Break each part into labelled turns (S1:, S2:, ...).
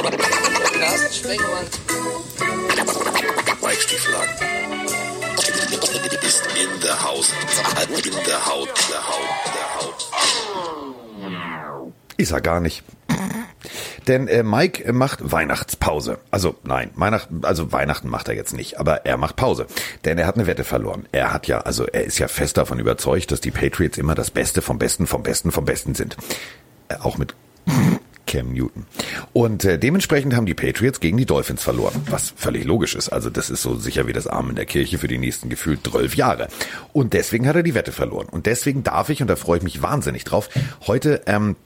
S1: Carsten Sprengemann.
S2: Mike Stieflagen. Ist in der Haus. In der Haut. Der Haut. Der Haut.
S3: Ist er gar nicht. Denn äh, Mike macht Weihnachtspause. Also nein, Weihnachten, also Weihnachten macht er jetzt nicht, aber er macht Pause. Denn er hat eine Wette verloren. Er hat ja, also er ist ja fest davon überzeugt, dass die Patriots immer das Beste vom Besten, vom Besten, vom Besten sind. Äh, auch mit Cam Newton. Und äh, dementsprechend haben die Patriots gegen die Dolphins verloren, was völlig logisch ist. Also das ist so sicher wie das Arm in der Kirche für die nächsten gefühlt zwölf Jahre. Und deswegen hat er die Wette verloren. Und deswegen darf ich, und da freue ich mich wahnsinnig drauf, heute ähm,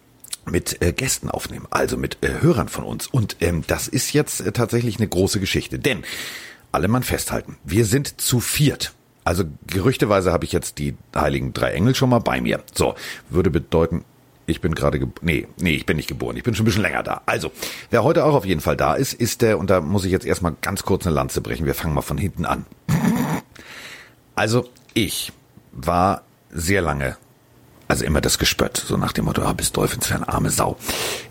S3: mit äh, Gästen aufnehmen, also mit äh, Hörern von uns. Und ähm, das ist jetzt äh, tatsächlich eine große Geschichte, denn alle Mann festhalten, wir sind zu viert. Also gerüchteweise habe ich jetzt die heiligen drei Engel schon mal bei mir. So, würde bedeuten, ich bin gerade geboren. Nee, nee, ich bin nicht geboren. Ich bin schon ein bisschen länger da. Also, wer heute auch auf jeden Fall da ist, ist der, und da muss ich jetzt erstmal ganz kurz eine Lanze brechen. Wir fangen mal von hinten an. Also, ich war sehr lange, also immer das Gespött, so nach dem Motto, ah, bist Dolphins-Fan, arme Sau.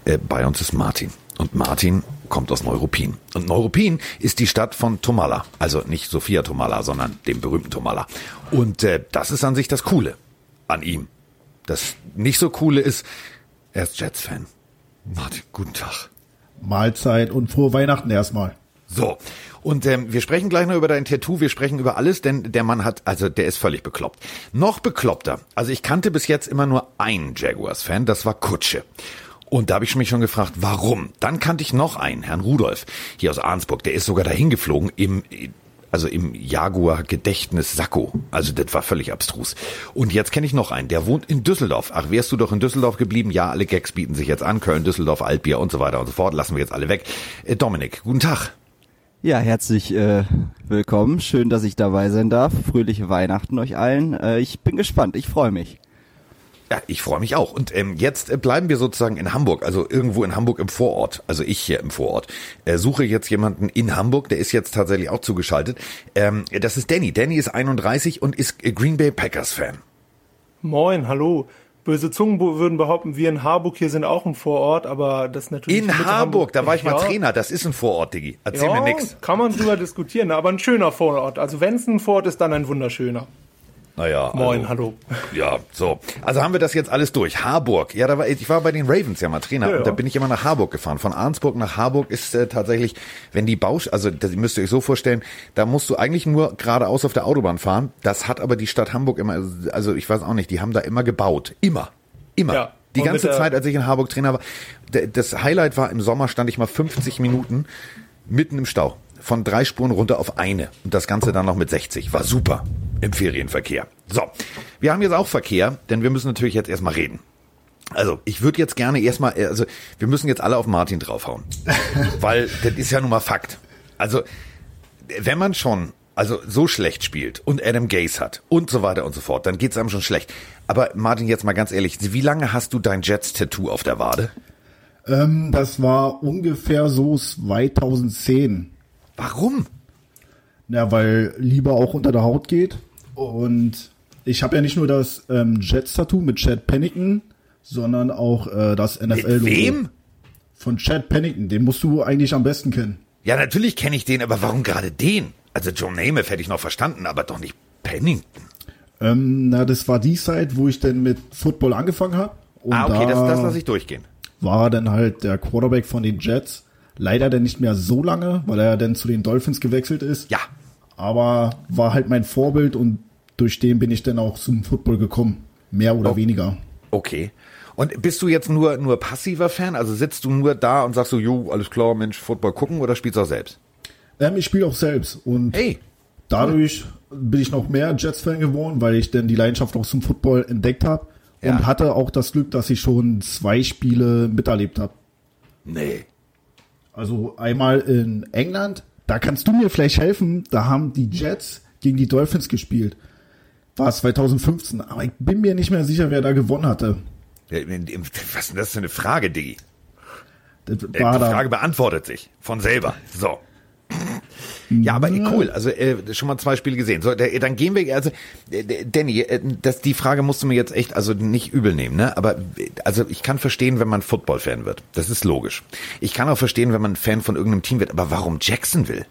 S3: Äh, bei uns ist Martin. Und Martin kommt aus Neuruppin. Und Neuruppin ist die Stadt von Tomala. Also nicht Sophia Tomala, sondern dem berühmten Tomala. Und äh, das ist an sich das Coole an ihm. Das nicht so coole ist, er ist Jets-Fan. Martin, guten Tag.
S4: Mahlzeit und frohe Weihnachten erstmal.
S3: So. Und ähm, wir sprechen gleich noch über dein Tattoo, wir sprechen über alles, denn der Mann hat, also der ist völlig bekloppt. Noch bekloppter. Also ich kannte bis jetzt immer nur einen Jaguars-Fan, das war Kutsche. Und da habe ich mich schon gefragt, warum? Dann kannte ich noch einen, Herrn Rudolf, hier aus Arnsburg. Der ist sogar dahin geflogen im also im Jaguar Gedächtnis Sakko. Also das war völlig abstrus. Und jetzt kenne ich noch einen, der wohnt in Düsseldorf. Ach, wärst du doch in Düsseldorf geblieben? Ja, alle Gags bieten sich jetzt an. Köln, Düsseldorf, Altbier und so weiter und so fort. Lassen wir jetzt alle weg. Äh, Dominik, guten Tag.
S5: Ja, herzlich äh, willkommen. Schön, dass ich dabei sein darf. Fröhliche Weihnachten euch allen. Äh, ich bin gespannt. Ich freue mich.
S3: Ja, ich freue mich auch. Und ähm, jetzt äh, bleiben wir sozusagen in Hamburg, also irgendwo in Hamburg im Vorort. Also ich hier im Vorort. Äh, suche jetzt jemanden in Hamburg, der ist jetzt tatsächlich auch zugeschaltet. Ähm, das ist Danny. Danny ist 31 und ist äh, Green Bay Packers Fan.
S6: Moin, hallo. Böse Zungen würden behaupten, wir in Harburg hier sind auch im Vorort, aber das ist natürlich.
S3: In Hamburg, Hamburg, da war ich mal ja. Trainer, das ist ein Vorort, Diggi. Erzähl ja, mir nix.
S6: Kann man drüber diskutieren, aber ein schöner Vorort. Also wenn es ein Vorort ist, dann ein wunderschöner.
S3: Naja.
S6: Moin, also, hallo.
S3: Ja, so. Also haben wir das jetzt alles durch. Harburg. Ja, da war, ich war bei den Ravens ja mal Trainer ja, und da bin ich immer nach Harburg gefahren. Von Arnsburg nach Harburg ist äh, tatsächlich, wenn die Bausch, also das müsst ihr euch so vorstellen, da musst du eigentlich nur geradeaus auf der Autobahn fahren. Das hat aber die Stadt Hamburg immer, also ich weiß auch nicht, die haben da immer gebaut. Immer. Immer. Ja. Die und ganze Zeit, als ich in Harburg Trainer war, das Highlight war, im Sommer stand ich mal 50 Minuten mitten im Stau von drei Spuren runter auf eine. Und das Ganze dann noch mit 60. War super im Ferienverkehr. So, wir haben jetzt auch Verkehr, denn wir müssen natürlich jetzt erstmal reden. Also, ich würde jetzt gerne erstmal, also wir müssen jetzt alle auf Martin draufhauen. weil das ist ja nun mal Fakt. Also, wenn man schon also so schlecht spielt und Adam Gaze hat und so weiter und so fort, dann geht's einem schon schlecht. Aber Martin, jetzt mal ganz ehrlich, wie lange hast du dein Jets-Tattoo auf der Wade?
S4: Ähm, das war ungefähr so 2010.
S3: Warum?
S4: Ja, weil lieber auch unter der Haut geht. Und ich habe ja nicht nur das ähm, Jets-Tattoo mit Chad Pennington, sondern auch äh, das NFL-Logo.
S3: Wem?
S4: Von Chad Pennington. Den musst du eigentlich am besten kennen.
S3: Ja, natürlich kenne ich den, aber warum gerade den? Also Joe Namath hätte ich noch verstanden, aber doch nicht Pennington.
S4: Ähm, na, das war die Zeit, wo ich denn mit Football angefangen habe.
S3: Ah, okay, da das, das lasse ich durchgehen.
S4: War dann halt der Quarterback von den Jets. Leider dann nicht mehr so lange, weil er dann zu den Dolphins gewechselt ist.
S3: Ja.
S4: Aber war halt mein Vorbild und durch den bin ich dann auch zum Football gekommen. Mehr oder oh. weniger.
S3: Okay. Und bist du jetzt nur, nur passiver Fan? Also sitzt du nur da und sagst so, jo, alles klar, Mensch, Football gucken oder spielst du auch selbst?
S4: Ähm, ich spiele auch selbst und hey. dadurch bin ich noch mehr Jets-Fan geworden, weil ich dann die Leidenschaft auch zum Football entdeckt habe und ja. hatte auch das Glück, dass ich schon zwei Spiele miterlebt habe.
S3: Nee.
S4: Also einmal in England, da kannst du mir vielleicht helfen, da haben die Jets gegen die Dolphins gespielt. War es 2015, aber ich bin mir nicht mehr sicher, wer da gewonnen hatte.
S3: Was ist denn das für eine Frage, Diggi? War die Frage beantwortet sich von selber. So. Ja, aber cool. Also äh, schon mal zwei Spiele gesehen. So, der, dann gehen wir. Also äh, Danny, äh, das die Frage musst du mir jetzt echt also nicht übel nehmen, ne? Aber äh, also ich kann verstehen, wenn man Football-Fan wird. Das ist logisch. Ich kann auch verstehen, wenn man Fan von irgendeinem Team wird. Aber warum Jacksonville?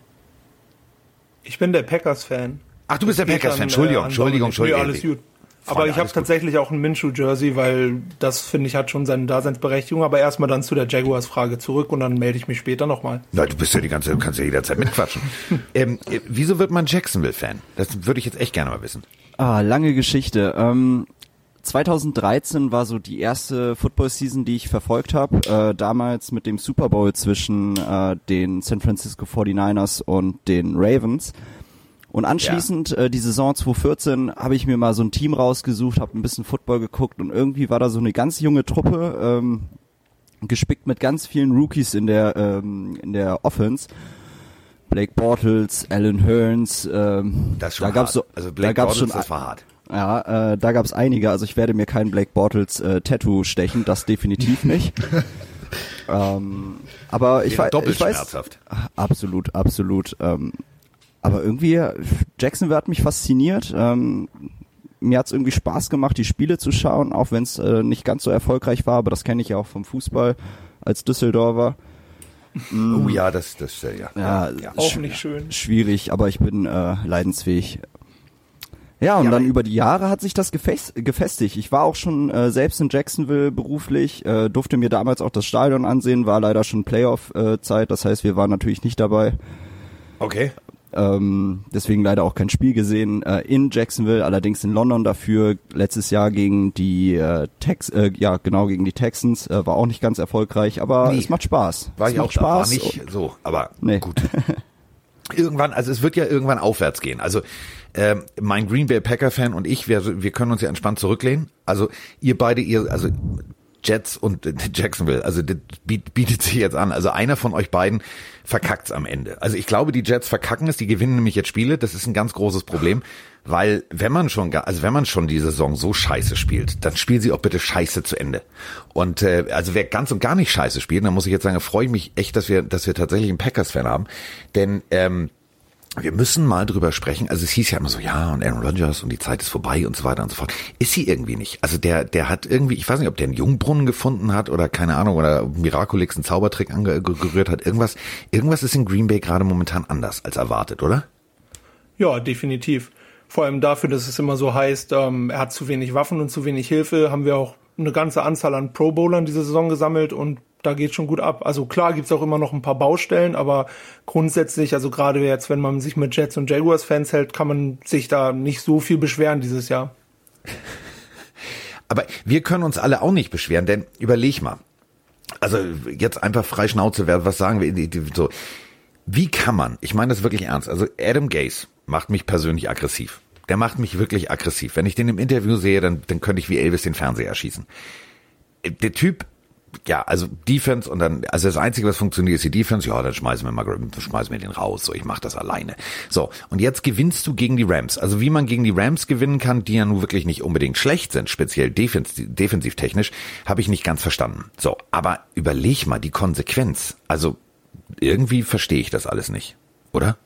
S6: Ich bin der Packers-Fan.
S3: Ach, du bist der Packers-Fan. Entschuldigung,
S6: äh,
S3: Entschuldigung, Entschuldigung.
S6: Nee, alles gut. Aber ich habe tatsächlich auch ein Minshew-Jersey, weil das, finde ich, hat schon seine Daseinsberechtigung. Aber erstmal dann zu der Jaguars-Frage zurück und dann melde ich mich später nochmal.
S3: Na, du bist ja die ganze, du kannst ja jederzeit mitquatschen. ähm, äh, wieso wird man Jacksonville-Fan? Das würde ich jetzt echt gerne mal wissen.
S5: Ah, lange Geschichte. Ähm, 2013 war so die erste Football-Season, die ich verfolgt habe. Äh, damals mit dem Super Bowl zwischen äh, den San Francisco 49ers und den Ravens. Und anschließend, ja. äh, die Saison 2014, habe ich mir mal so ein Team rausgesucht, habe ein bisschen Football geguckt und irgendwie war da so eine ganz junge Truppe, ähm, gespickt mit ganz vielen Rookies in der, ähm, in der Offense. Blake Bortles, Alan Hearns, ähm,
S3: das schon
S5: da gab's so,
S3: also Blake
S5: da gab's
S3: Bortles,
S5: schon,
S3: das war hart.
S5: Ja, äh, da gab's einige. Also ich werde mir kein Blake Bortles äh, Tattoo stechen, das definitiv nicht. ähm, aber ich,
S3: doppelt
S5: ich weiß, absolut, absolut. Ähm, aber irgendwie, Jacksonville hat mich fasziniert. Ähm, mir hat's irgendwie Spaß gemacht, die Spiele zu schauen, auch wenn es äh, nicht ganz so erfolgreich war, aber das kenne ich ja auch vom Fußball als Düsseldorfer.
S3: Oh ja, das, das, äh, ja.
S5: Ja,
S3: ja.
S6: Auch nicht schön.
S5: Schwierig, aber ich bin äh, leidensfähig. Ja, und
S3: Ja,
S5: dann über die Jahre hat sich das gefest, gefestigt. Ich war auch schon äh, selbst in Jacksonville beruflich, äh, durfte mir damals auch das Stadion ansehen, war leider schon Playoff-Zeit, das heißt, wir waren natürlich nicht dabei.
S3: Okay.
S5: Ähm, deswegen leider auch kein Spiel gesehen äh, in Jacksonville, allerdings in London dafür letztes Jahr gegen die äh, Tex äh, ja genau gegen die Texans äh, war auch nicht ganz erfolgreich, aber
S3: Nee.
S5: es macht Spaß.
S3: War
S5: es
S3: ich auch da, war
S5: Spaß.
S3: nicht so, aber
S5: Nee.
S3: gut. Irgendwann, also es wird ja irgendwann aufwärts gehen. Also ähm, mein Green Bay Packer Fan und ich, wir, wir können uns ja entspannt zurücklehnen. Also ihr beide, ihr, also Jets und äh, Jacksonville, also das biet- bietet sich jetzt an. Also einer von euch beiden verkackt's am Ende. Also ich glaube, die Jets verkacken es, die gewinnen nämlich jetzt Spiele. Das ist ein ganz großes Problem, weil wenn man schon, also wenn man schon die Saison so scheiße spielt, dann spielen sie auch bitte scheiße zu Ende. Und äh, also wer ganz und gar nicht scheiße spielt, dann muss ich jetzt sagen, freue ich mich echt, dass wir, dass wir tatsächlich einen Packers-Fan haben, denn ähm, wir müssen mal drüber sprechen. Also es hieß ja immer so, ja, und Aaron Rodgers und die Zeit ist vorbei und so weiter und so fort. Ist sie irgendwie nicht. Also der, der hat irgendwie, ich weiß nicht, ob der einen Jungbrunnen gefunden hat oder keine Ahnung, oder Miraculix einen Zaubertrick angerührt hat. Irgendwas, irgendwas ist in Green Bay gerade momentan anders als erwartet, oder?
S6: Ja, definitiv. Vor allem dafür, dass es immer so heißt, ähm, er hat zu wenig Waffen und zu wenig Hilfe, haben wir auch eine ganze Anzahl an Pro Bowlern diese Saison gesammelt und da geht schon gut ab. Also klar gibt's auch immer noch ein paar Baustellen, aber grundsätzlich, also gerade jetzt, wenn man sich mit Jets und Jaguars Fans hält, kann man sich da nicht so viel beschweren dieses Jahr.
S3: Aber wir können uns alle auch nicht beschweren, denn überleg mal. Also jetzt einfach frei Schnauze, was sagen wir? So, wie kann man? Ich meine das wirklich ernst. Also Adam Gase macht mich persönlich aggressiv. Der macht mich wirklich aggressiv. Wenn ich den im Interview sehe, dann, dann könnte ich wie Elvis den Fernseher erschießen. Der Typ, ja, also Defense und dann, also das Einzige, was funktioniert, ist die Defense. Ja, dann schmeißen wir mal, schmeißen wir den raus. So, ich mache das alleine. So, und jetzt gewinnst du gegen die Rams. Also wie man gegen die Rams gewinnen kann, die ja nun wirklich nicht unbedingt schlecht sind, speziell defens defensivtechnisch, habe ich nicht ganz verstanden. So, aber überleg mal die Konsequenz. Also irgendwie verstehe ich das alles nicht, oder?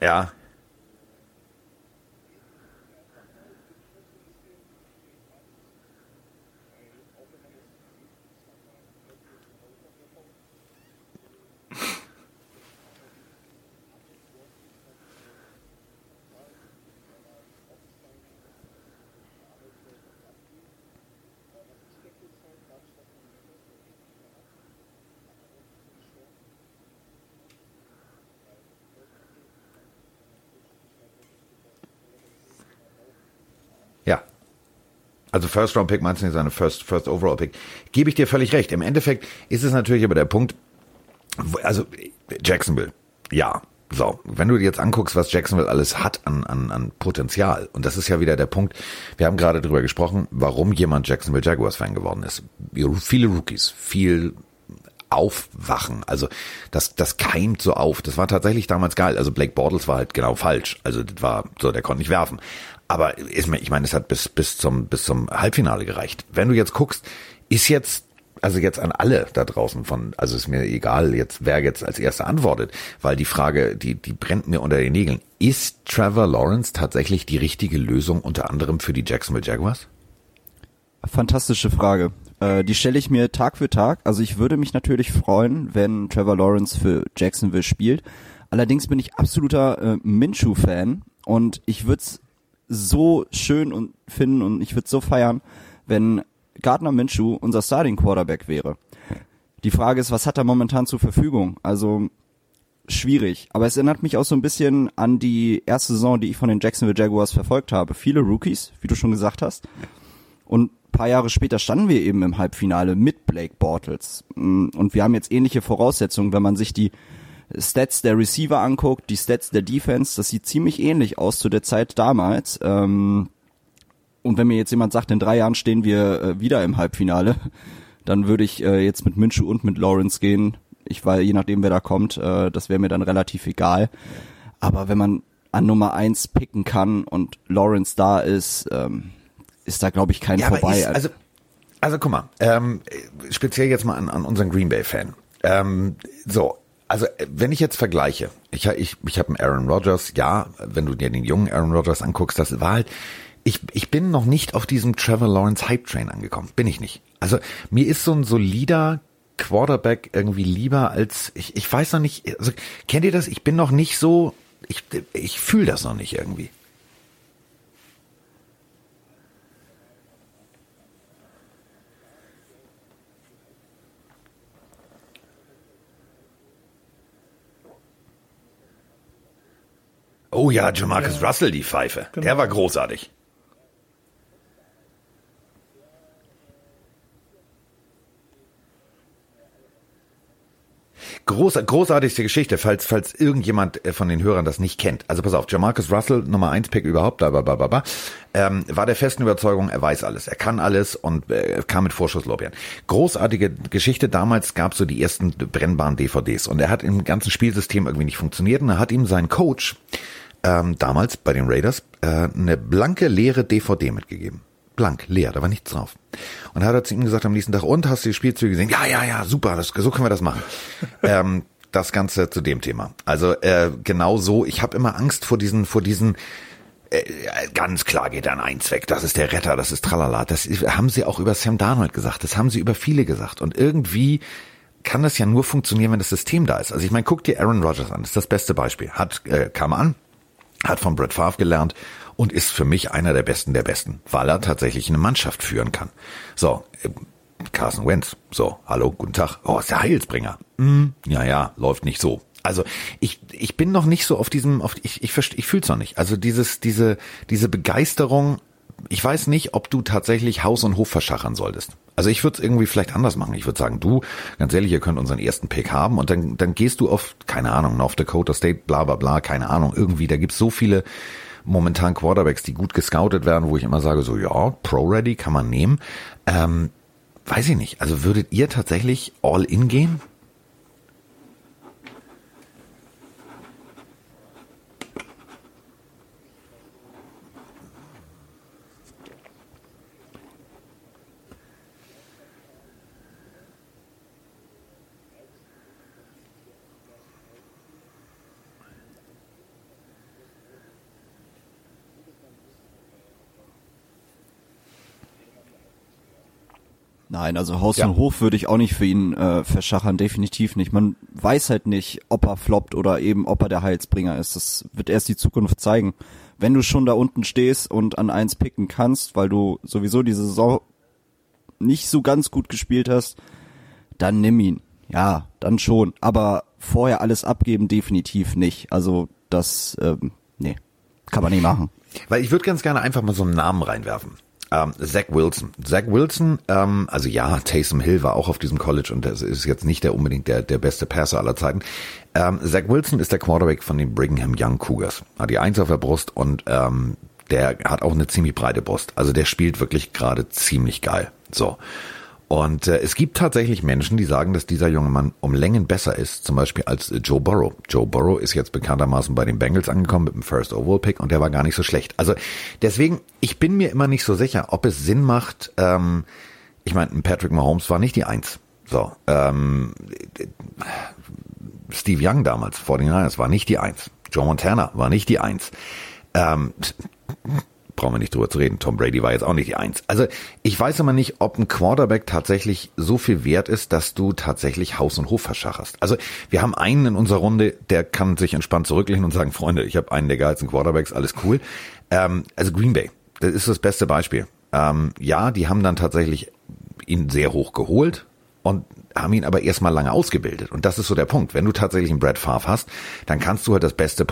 S3: Ja. Also First Round Pick meinst du nicht seine First First Overall Pick? Gebe ich dir völlig recht. Im Endeffekt ist es natürlich aber der Punkt, also Jacksonville, ja. So, wenn du dir jetzt anguckst, was Jacksonville alles hat an, an, an Potenzial, und das ist ja wieder der Punkt, wir haben gerade drüber gesprochen, warum jemand Jacksonville Jaguars Fan geworden ist. Viele Rookies, viel aufwachen. Also das, das keimt so auf. Das war tatsächlich damals geil. Also Blake Bortles war halt genau falsch. Also das war so, der konnte nicht werfen. Aber ist mir, ich meine, es hat bis, bis zum, bis zum Halbfinale gereicht. Wenn du jetzt guckst, ist jetzt also jetzt an alle da draußen von, also ist mir egal jetzt, wer jetzt als erster antwortet, weil die Frage, die, die brennt mir unter den Nägeln. Ist Trevor Lawrence tatsächlich die richtige Lösung unter anderem für die Jacksonville Jaguars?
S5: Fantastische Frage. Äh, die stelle ich mir Tag für Tag. Also ich würde mich natürlich freuen, wenn Trevor Lawrence für Jacksonville spielt. Allerdings bin ich absoluter äh, Minshew-Fan und ich würde es so schön und finden und ich würde so feiern, wenn Gardner Minshew unser Starting Quarterback wäre. Die Frage ist, was hat er momentan zur Verfügung? Also schwierig. Aber es erinnert mich auch so ein bisschen an die erste Saison, die ich von den Jacksonville Jaguars verfolgt habe. Viele Rookies, wie du schon gesagt hast. Und paar Jahre später standen wir eben im Halbfinale mit Blake Bortles. Und wir haben jetzt ähnliche Voraussetzungen, wenn man sich die Stats der Receiver anguckt, die Stats der Defense, das sieht ziemlich ähnlich aus zu der Zeit damals. Ähm, und wenn mir jetzt jemand sagt, in drei Jahren stehen wir äh, wieder im Halbfinale, dann würde ich äh, jetzt mit Minshew und mit Lawrence gehen. Ich weil je nachdem wer da kommt, äh, das wäre mir dann relativ egal. Aber wenn man an Nummer eins picken kann und Lawrence da ist, ähm, ist da glaube ich kein ja, vorbei.
S3: Ist, also also guck mal, ähm, speziell jetzt mal an, an unseren Green Bay Fan. Ähm, so, also wenn ich jetzt vergleiche, ich, ich, ich habe einen Aaron Rodgers, ja, wenn du dir den jungen Aaron Rodgers anguckst, das war halt ich, ich bin noch nicht auf diesem Trevor Lawrence Hype Train angekommen. Bin ich nicht. Also mir ist so ein solider Quarterback irgendwie lieber als, ich, ich weiß noch nicht, also kennt ihr das? Ich bin noch nicht so, ich, ich fühle das noch nicht irgendwie. Oh ja, Jamarcus ja. Russell, die Pfeife. Genau. Der war großartig. Groß, großartigste Geschichte, falls, falls irgendjemand äh, von den Hörern das nicht kennt. Also pass auf, Jamarcus Russell, Nummer 1 Pick überhaupt, bla, bla, bla, bla, ähm, war der festen Überzeugung, er weiß alles, er kann alles und äh, kam mit Vorschusslorbeeren. Großartige Geschichte, damals gab es so die ersten brennbaren DVDs und er hat im ganzen Spielsystem irgendwie nicht funktioniert und er hat ihm sein Coach ähm, damals bei den Raiders äh, eine blanke leere DVD mitgegeben blank, leer, da war nichts drauf. Und hat er zu ihm gesagt am nächsten Tag, und hast du die Spielzüge gesehen? Ja, ja, ja, super, das, so können wir das machen. ähm, das Ganze zu dem Thema. Also äh, genau so, ich habe immer Angst vor diesen, vor diesen, äh, ganz klar geht an eins weg, das ist der Retter, das ist tralala. Das haben sie auch über Sam Darnold gesagt, das haben sie über viele gesagt. Und irgendwie kann das ja nur funktionieren, wenn das System da ist. Also ich meine, guck dir Aaron Rodgers an, das ist das beste Beispiel. Hat, äh, kam an, hat von Brett Favre gelernt und ist für mich einer der Besten der Besten, weil er tatsächlich eine Mannschaft führen kann. So, äh, Carson Wentz, so, hallo, guten Tag, oh, ist der Heilsbringer. Hm, ja, ja, läuft nicht so. Also ich, ich bin noch nicht so auf diesem, auf, ich, ich, ich fühl's noch nicht. Also dieses, diese, diese Begeisterung, ich weiß nicht, ob du tatsächlich Haus und Hof verschachern solltest. Also ich würde es irgendwie vielleicht anders machen. Ich würde sagen, du, ganz ehrlich, ihr könnt unseren ersten Pick haben und dann, dann gehst du auf, keine Ahnung, North Dakota State, bla bla bla, keine Ahnung, irgendwie, da gibt's so viele momentan Quarterbacks, die gut gescoutet werden, wo ich immer sage, so ja, Pro-Ready kann man nehmen. Ähm, weiß ich nicht. Also würdet ihr tatsächlich all in gehen?
S5: Nein, also Haus ja. und Hof würde ich auch nicht für ihn äh, verschachern, definitiv nicht. Man weiß halt nicht, ob er floppt oder eben ob er der Heilsbringer ist. Das wird erst die Zukunft zeigen. Wenn du schon da unten stehst und an eins picken kannst, weil du sowieso diese Saison nicht so ganz gut gespielt hast, dann nimm ihn. Ja, dann schon. Aber vorher alles abgeben, definitiv nicht. Also das, ähm, nee, kann man nicht machen.
S3: Weil ich würde ganz gerne einfach mal so einen Namen reinwerfen. Ähm, Zach Wilson. Zach Wilson, ähm, also ja, Taysom Hill war auch auf diesem College und das ist jetzt nicht der unbedingt der, der beste Passer aller Zeiten. Ähm, Zach Wilson ist der Quarterback von den Brigham Young Cougars. Hat die Eins auf der Brust und ähm, der hat auch eine ziemlich breite Brust. Also der spielt wirklich gerade ziemlich geil. So. Und äh, es gibt tatsächlich Menschen, die sagen, dass dieser junge Mann um Längen besser ist, zum Beispiel als äh, Joe Burrow. Joe Burrow ist jetzt bekanntermaßen bei den Bengals angekommen mit dem First Overall Pick und der war gar nicht so schlecht. Also deswegen, ich bin mir immer nicht so sicher, ob es Sinn macht. Ähm, ich meine, Patrick Mahomes war nicht die Eins. So, ähm, Steve Young damals, 49ers, war nicht die Eins. Joe Montana war nicht die Eins. Ähm, brauchen wir nicht drüber zu reden. Tom Brady war jetzt auch nicht Eins. Also ich weiß immer nicht, ob ein Quarterback tatsächlich so viel wert ist, dass du tatsächlich Haus und Hof verschacherst. Also wir haben einen in unserer Runde, der kann sich entspannt zurücklehnen und sagen, Freunde, ich habe einen der geilsten Quarterbacks, alles cool. Ähm, also Green Bay, das ist das beste Beispiel. Ähm, ja, die haben dann tatsächlich ihn sehr hoch geholt und haben ihn aber erstmal lange ausgebildet. Und das ist so der Punkt. Wenn du tatsächlich einen Brad Favre hast, dann kannst du halt das beste,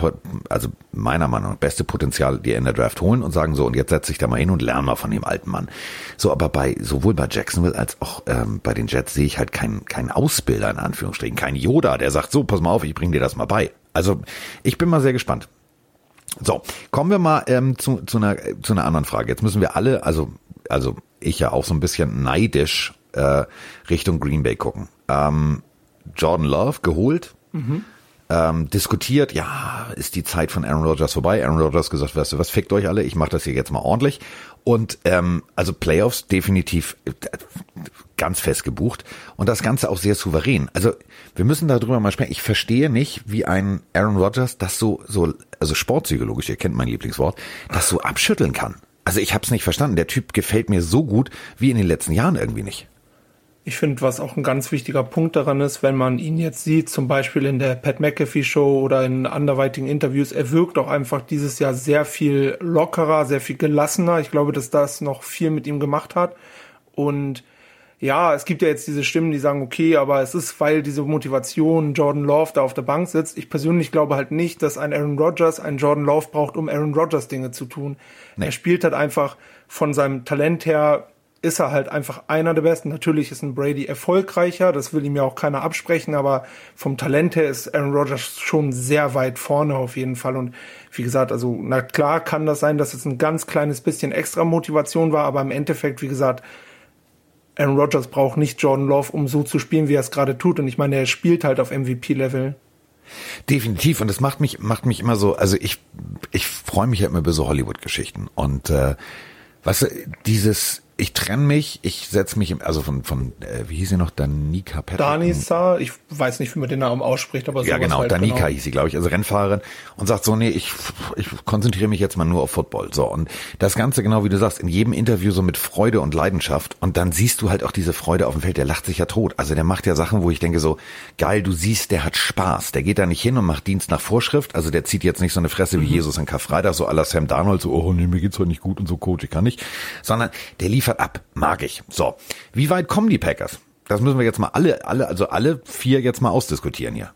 S3: also meiner Meinung nach, beste Potenzial dir in der Draft holen und sagen so, und jetzt setz dich da mal hin und lern mal von dem alten Mann. So, aber bei, sowohl bei Jacksonville als auch ähm, bei den Jets sehe ich halt keinen, keinen Ausbilder in Anführungsstrichen, kein Yoda, der sagt, so, pass mal auf, ich bring dir das mal bei. Also, ich bin mal sehr gespannt. So, kommen wir mal ähm, zu, zu, einer, zu einer anderen Frage. Jetzt müssen wir alle, also, also ich ja auch so ein bisschen neidisch äh, Richtung Green Bay gucken. Ähm, Jordan Love geholt, mhm. ähm, diskutiert, ja, ist die Zeit von Aaron Rodgers vorbei. Aaron Rodgers gesagt, weißt du was, fickt euch alle, ich mache das hier jetzt mal ordentlich. Und ähm, also Playoffs definitiv äh, ganz fest gebucht und das Ganze auch sehr souverän. Also wir müssen darüber mal sprechen. Ich verstehe nicht, wie ein Aaron Rodgers das so, so also sportpsychologisch, ihr kennt mein Lieblingswort, das so abschütteln kann. Also ich habe es nicht verstanden. Der Typ gefällt mir so gut wie in den letzten Jahren irgendwie nicht.
S6: Ich finde, was auch ein ganz wichtiger Punkt daran ist, wenn man ihn jetzt sieht, zum Beispiel in der Pat McAfee Show oder in anderweitigen Interviews, er wirkt auch einfach dieses Jahr sehr viel lockerer, sehr viel gelassener. Ich glaube, dass das noch viel mit ihm gemacht hat. Und ja, es gibt ja jetzt diese Stimmen, die sagen, okay, aber es ist, weil diese Motivation Jordan Love da auf der Bank sitzt. Ich persönlich glaube halt nicht, dass ein Aaron Rodgers einen Jordan Love braucht, um Aaron Rodgers Dinge zu tun. Nee. Er spielt halt einfach von seinem Talent her ist er halt einfach einer der Besten. Natürlich ist ein Brady erfolgreicher, das will ihm ja auch keiner absprechen, aber vom Talent her ist Aaron Rodgers schon sehr weit vorne auf jeden Fall. Und wie gesagt, also na klar kann das sein, dass es ein ganz kleines bisschen extra Motivation war, aber im Endeffekt, wie gesagt, Aaron Rodgers braucht nicht Jordan Love, um so zu spielen, wie er es gerade tut. Und ich meine, er spielt halt auf MVP-Level.
S3: Definitiv. Und das macht mich, macht mich immer so, also ich, ich freue mich ja immer über so Hollywood-Geschichten. Und äh, was dieses, ich trenne mich, ich setze mich, im, also von, von äh, wie hieß sie noch, Danica
S6: Patrick? Danisa, ich weiß nicht, wie man den Namen ausspricht, aber
S3: Ja, genau, halt Danica genau. hieß sie, glaube ich, also Rennfahrerin und sagt so, nee, ich, ich konzentriere mich jetzt mal nur auf Football. So, und das Ganze, genau wie du sagst, in jedem Interview so mit Freude und Leidenschaft und dann siehst du halt auch diese Freude auf dem Feld, der lacht sich ja tot. Also der macht ja Sachen, wo ich denke so, geil, du siehst, der hat Spaß. Der geht da nicht hin und macht Dienst nach Vorschrift, also der zieht jetzt nicht so eine Fresse wie mhm. Jesus an Karfreitag, so la Sam Darnold, so, oh nee, mir geht's heute nicht gut und so, Coach, ich kann nicht, sondern der liefert ab, mag ich. So, wie weit kommen die Packers? Das müssen wir jetzt mal alle, alle, also alle vier jetzt mal ausdiskutieren hier.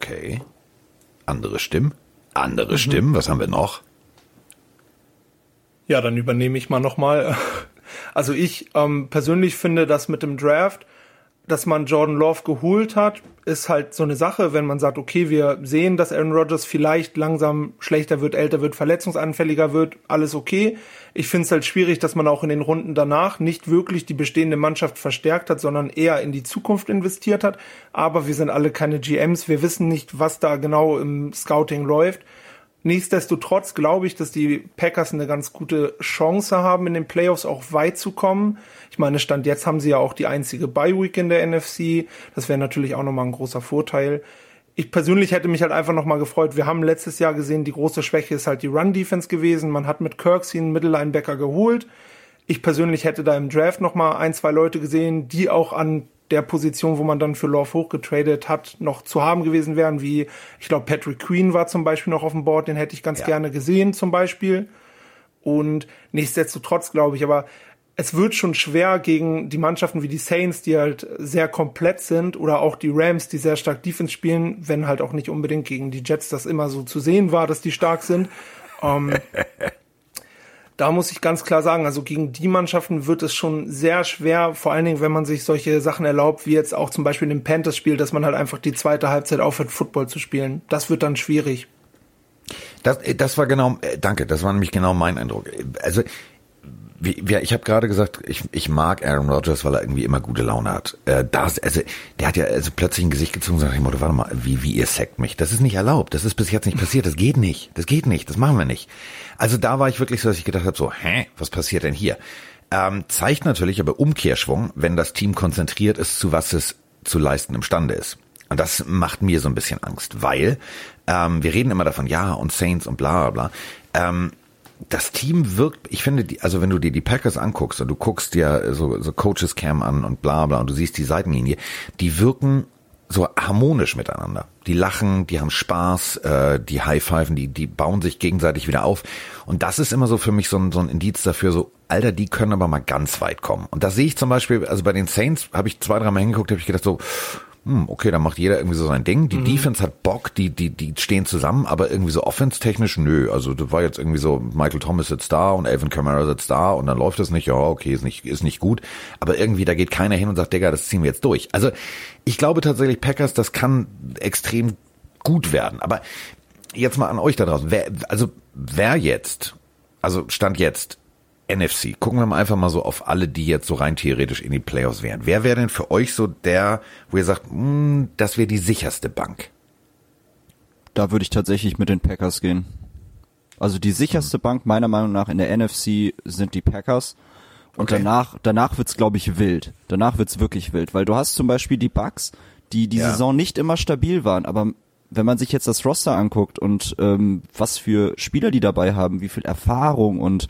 S3: Okay. Andere Stimmen? Andere mhm. Stimmen? Was haben wir noch?
S6: Ja, dann übernehme ich mal nochmal. Also ich ähm, persönlich finde, dass mit dem Draft dass man Jordan Love geholt hat, ist halt so eine Sache, wenn man sagt, okay, wir sehen, dass Aaron Rodgers vielleicht langsam schlechter wird, älter wird, verletzungsanfälliger wird, alles okay. Ich finde es halt schwierig, dass man auch in den Runden danach nicht wirklich die bestehende Mannschaft verstärkt hat, sondern eher in die Zukunft investiert hat. Aber wir sind alle keine GMs, wir wissen nicht, was da genau im Scouting läuft. Nichtsdestotrotz glaube ich, dass die Packers eine ganz gute Chance haben, in den Playoffs auch weit zu kommen. Ich meine, Stand jetzt haben sie ja auch die einzige Bye-Week in der NFC. Das wäre natürlich auch nochmal ein großer Vorteil. Ich persönlich hätte mich halt einfach nochmal gefreut. Wir haben letztes Jahr gesehen, die große Schwäche ist halt die Run-Defense gewesen. Man hat mit Kirksey einen Mittellinebacker geholt. Ich persönlich hätte da im Draft nochmal ein, zwei Leute gesehen, die auch an der Position, wo man dann für Love hochgetradet hat, noch zu haben gewesen wären, wie ich glaube Patrick Queen war zum Beispiel noch auf dem Board, den hätte ich ganz ja. gerne gesehen zum Beispiel. Und nichtsdestotrotz glaube ich, aber es wird schon schwer gegen die Mannschaften wie die Saints, die halt sehr komplett sind, oder auch die Rams, die sehr stark Defense spielen, wenn halt auch nicht unbedingt gegen die Jets das immer so zu sehen war, dass die stark sind. Ähm, da muss ich ganz klar sagen, also gegen die Mannschaften wird es schon sehr schwer, vor allen Dingen, wenn man sich solche Sachen erlaubt, wie jetzt auch zum Beispiel im Panthers-Spiel, dass man halt einfach die zweite Halbzeit aufhört, Football zu spielen. Das wird dann schwierig.
S3: Das, das war genau, äh, danke, das war nämlich genau mein Eindruck. Also wie, wie, ich habe gerade gesagt, ich, ich mag Aaron Rodgers, weil er irgendwie immer gute Laune hat. Äh, das, also, der hat ja also plötzlich ein Gesicht gezogen und sagt, warte mal, wie, wie ihr sackt mich. Das ist nicht erlaubt. Das ist bis jetzt nicht passiert. Das geht nicht. Das geht nicht. Das machen wir nicht. Also da war ich wirklich so, dass ich gedacht habe, so, hä, was passiert denn hier? Ähm, zeigt natürlich aber Umkehrschwung, wenn das Team konzentriert ist, zu was es zu leisten imstande ist. Und das macht mir so ein bisschen Angst, weil ähm, wir reden immer davon, ja, und Saints und bla bla bla. Ähm, das Team wirkt, ich finde, die, also wenn du dir die Packers anguckst und du guckst dir so, so Coaches Cam an und bla bla und du siehst die Seitenlinie, die wirken so harmonisch miteinander. Die lachen, die haben Spaß, äh, die high-pfeifen, die, die bauen sich gegenseitig wieder auf. Und das ist immer so für mich so ein, so ein Indiz dafür, so, Alter, die können aber mal ganz weit kommen. Und da sehe ich zum Beispiel, also bei den Saints habe ich zwei, dreimal hingeguckt, habe ich gedacht so, okay, dann macht jeder irgendwie so sein Ding. Die mhm. Defense hat Bock, die, die, die stehen zusammen, aber irgendwie so offense-technisch, nö. Also das war jetzt irgendwie so, Michael Thomas sitzt da und Alvin Kamara sitzt da und dann läuft es nicht, ja, okay, ist nicht, ist nicht gut. Aber irgendwie, da geht keiner hin und sagt, Digga, das ziehen wir jetzt durch. Also ich glaube tatsächlich, Packers, das kann extrem gut werden. Aber jetzt mal an euch da draußen. Wer, also wer jetzt, also Stand jetzt, NFC. Gucken wir mal einfach mal so auf alle, die jetzt so rein theoretisch in die Playoffs wären. Wer wäre denn für euch so der, wo ihr sagt, mh, hm, das wäre die sicherste Bank?
S5: Da würde ich tatsächlich mit den Packers gehen. Also die sicherste Bank meiner Meinung nach in der NFC sind die Packers. Und okay. danach, danach wird's glaube ich wild. Danach wird's wirklich wild, weil du hast zum Beispiel die Bucks, die die ja. Saison nicht immer stabil waren, aber wenn man sich jetzt das Roster anguckt und ähm, was für Spieler die dabei haben, wie viel Erfahrung und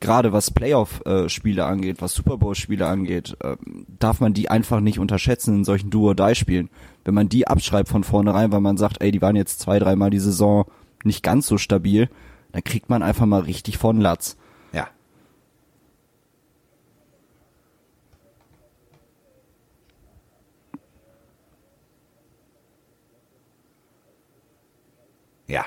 S5: gerade was Playoff-Spiele angeht, was Super Bowl-Spiele angeht, äh, darf man die einfach nicht unterschätzen in solchen Duo-Die-Spielen. Wenn man die abschreibt von vornherein, weil man sagt, ey, die waren jetzt zwei, dreimal die Saison nicht ganz so stabil, dann kriegt man einfach mal richtig von Latz.
S3: Ja. Ja.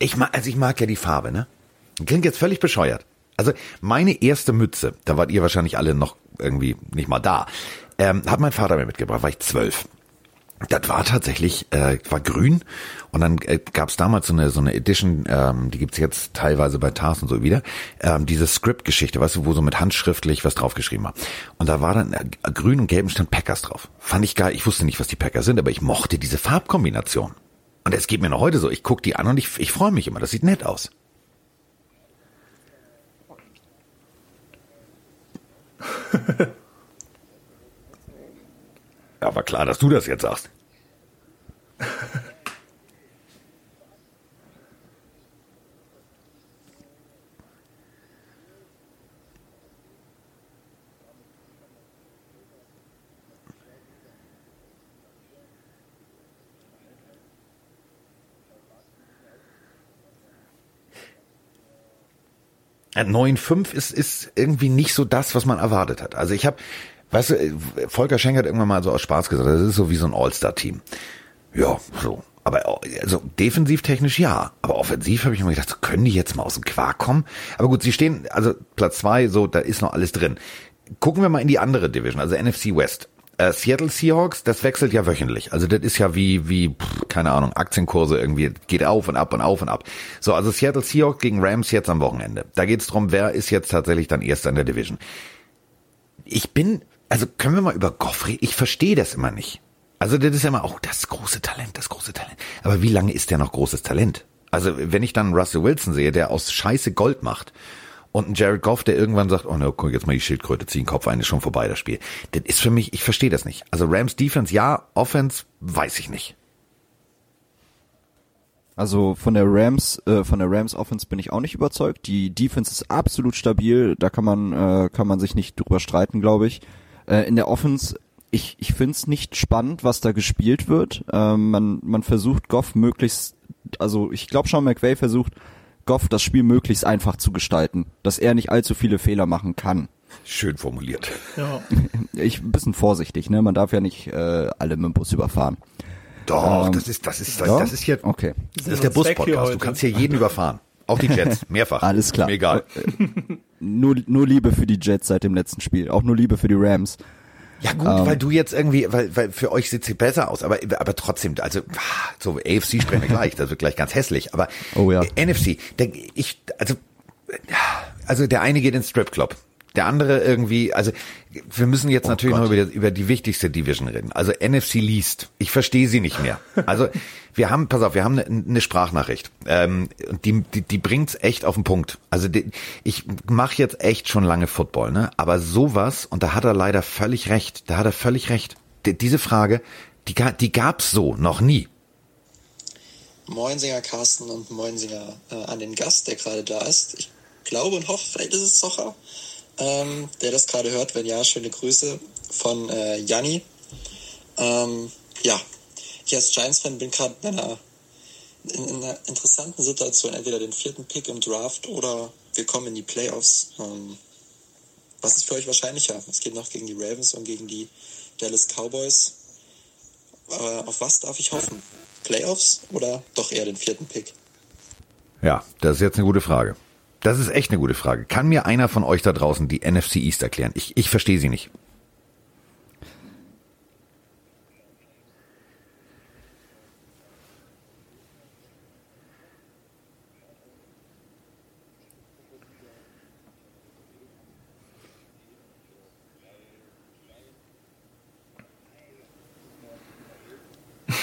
S3: Ich mag, also ich mag ja die Farbe, ne? Klingt jetzt völlig bescheuert. Also meine erste Mütze, da wart ihr wahrscheinlich alle noch irgendwie nicht mal da, ähm, hat mein Vater mir mitgebracht, war ich zwölf. Das war tatsächlich, äh, war grün und dann äh, gab es damals so eine so eine Edition, ähm, die gibt's jetzt teilweise bei Tars und so wieder, ähm, diese Script-Geschichte, weißt du, wo so mit handschriftlich was draufgeschrieben war. Und da war dann äh, grün und gelben stand Packers drauf. Fand ich geil, ich wusste nicht, was die Packers sind, aber ich mochte diese Farbkombination. Und es geht mir noch heute so. Ich gucke die an und ich, ich freue mich immer. Das sieht nett aus. ja, war klar, dass du das jetzt sagst. 9,5 ist, ist irgendwie nicht so das, was man erwartet hat. Also ich habe, weißt du, äh, Volker Schenk hat irgendwann mal so aus Spaß gesagt, das ist so wie so ein All-Star-Team. Ja, so. Aber also defensiv technisch ja, aber offensiv habe ich mir gedacht, so, können die jetzt mal aus dem Quark kommen? Aber gut, sie stehen, also Platz zwei, so, da ist noch alles drin. Gucken wir mal in die andere Division, also NFC West. Äh, Seattle Seahawks, das wechselt ja wöchentlich. Also das ist ja wie, wie, pff, keine Ahnung, Aktienkurse irgendwie, geht auf und ab und auf und ab. So, also Seattle Seahawks gegen Rams jetzt am Wochenende. Da geht's drum, wer ist jetzt tatsächlich dann Erster in der Division. Ich bin, also können wir mal über Goff reden? Ich verstehe das immer nicht. Also das ist ja immer, oh, das große Talent, das große Talent. Aber wie lange ist der noch großes Talent? Also wenn ich dann Russell Wilson sehe, der aus Scheiße Gold macht und ein Jared Goff, der irgendwann sagt, oh ne, guck jetzt mal die Schildkröte ziehen, Kopf ein, ist schon vorbei das Spiel. Das ist für mich, ich verstehe das nicht. Also Rams Defense ja, Offense weiß ich nicht.
S5: Also von der Rams, äh, von der Rams Offense bin ich auch nicht überzeugt. Die Defense ist absolut stabil, da kann man, äh, kann man sich nicht drüber streiten, glaube ich. Äh, in der Offense ich, ich finde es nicht spannend, was da gespielt wird. Ähm, man, man versucht Goff möglichst, also ich glaube Sean McVay versucht, Goff das Spiel möglichst einfach zu gestalten, dass er nicht allzu viele Fehler machen kann.
S3: Schön formuliert.
S6: Ja.
S5: Ich ein bisschen vorsichtig, ne? Man darf ja nicht äh, alle mit dem Bus überfahren.
S3: Doch,
S5: Ähm,
S3: das ist, das ist, das,
S5: ja?
S3: das ist hier,
S5: Okay.
S3: das ist der Bus-Podcast. Du kannst hier jeden überfahren. Auch die Jets, mehrfach.
S5: Alles klar.
S3: Mir egal.
S5: Nur, nur Liebe für die Jets seit dem letzten Spiel. Auch nur Liebe für die Rams.
S3: Ja gut, weil du jetzt irgendwie, weil, weil für euch sieht sie besser aus, aber, aber trotzdem, also so AFC sprechen wir gleich, das wird gleich ganz hässlich, aber
S5: Oh ja.
S3: NFC, der, ich, also, also der eine geht ins Stripclub, der andere irgendwie, also wir müssen jetzt natürlich
S4: Gott.
S3: noch über, über die wichtigste Division reden, also NFC Least, ich verstehe sie nicht mehr, also wir haben, pass auf, wir haben eine, eine Sprachnachricht, ähm, und die, die, die bringt's echt auf den Punkt, also die, ich mache jetzt echt schon lange Football, ne, aber sowas, und da hat er leider völlig recht, da hat er völlig recht, D diese Frage, die, die gab's so noch nie.
S1: Moinsinger Carsten und Moinsinger äh, an den Gast, der gerade da ist. Ich glaube und hoffe, vielleicht ist es Socher, ähm, der das gerade hört. Wenn ja, schöne Grüße von äh, Janni. Ähm, ja, ich als Giants-Fan bin gerade in einer, in, in einer interessanten Situation, entweder den vierten Pick im Draft oder wir kommen in die Playoffs. Ähm, was ist für euch wahrscheinlicher? Es geht noch gegen die Ravens und gegen die Dallas Cowboys. Äh, auf was darf ich hoffen? Playoffs oder doch eher den vierten Pick?
S3: Ja, das ist jetzt eine gute Frage. Das ist echt eine gute Frage. Kann mir einer von euch da draußen die NFC East erklären? Ich, ich verstehe sie nicht.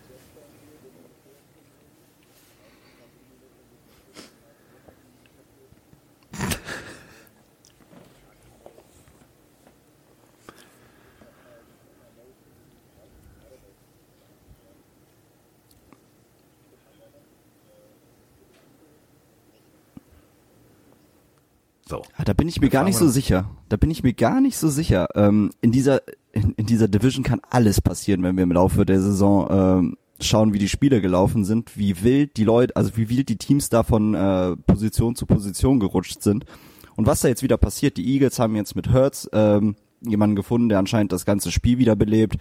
S3: So.
S5: Ah, Da bin ich mir gar nicht so sicher. Da bin ich mir gar nicht so sicher. Ähm, in dieser in, in dieser Division kann alles passieren, wenn wir im Laufe der Saison ähm, schauen, wie die Spiele gelaufen sind, wie wild die Leute, also wie wild die Teams da von äh, Position zu Position gerutscht sind. Und was da jetzt wieder passiert, die Eagles haben jetzt mit Hurts ähm, jemanden gefunden, der anscheinend das ganze Spiel wiederbelebt.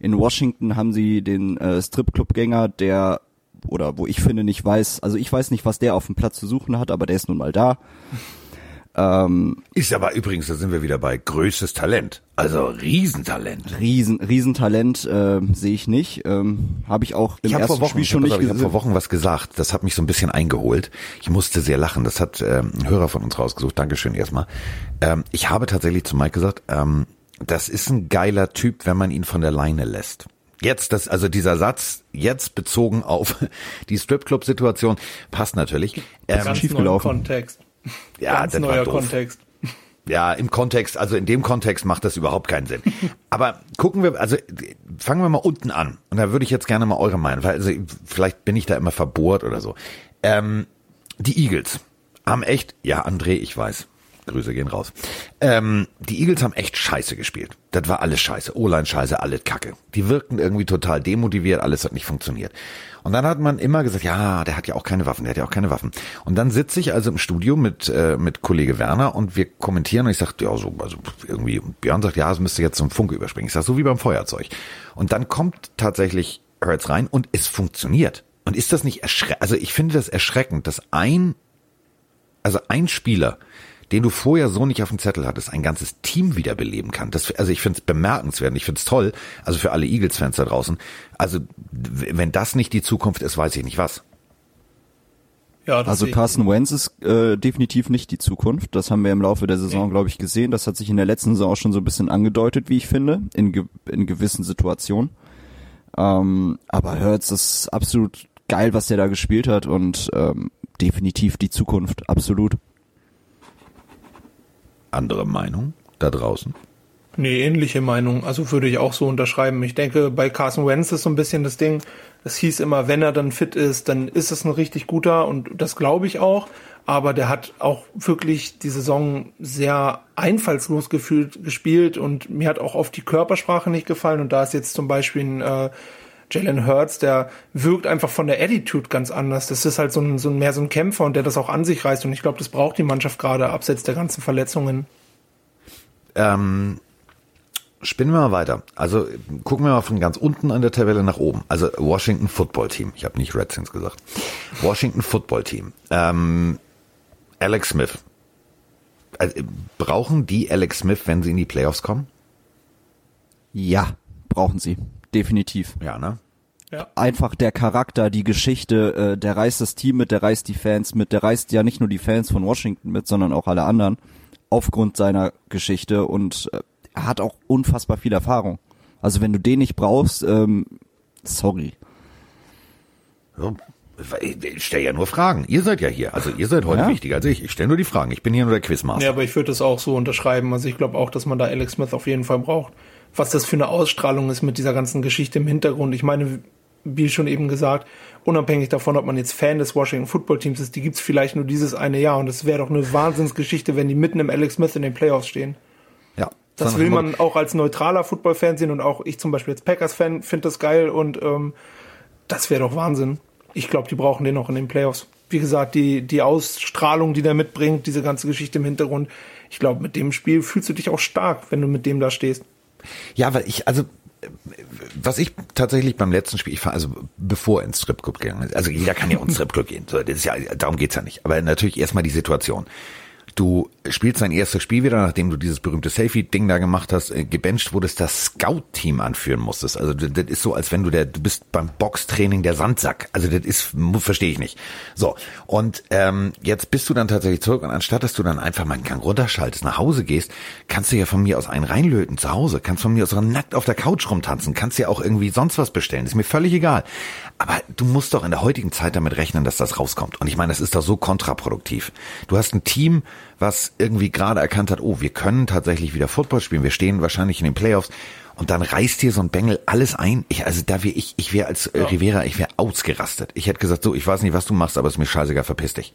S5: In Washington haben sie den äh, Stripclub-Gänger, der oder wo ich finde nicht weiß, also ich weiß nicht, was der auf dem Platz zu suchen hat, aber der ist nun mal da. Ähm,
S3: Ist aber übrigens, da sind wir wieder bei größtes Talent. Also Riesentalent.
S5: Riesen, Riesentalent äh, sehe ich nicht. Ähm, habe ich auch im
S3: Ich habe
S5: ersten
S3: vor Wochen,
S5: Spiel
S3: ich
S5: schon
S3: hab,
S5: nicht
S3: ich hab vor. Wochen was gesagt. Das hat mich so ein bisschen eingeholt. Ich musste sehr lachen. Das hat ähm, ein Hörer von uns rausgesucht. Dankeschön erstmal. Ähm, ich habe tatsächlich zu Mike gesagt, ähm, das ist ein geiler Typ, wenn man ihn von der Leine lässt. Jetzt, das, also dieser Satz, jetzt bezogen auf die Stripclub-Situation, passt natürlich. Ähm,
S6: Ganz
S5: schief
S6: neuer
S5: gelaufen.
S6: Kontext.
S3: Ja,
S6: Ganz
S3: das war
S6: neuer
S3: doof.
S6: Kontext.
S3: Ja, im Kontext, also in dem Kontext macht das überhaupt keinen Sinn. Aber gucken wir, also fangen wir mal unten an. Und da würde ich jetzt gerne mal eure Meinung, weil also vielleicht bin ich da immer verbohrt oder so. Ähm, die Eagles haben echt, ja, André, ich weiß. Grüße gehen raus. Ähm, die Eagles haben echt scheiße gespielt. Das war alles scheiße. O-Line scheiße, alles kacke. Die wirkten irgendwie total demotiviert, alles hat nicht funktioniert. Und dann hat man immer gesagt, ja, der hat ja auch keine Waffen, der hat ja auch keine Waffen. Und dann sitze ich also im Studio mit, äh, mit Kollege Werner und wir kommentieren und ich sag, ja, so, also irgendwie, und Björn sagt, ja, es müsste jetzt zum Funke überspringen. Ich sag, so wie beim Feuerzeug. Und dann kommt tatsächlich Hurts rein und es funktioniert. Und ist das nicht erschreckend? Also ich finde das erschreckend, dass ein also ein Spieler, den du vorher so nicht auf dem Zettel hattest, ein ganzes Team wiederbeleben kann. Das, also ich finde es bemerkenswert, ich finde es toll, also für alle Eagles-Fans da draußen. Also wenn das nicht die Zukunft ist, weiß ich nicht was.
S6: Ja, das
S5: Also. Carson Wentz ist äh, definitiv nicht die Zukunft. Das haben wir im Laufe der Saison, glaube ich, gesehen. Das hat sich in der letzten Saison auch schon so ein bisschen angedeutet, wie ich finde, in, ge in gewissen Situationen. Ähm, aber Hurts ist absolut geil, was der da gespielt hat und ähm, definitiv die Zukunft, absolut.
S3: Andere Meinung da draußen?
S6: Nee, ähnliche Meinung. Also würde ich auch so unterschreiben. Ich denke, bei Carson Wentz ist so ein bisschen das Ding, es hieß immer, wenn er dann fit ist, dann ist es ein richtig guter und das glaube ich auch. Aber der hat auch wirklich die Saison sehr einfallslos gefühlt gespielt und mir hat auch oft die Körpersprache nicht gefallen. Und da ist jetzt zum Beispiel ein äh, Jalen Hurts, der wirkt einfach von der Attitude ganz anders. Das ist halt so ein, so ein mehr so ein Kämpfer und der das auch an sich reißt. Und ich glaube, das braucht die Mannschaft gerade abseits der ganzen Verletzungen.
S3: Ähm, spinnen wir mal weiter. Also gucken wir mal von ganz unten an der Tabelle nach oben. Also Washington Football Team. Ich habe nicht Redskins gesagt. Washington Football Team. Ähm, Alex Smith. Also, brauchen die Alex Smith, wenn sie in die Playoffs kommen?
S5: Ja, brauchen sie. Definitiv.
S3: Ja, ne?
S5: Ja. Einfach der Charakter, die Geschichte, äh, der reißt das Team mit, der reißt die Fans mit, der reißt ja nicht nur die Fans von Washington mit, sondern auch alle anderen aufgrund seiner Geschichte und äh, er hat auch unfassbar viel Erfahrung. Also wenn du den nicht brauchst, ähm, sorry.
S3: Ich stelle ja nur Fragen. Ihr seid ja hier. Also ihr seid heute ja. wichtiger als ich. Ich stelle nur die Fragen. Ich bin hier nur der Quizmaster.
S6: Ja, aber ich würde das auch so unterschreiben. Also ich glaube auch, dass man da Alex Smith auf jeden Fall braucht. Was das für eine Ausstrahlung ist mit dieser ganzen Geschichte im Hintergrund. Ich meine, wie schon eben gesagt, unabhängig davon, ob man jetzt Fan des Washington Football Teams ist, die gibt's vielleicht nur dieses eine Jahr. Und es wäre doch eine Wahnsinnsgeschichte, wenn die mitten im Alex Smith in den Playoffs stehen.
S3: Ja.
S6: Das will man auch als neutraler Football-Fan sehen und auch ich zum Beispiel als Packers-Fan finde das geil und ähm, das wäre doch Wahnsinn. Ich glaube, die brauchen den noch in den Playoffs. Wie gesagt, die, die Ausstrahlung, die der mitbringt, diese ganze Geschichte im Hintergrund. Ich glaube, mit dem Spiel fühlst du dich auch stark, wenn du mit dem da stehst.
S3: Ja, weil ich, also was ich tatsächlich beim letzten Spiel, ich war also bevor ins Stripclub gegangen ist, also jeder kann ja ins Stripclub gehen, so, das ist ja, darum geht's ja nicht. Aber natürlich erstmal die Situation. Du spielst dein erstes Spiel wieder, nachdem du dieses berühmte Safety-Ding da gemacht hast, äh, gebencht wurdest, das Scout-Team anführen musstest. Also das ist so, als wenn du der, du bist beim Boxtraining der Sandsack. Also das ist, verstehe ich nicht. So, und ähm, jetzt bist du dann tatsächlich zurück und anstatt, dass du dann einfach mal einen Gang runterschaltest, nach Hause gehst, kannst du ja von mir aus einen reinlöten zu Hause, kannst von mir aus nackt auf der Couch rumtanzen, kannst ja auch irgendwie sonst was bestellen, ist mir völlig egal. Aber du musst doch in der heutigen Zeit damit rechnen, dass das rauskommt. Und ich meine, das ist doch so kontraproduktiv. Du hast ein Team, was irgendwie gerade erkannt hat, oh, wir können tatsächlich wieder Football spielen, wir stehen wahrscheinlich in den Playoffs und dann reißt hier so ein Bengel alles ein. Ich, also da wäre ich, ich wäre als äh, Rivera, ich wäre ausgerastet. Ich hätte gesagt, so, ich weiß nicht, was du machst, aber es ist mir scheißegal, verpiss dich.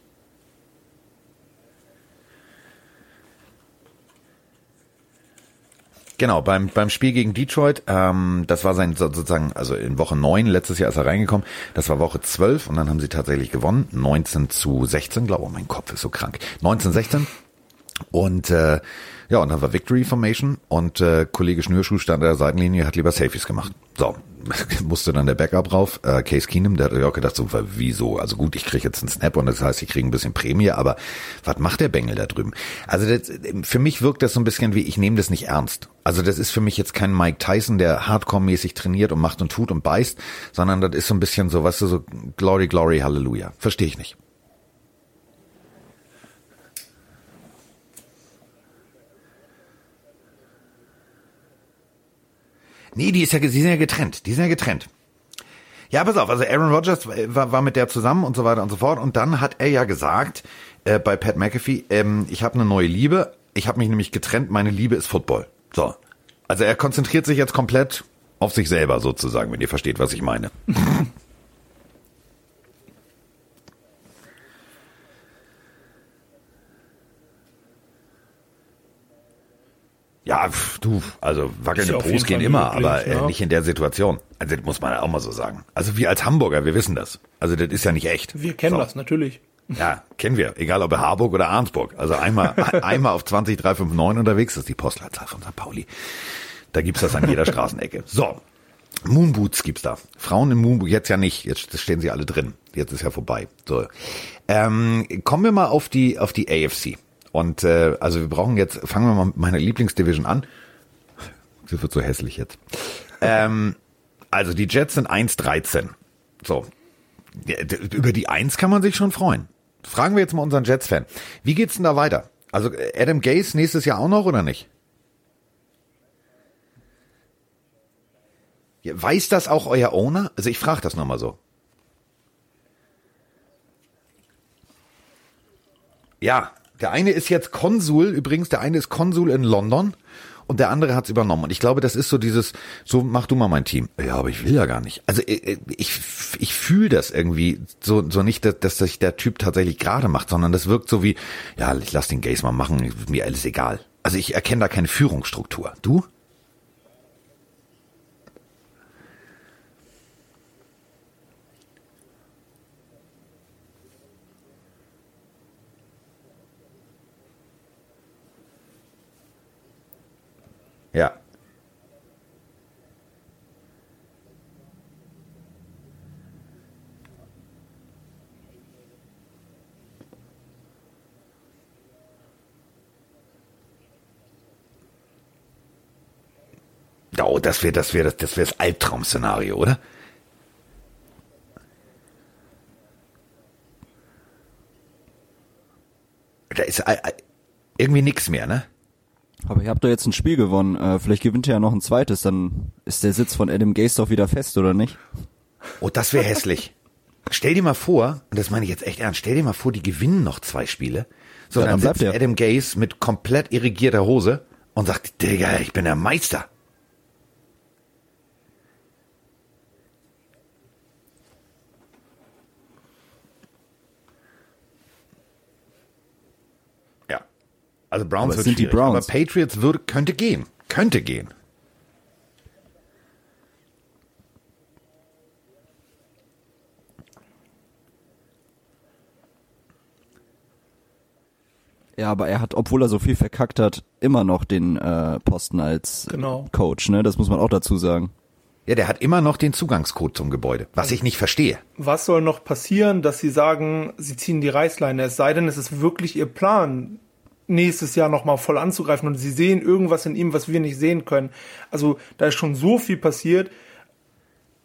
S3: Genau, beim, beim Spiel gegen Detroit, ähm, das war sein sozusagen, also in Woche 9, letztes Jahr ist er reingekommen, das war Woche 12 und dann haben sie tatsächlich gewonnen, 19 zu 16, glaube ich, oh, mein Kopf ist so krank, 19, 16 und äh, ja, und dann war Victory Formation und äh, Kollege Schnürschuh stand an der Seitenlinie, hat lieber Safeties gemacht. So, musste dann der Backup rauf, äh, Case Keenum, der hat auch gedacht, so, wieso? Also gut, ich kriege jetzt einen Snap und das heißt, ich kriege ein bisschen Prämie, aber was macht der Bengel da drüben? Also das, für mich wirkt das so ein bisschen wie, ich nehme das nicht ernst. Also das ist für mich jetzt kein Mike Tyson, der hardcore-mäßig trainiert und macht und tut und beißt, sondern das ist so ein bisschen so, weißt du, so Glory, Glory, Halleluja. Verstehe ich nicht. Nee, die ist ja, die sind ja getrennt. Die sind ja getrennt. Ja, pass auf, also Aaron Rodgers war, war mit der zusammen und so weiter und so fort. Und dann hat er ja gesagt, äh, bei Pat McAfee, ähm, ich habe eine neue Liebe. Ich habe mich nämlich getrennt, meine Liebe ist Football. So. Also er konzentriert sich jetzt komplett auf sich selber sozusagen, wenn ihr versteht, was ich meine. Ja, du, also wackelnde Pros gehen immer, möglich, aber äh, ja. nicht in der Situation. Also das muss man auch mal so sagen. Also wir als Hamburger, wir wissen das. Also das ist ja nicht echt.
S6: Wir kennen so. das natürlich.
S3: Ja, kennen wir. Egal ob Harburg oder Arnsburg. Also einmal, einmal auf 20359 unterwegs ist die Postleitzahl von St. Pauli. Da gibt's das an jeder Straßenecke. So. Moonboots gibt's da. Frauen in Moonboots, jetzt ja nicht. Jetzt stehen sie alle drin. Jetzt ist ja vorbei. So. Ähm, kommen wir mal auf die, auf die AFC. Und äh, also wir brauchen jetzt, fangen wir mal mit meiner Lieblingsdivision an. Sie wird so hässlich jetzt. Ähm, also die Jets sind 1-13. So. Über die 1 kann man sich schon freuen. Fragen wir jetzt mal unseren Jets-Fan. Wie geht's denn da weiter? Also Adam Gase nächstes Jahr auch noch oder nicht? Weiß das auch euer Owner? Also ich frage das nochmal so. Ja, der eine ist jetzt Konsul, übrigens, der eine ist Konsul in London und der andere hat's übernommen. Und ich glaube, das ist so dieses, so mach du mal mein Team. Ja, aber ich will ja gar nicht. Also äh, äh, ich, ich, ich fühle das irgendwie so, so nicht, dass, dass sich der Typ tatsächlich gerade macht, sondern das wirkt so wie, ja, ich lass den Gays mal machen, mir alles egal. Also ich erkenne da keine Führungsstruktur. Du? Ja. Oh, das wäre das wäre das, das wäre das Albtraum-Szenario, oder? Da ist äh, äh, irgendwie nix mehr, ne?
S5: Aber ihr habt doch jetzt ein Spiel gewonnen. Äh, vielleicht gewinnt ihr ja noch ein zweites, dann ist der Sitz von Adam Gase doch wieder fest, oder nicht?
S3: Oh, das wäre hässlich. Stell dir mal vor, und das meine ich jetzt echt ernst, stell dir mal vor, die gewinnen noch zwei Spiele. So, ja, dann, dann sitzt Adam Gase mit komplett irrigierter Hose und sagt, Digga, ich bin der Meister. Also Browns
S5: aber wird sind die Browns.
S3: aber Patriots würde, könnte gehen. Könnte gehen.
S5: Ja, aber er hat, obwohl er so viel verkackt hat, immer noch den äh, Posten als genau. Coach, ne? Das muss man auch dazu sagen.
S3: Ja, der hat immer noch den Zugangscode zum Gebäude, was ich nicht verstehe.
S6: Was soll noch passieren, dass sie sagen, sie ziehen die Reißleine? Es sei denn, es ist wirklich ihr Plan, nächstes Jahr nochmal voll anzugreifen und sie sehen irgendwas in ihm, was wir nicht sehen können. Also da ist schon so viel passiert.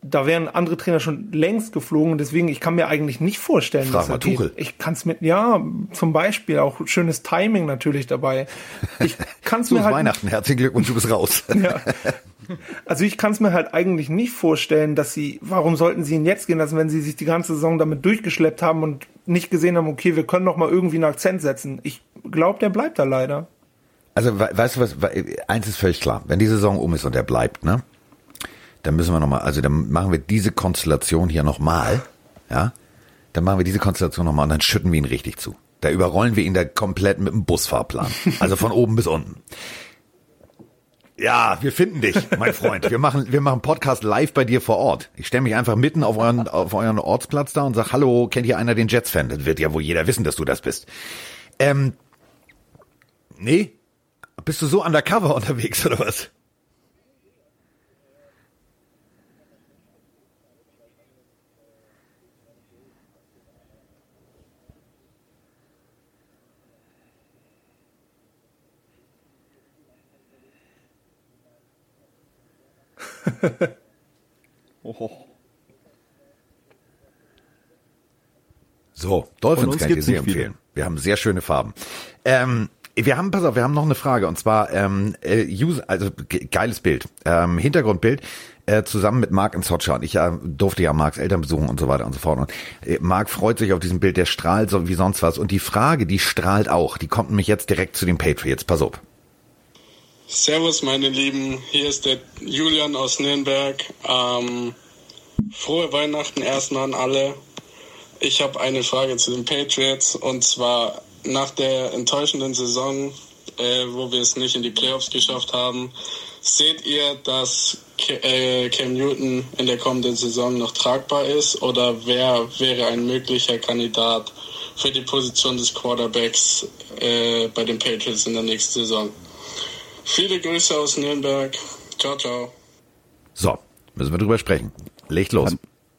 S6: Da wären andere Trainer schon längst geflogen. Deswegen, ich kann mir eigentlich nicht vorstellen,
S3: Frag mal Tuchel.
S6: Ich kann es mit, ja, zum Beispiel auch schönes Timing natürlich dabei. Ich kann es mir halt
S3: Weihnachten, herzlichen Glückwunsch, du bist raus.
S6: ja. Also ich kann es mir halt eigentlich nicht vorstellen, dass sie, warum sollten sie ihn jetzt gehen lassen, wenn sie sich die ganze Saison damit durchgeschleppt haben und nicht gesehen haben, okay, wir können noch mal irgendwie einen Akzent setzen. Ich glaube, der bleibt da leider.
S3: Also weißt du was, eins ist völlig klar, wenn die Saison um ist und er bleibt, ne? Dann müssen wir noch mal, also dann machen wir diese Konstellation hier noch mal, ja? Dann machen wir diese Konstellation noch mal und dann schütten wir ihn richtig zu. Da überrollen wir ihn da komplett mit dem Busfahrplan. Also von oben bis unten. Ja, wir finden dich, mein Freund. Wir machen, wir machen Podcast live bei dir vor Ort. Ich stelle mich einfach mitten auf euren, auf euren Ortsplatz da und sag, hallo, kennt hier einer den Jets-Fan? Das wird ja wohl jeder wissen, dass du das bist. Ähm, nee? Bist du so undercover unterwegs oder was? So, Dolphins kann ich sehr empfehlen. Wir haben sehr schöne Farben. Ähm, wir haben, pass auf, wir haben noch eine Frage. Und zwar ähm, äh, User, also geiles Bild, ähm, Hintergrundbild äh, zusammen mit Mark in Socha und ich äh, durfte ja Marks Eltern besuchen und so weiter und so fort. Und äh, Mark freut sich auf diesem Bild, der strahlt so wie sonst was. Und die Frage, die strahlt auch, die kommt nämlich jetzt direkt zu den Patriots, pass auf.
S7: Servus, meine Lieben. Hier ist der Julian aus Nürnberg. Ähm, frohe Weihnachten erstmal an alle. Ich habe eine Frage zu den Patriots und zwar nach der enttäuschenden Saison, äh, wo wir es nicht in die Playoffs geschafft haben. Seht ihr, dass äh, Cam Newton in der kommenden Saison noch tragbar ist oder wer wäre ein möglicher Kandidat für die Position des Quarterbacks äh, bei den Patriots in der nächsten Saison? Viele Grüße aus Nürnberg. Ciao, ciao.
S3: So, müssen wir drüber sprechen. Legt los.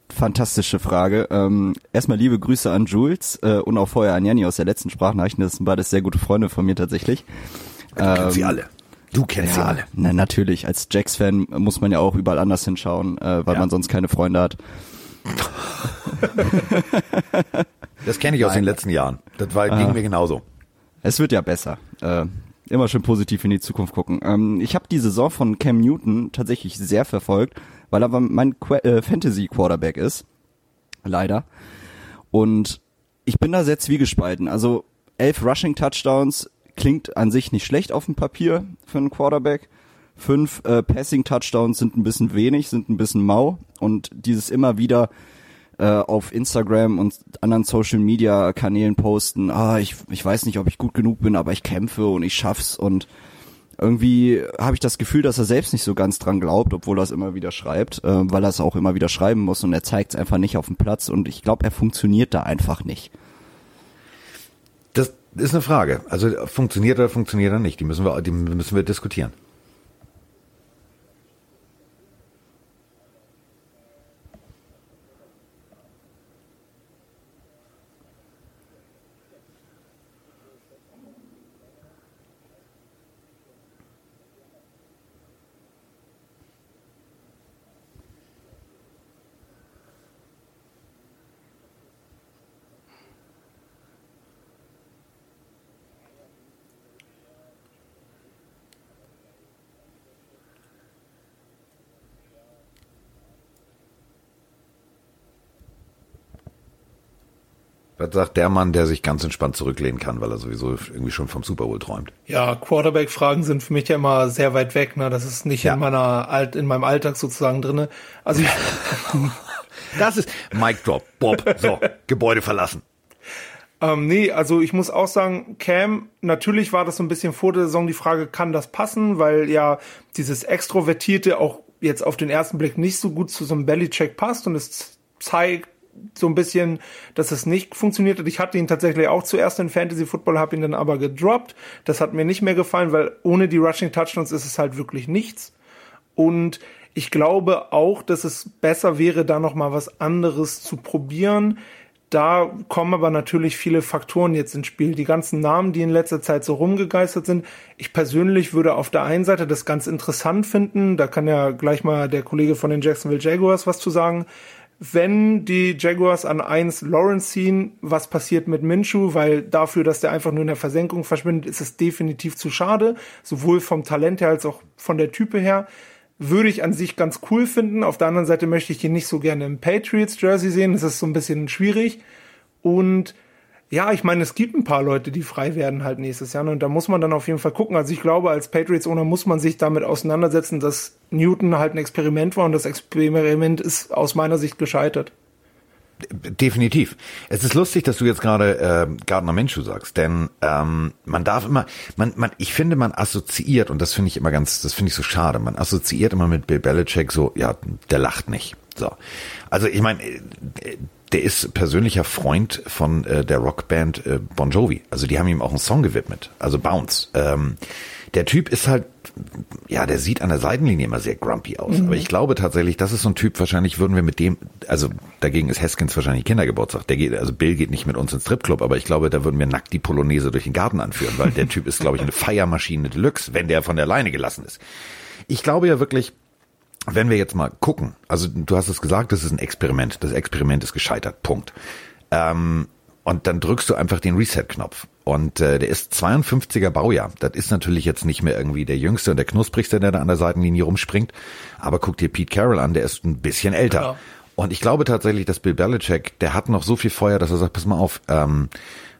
S5: Fantastische Frage. Ähm, erstmal liebe Grüße an Jules äh, und auch vorher an Janni aus der letzten Sprachnachricht. Das sind beides sehr gute Freunde von mir tatsächlich.
S3: Du ähm, kennst sie alle. Du kennst ja, sie alle.
S5: Na, natürlich. Als Jacks-Fan muss man ja auch überall anders hinschauen, äh, weil ja. man sonst keine Freunde hat.
S3: das kenne ich aus Nein. den letzten Jahren. Das war, ging ah. mir genauso.
S5: Es wird ja besser. Äh, immer schön positiv in die Zukunft gucken. Ähm, ich habe die Saison von Cam Newton tatsächlich sehr verfolgt, weil er mein äh, Fantasy Quarterback ist. Leider. Und ich bin da sehr zwiegespalten. Also elf Rushing Touchdowns klingt an sich nicht schlecht auf dem Papier für einen Quarterback. Fünf äh, Passing-Touchdowns sind ein bisschen wenig, sind ein bisschen mau. Und dieses immer wieder äh, auf Instagram und anderen Social-Media-Kanälen posten, ah, ich, ich weiß nicht, ob ich gut genug bin, aber ich kämpfe und ich schaff's. Und irgendwie habe ich das Gefühl, dass er selbst nicht so ganz dran glaubt, obwohl er es immer wieder schreibt, äh, weil er es auch immer wieder schreiben muss und er zeigt es einfach nicht auf dem Platz und ich glaube, er funktioniert da einfach nicht.
S3: Das ist eine Frage. Also funktioniert oder funktioniert er nicht? Die müssen wir, die müssen wir diskutieren. Was sagt der Mann, der sich ganz entspannt zurücklehnen kann, weil er sowieso irgendwie schon vom Super Bowl träumt?
S6: Ja, Quarterback-Fragen sind für mich ja immer sehr weit weg. Ne? Das ist nicht ja. in meiner Alt in meinem Alltag sozusagen drinne. Also ich,
S3: das ist Mic Drop, Bob. So, Gebäude verlassen.
S6: Ähm, nee, also ich muss auch sagen, Cam, natürlich war das so ein bisschen vor der Saison die Frage, kann das passen, weil ja dieses Extrovertierte auch jetzt auf den ersten Blick nicht so gut zu so einem Bellycheck passt und es zeigt so ein bisschen, dass es nicht funktioniert hat. Ich hatte ihn tatsächlich auch zuerst in Fantasy Football, habe ihn dann aber gedroppt. Das hat mir nicht mehr gefallen, weil ohne die Rushing Touchdowns ist es halt wirklich nichts. Und ich glaube auch, dass es besser wäre, da noch mal was anderes zu probieren. Da kommen aber natürlich viele Faktoren jetzt ins Spiel. Die ganzen Namen, die in letzter Zeit so rumgegeistert sind. Ich persönlich würde auf der einen Seite das ganz interessant finden. Da kann ja gleich mal der Kollege von den Jacksonville Jaguars was zu sagen wenn die Jaguars an eins Lawrence ziehen, was passiert mit Minshew? Weil dafür, dass der einfach nur in der Versenkung verschwindet, ist es definitiv zu schade. Sowohl vom Talent her als auch von der Type her. Würde ich an sich ganz cool finden. Auf der anderen Seite möchte ich ihn nicht so gerne im Patriots Jersey sehen. Das ist so ein bisschen schwierig. Und ja, ich meine, es gibt ein paar Leute, die frei werden halt nächstes Jahr. Ne? Und da muss man dann auf jeden Fall gucken. Also ich glaube, als Patriots-Owner muss man sich damit auseinandersetzen, dass Newton halt ein Experiment war und das Experiment ist aus meiner Sicht gescheitert.
S3: Definitiv. Es ist lustig, dass du jetzt gerade äh, Gardner Minshew sagst, denn ähm, man darf immer, man, man, ich finde, man assoziiert und das finde ich immer ganz, das finde ich so schade. Man assoziiert immer mit Bill Belichick so, ja, der lacht nicht. So, also ich meine, äh, der ist persönlicher Freund von äh, der Rockband äh, Bon Jovi. Also die haben ihm auch einen Song gewidmet, also Bounce. Ähm, der Typ ist halt, ja, der sieht an der Seitenlinie immer sehr grumpy aus. Mhm. Aber ich glaube tatsächlich, das ist so ein Typ, wahrscheinlich würden wir mit dem, also dagegen ist Haskins wahrscheinlich Kindergeburtstag. Der geht, also Bill geht nicht mit uns ins Stripclub, aber ich glaube, da würden wir nackt die Polonaise durch den Garten anführen, weil der Typ ist, glaube ich, eine Feiermaschine Deluxe, wenn der von der Leine gelassen ist. Ich glaube ja wirklich, wenn wir jetzt mal gucken, also du hast es gesagt, das ist ein Experiment. Das Experiment ist gescheitert. Punkt. Ähm, und dann drückst du einfach den Reset-Knopf. Und äh, der ist 52er Baujahr. Das ist natürlich jetzt nicht mehr irgendwie der Jüngste und der Knusprigste, der da an der Seitenlinie rumspringt. Aber guck dir Pete Carroll an, der ist ein bisschen älter. Ja. Und ich glaube tatsächlich, dass Bill Belichick, der hat noch so viel Feuer, dass er sagt, pass mal auf, ähm,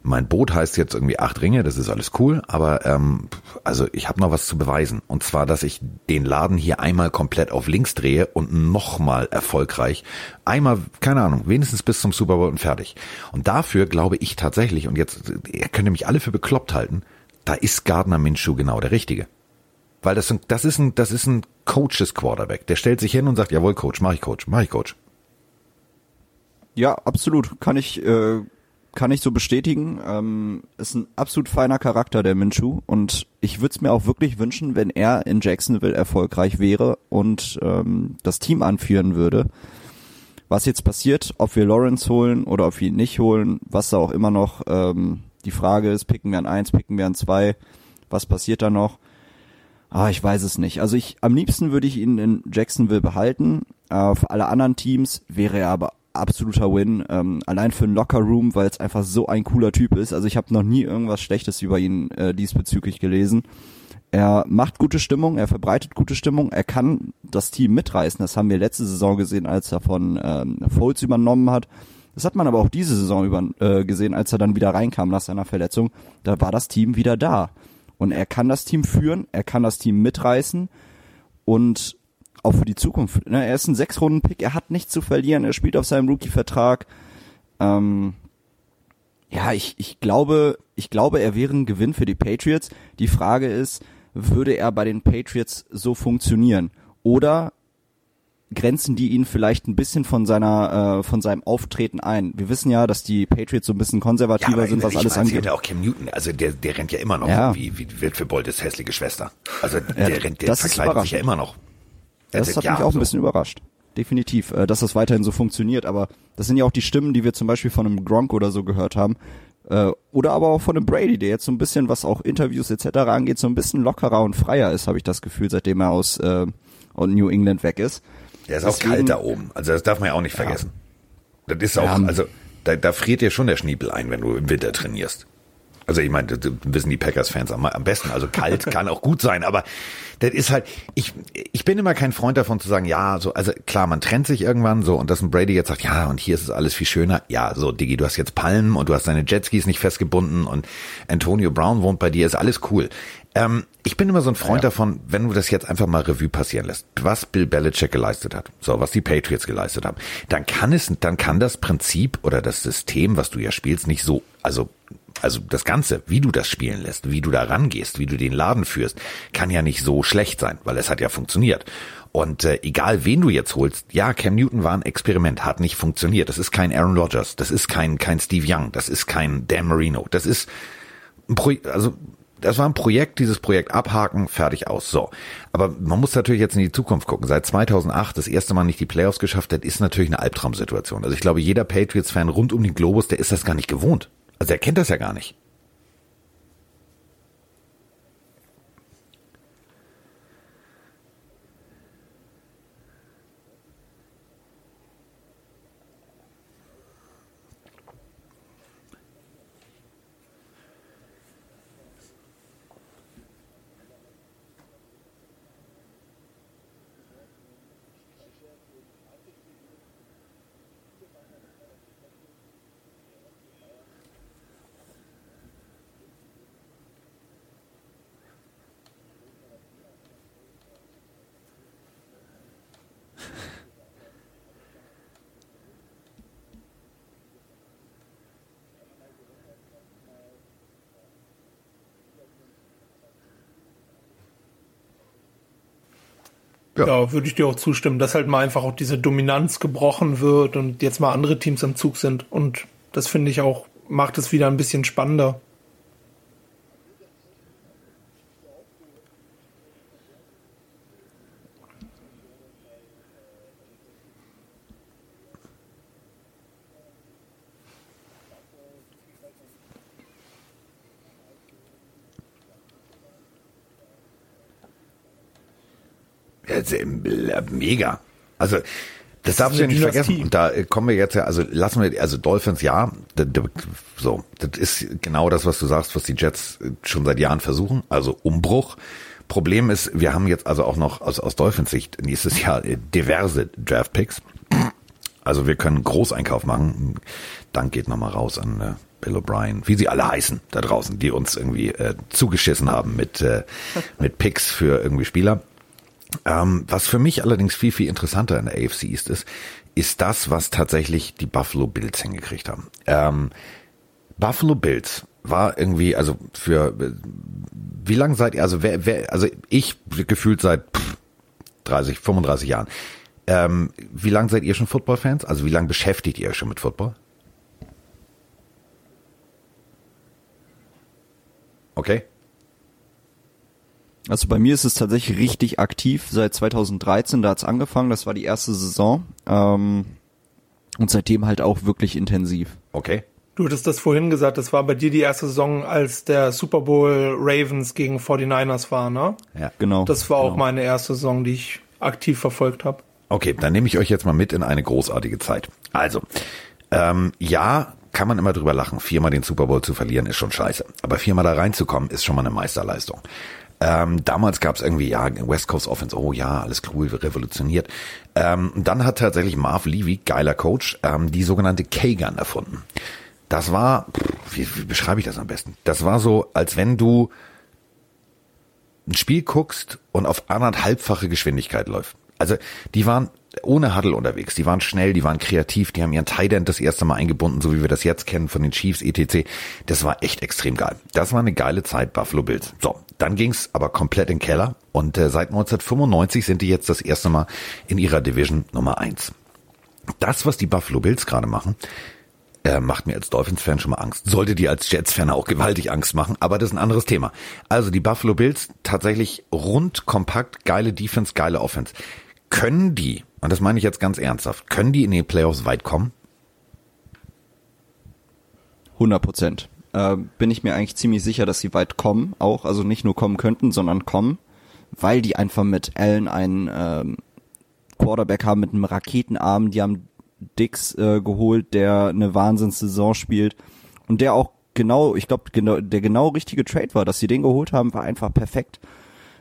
S3: mein Boot heißt jetzt irgendwie acht Ringe, das ist alles cool, aber ähm, also ich habe noch was zu beweisen. Und zwar, dass ich den Laden hier einmal komplett auf links drehe und nochmal erfolgreich. Einmal, keine Ahnung, wenigstens bis zum Super Bowl und fertig. Und dafür glaube ich tatsächlich, und jetzt, ihr könnt mich alle für bekloppt halten, da ist Gardner Minshew genau der Richtige. Weil das, das ist ein, das ist ein Coaches Quarterback. Der stellt sich hin und sagt, jawohl, Coach, mach ich Coach, mach ich Coach.
S5: Ja, absolut. Kann ich, äh, kann ich so bestätigen. Ähm, ist ein absolut feiner Charakter, der Minshu. Und ich würde es mir auch wirklich wünschen, wenn er in Jacksonville erfolgreich wäre und ähm, das Team anführen würde. Was jetzt passiert, ob wir Lawrence holen oder ob wir ihn nicht holen, was da auch immer noch ähm, die Frage ist, picken wir an eins, picken wir an zwei, was passiert da noch? Ah, ich weiß es nicht. Also ich, am liebsten würde ich ihn in Jacksonville behalten. Äh, für alle anderen Teams wäre er aber absoluter Win. Ähm, allein für einen Locker Room, weil es einfach so ein cooler Typ ist. Also ich habe noch nie irgendwas Schlechtes über ihn äh, diesbezüglich gelesen. Er macht gute Stimmung, er verbreitet gute Stimmung, er kann das Team mitreißen. Das haben wir letzte Saison gesehen, als er von ähm, Foles übernommen hat. Das hat man aber auch diese Saison über äh, gesehen, als er dann wieder reinkam nach seiner Verletzung. Da war das Team wieder da. Und er kann das Team führen, er kann das Team mitreißen und auch für die Zukunft. Ne? Er ist ein Sechs-Runden-Pick, er hat nichts zu verlieren, er spielt auf seinem Rookie-Vertrag. Ähm, ja, ich, ich glaube, ich glaube, er wäre ein Gewinn für die Patriots. Die Frage ist, würde er bei den Patriots so funktionieren? Oder grenzen die ihn vielleicht ein bisschen von seiner äh, von seinem Auftreten ein. Wir wissen ja, dass die Patriots so ein bisschen konservativer ja, sind, was alles angeht.
S3: Ja auch Cam Newton, also der der rennt ja immer noch ja. wie wie wird für Boldes hässliche Schwester. Also der ja, rennt der verkleidet sich ja immer noch.
S5: Das hat mich auch so. ein bisschen überrascht. Definitiv, äh, dass das weiterhin so funktioniert, aber das sind ja auch die Stimmen, die wir zum Beispiel von einem Gronk oder so gehört haben, äh, oder aber auch von einem Brady, der jetzt so ein bisschen, was auch Interviews etc. angeht, so ein bisschen lockerer und freier ist, habe ich das Gefühl, seitdem er aus äh, New England weg ist.
S3: Der ist Deswegen, auch kalt da oben. Also das darf man ja auch nicht vergessen. Ja. Das ist auch, ja. also da, da friert dir schon der Schniepel ein, wenn du im Winter trainierst. Also ich meine, das wissen die Packers-Fans am, am besten. Also kalt kann auch gut sein, aber das ist halt, ich, ich bin immer kein Freund davon zu sagen, ja, so, also klar, man trennt sich irgendwann so und dass ein Brady jetzt sagt, ja, und hier ist es alles viel schöner. Ja, so, Diggi, du hast jetzt Palmen und du hast deine Jetskis nicht festgebunden und Antonio Brown wohnt bei dir, ist alles cool. Ähm, ich bin immer so ein Freund ja. davon, wenn du das jetzt einfach mal Revue passieren lässt, was Bill Belichick geleistet hat, so was die Patriots geleistet haben, dann kann es, dann kann das Prinzip oder das System, was du ja spielst, nicht so, also also das Ganze, wie du das spielen lässt, wie du da rangehst, wie du den Laden führst, kann ja nicht so schlecht sein, weil es hat ja funktioniert. Und äh, egal wen du jetzt holst, ja, Cam Newton war ein Experiment, hat nicht funktioniert. Das ist kein Aaron Rodgers, das ist kein kein Steve Young, das ist kein Dan Marino, das ist ein Pro also das war ein Projekt, dieses Projekt abhaken, fertig aus. So. Aber man muss natürlich jetzt in die Zukunft gucken. Seit 2008 das erste Mal nicht die Playoffs geschafft hat, ist natürlich eine Albtraumsituation. Also ich glaube, jeder Patriots-Fan rund um den Globus, der ist das gar nicht gewohnt. Also er kennt das ja gar nicht.
S6: Ja. ja, würde ich dir auch zustimmen, dass halt mal einfach auch diese Dominanz gebrochen wird und jetzt mal andere Teams am Zug sind. Und das finde ich auch, macht es wieder ein bisschen spannender. Mega. Also das darfst du ja nicht vergessen. Und da kommen wir jetzt ja, also lassen wir, also Dolphins ja, so, das ist genau das, was du sagst, was die Jets schon seit Jahren versuchen, also Umbruch. Problem ist, wir haben jetzt also auch noch aus, aus Dolphins Sicht nächstes Jahr diverse Draft Picks. Also wir können Großeinkauf machen. Dank geht nochmal raus an äh, Bill O'Brien, wie sie alle heißen da draußen, die uns irgendwie äh, zugeschissen haben mit, äh, mit Picks für irgendwie Spieler. Ähm, was für mich allerdings viel, viel interessanter in der AFC ist, ist, ist das, was tatsächlich die Buffalo Bills hingekriegt haben. Ähm, Buffalo Bills war irgendwie, also für wie lange seid ihr, also wer, wer, also ich gefühlt seit 30, 35 Jahren. Ähm, wie lange seid ihr schon Football-Fans? Also wie lange beschäftigt ihr euch schon mit Football? Okay.
S5: Also bei mir ist es tatsächlich richtig aktiv seit 2013, da hat's angefangen, das war die erste Saison. Ähm, und seitdem halt auch wirklich intensiv.
S3: Okay.
S6: Du hattest das vorhin gesagt, das war bei dir die erste Saison, als der Super Bowl Ravens gegen 49ers war, ne?
S3: Ja, genau.
S6: Das war
S3: genau.
S6: auch meine erste Saison, die ich aktiv verfolgt habe.
S3: Okay, dann nehme ich euch jetzt mal mit in eine großartige Zeit. Also, ähm, ja, kann man immer drüber lachen. Viermal den Super Bowl zu verlieren ist schon scheiße. Aber viermal da reinzukommen ist schon mal eine Meisterleistung. Ähm, damals gab es irgendwie, ja, West Coast Offense, oh ja, alles cool, revolutioniert. Ähm, dann hat tatsächlich Marv Levy, geiler Coach, ähm, die sogenannte K-Gun erfunden. Das war, wie, wie beschreibe ich das am besten? Das war so, als wenn du ein Spiel guckst und auf anderthalbfache Geschwindigkeit läuft. Also die waren ohne Huddle unterwegs. Die waren schnell, die waren kreativ, die haben ihren Tight End das erste Mal eingebunden, so wie wir das jetzt kennen von den Chiefs etc. Das war echt extrem geil. Das war eine geile Zeit Buffalo Bills. So, dann ging's aber komplett in den Keller und äh, seit 1995 sind die jetzt das erste Mal in ihrer Division Nummer eins. Das, was die Buffalo Bills gerade machen, äh, macht mir als Dolphins-Fan schon mal Angst. Sollte dir als Jets-Fan auch gewaltig Angst machen, aber das ist ein anderes Thema. Also die Buffalo Bills tatsächlich rund, kompakt, geile Defense, geile Offense. Können die und das meine ich jetzt ganz ernsthaft, können die in den Playoffs weit kommen?
S5: 100 Prozent. Äh, bin ich mir eigentlich ziemlich sicher, dass sie weit kommen, auch, also nicht nur kommen könnten, sondern kommen, weil die einfach mit Allen einen ähm, Quarterback haben mit einem Raketenarm, die haben Dix äh, geholt, der eine Wahnsinnssaison spielt und der auch genau, ich glaube, genau, der genau richtige Trade war, dass sie den geholt haben, war einfach perfekt.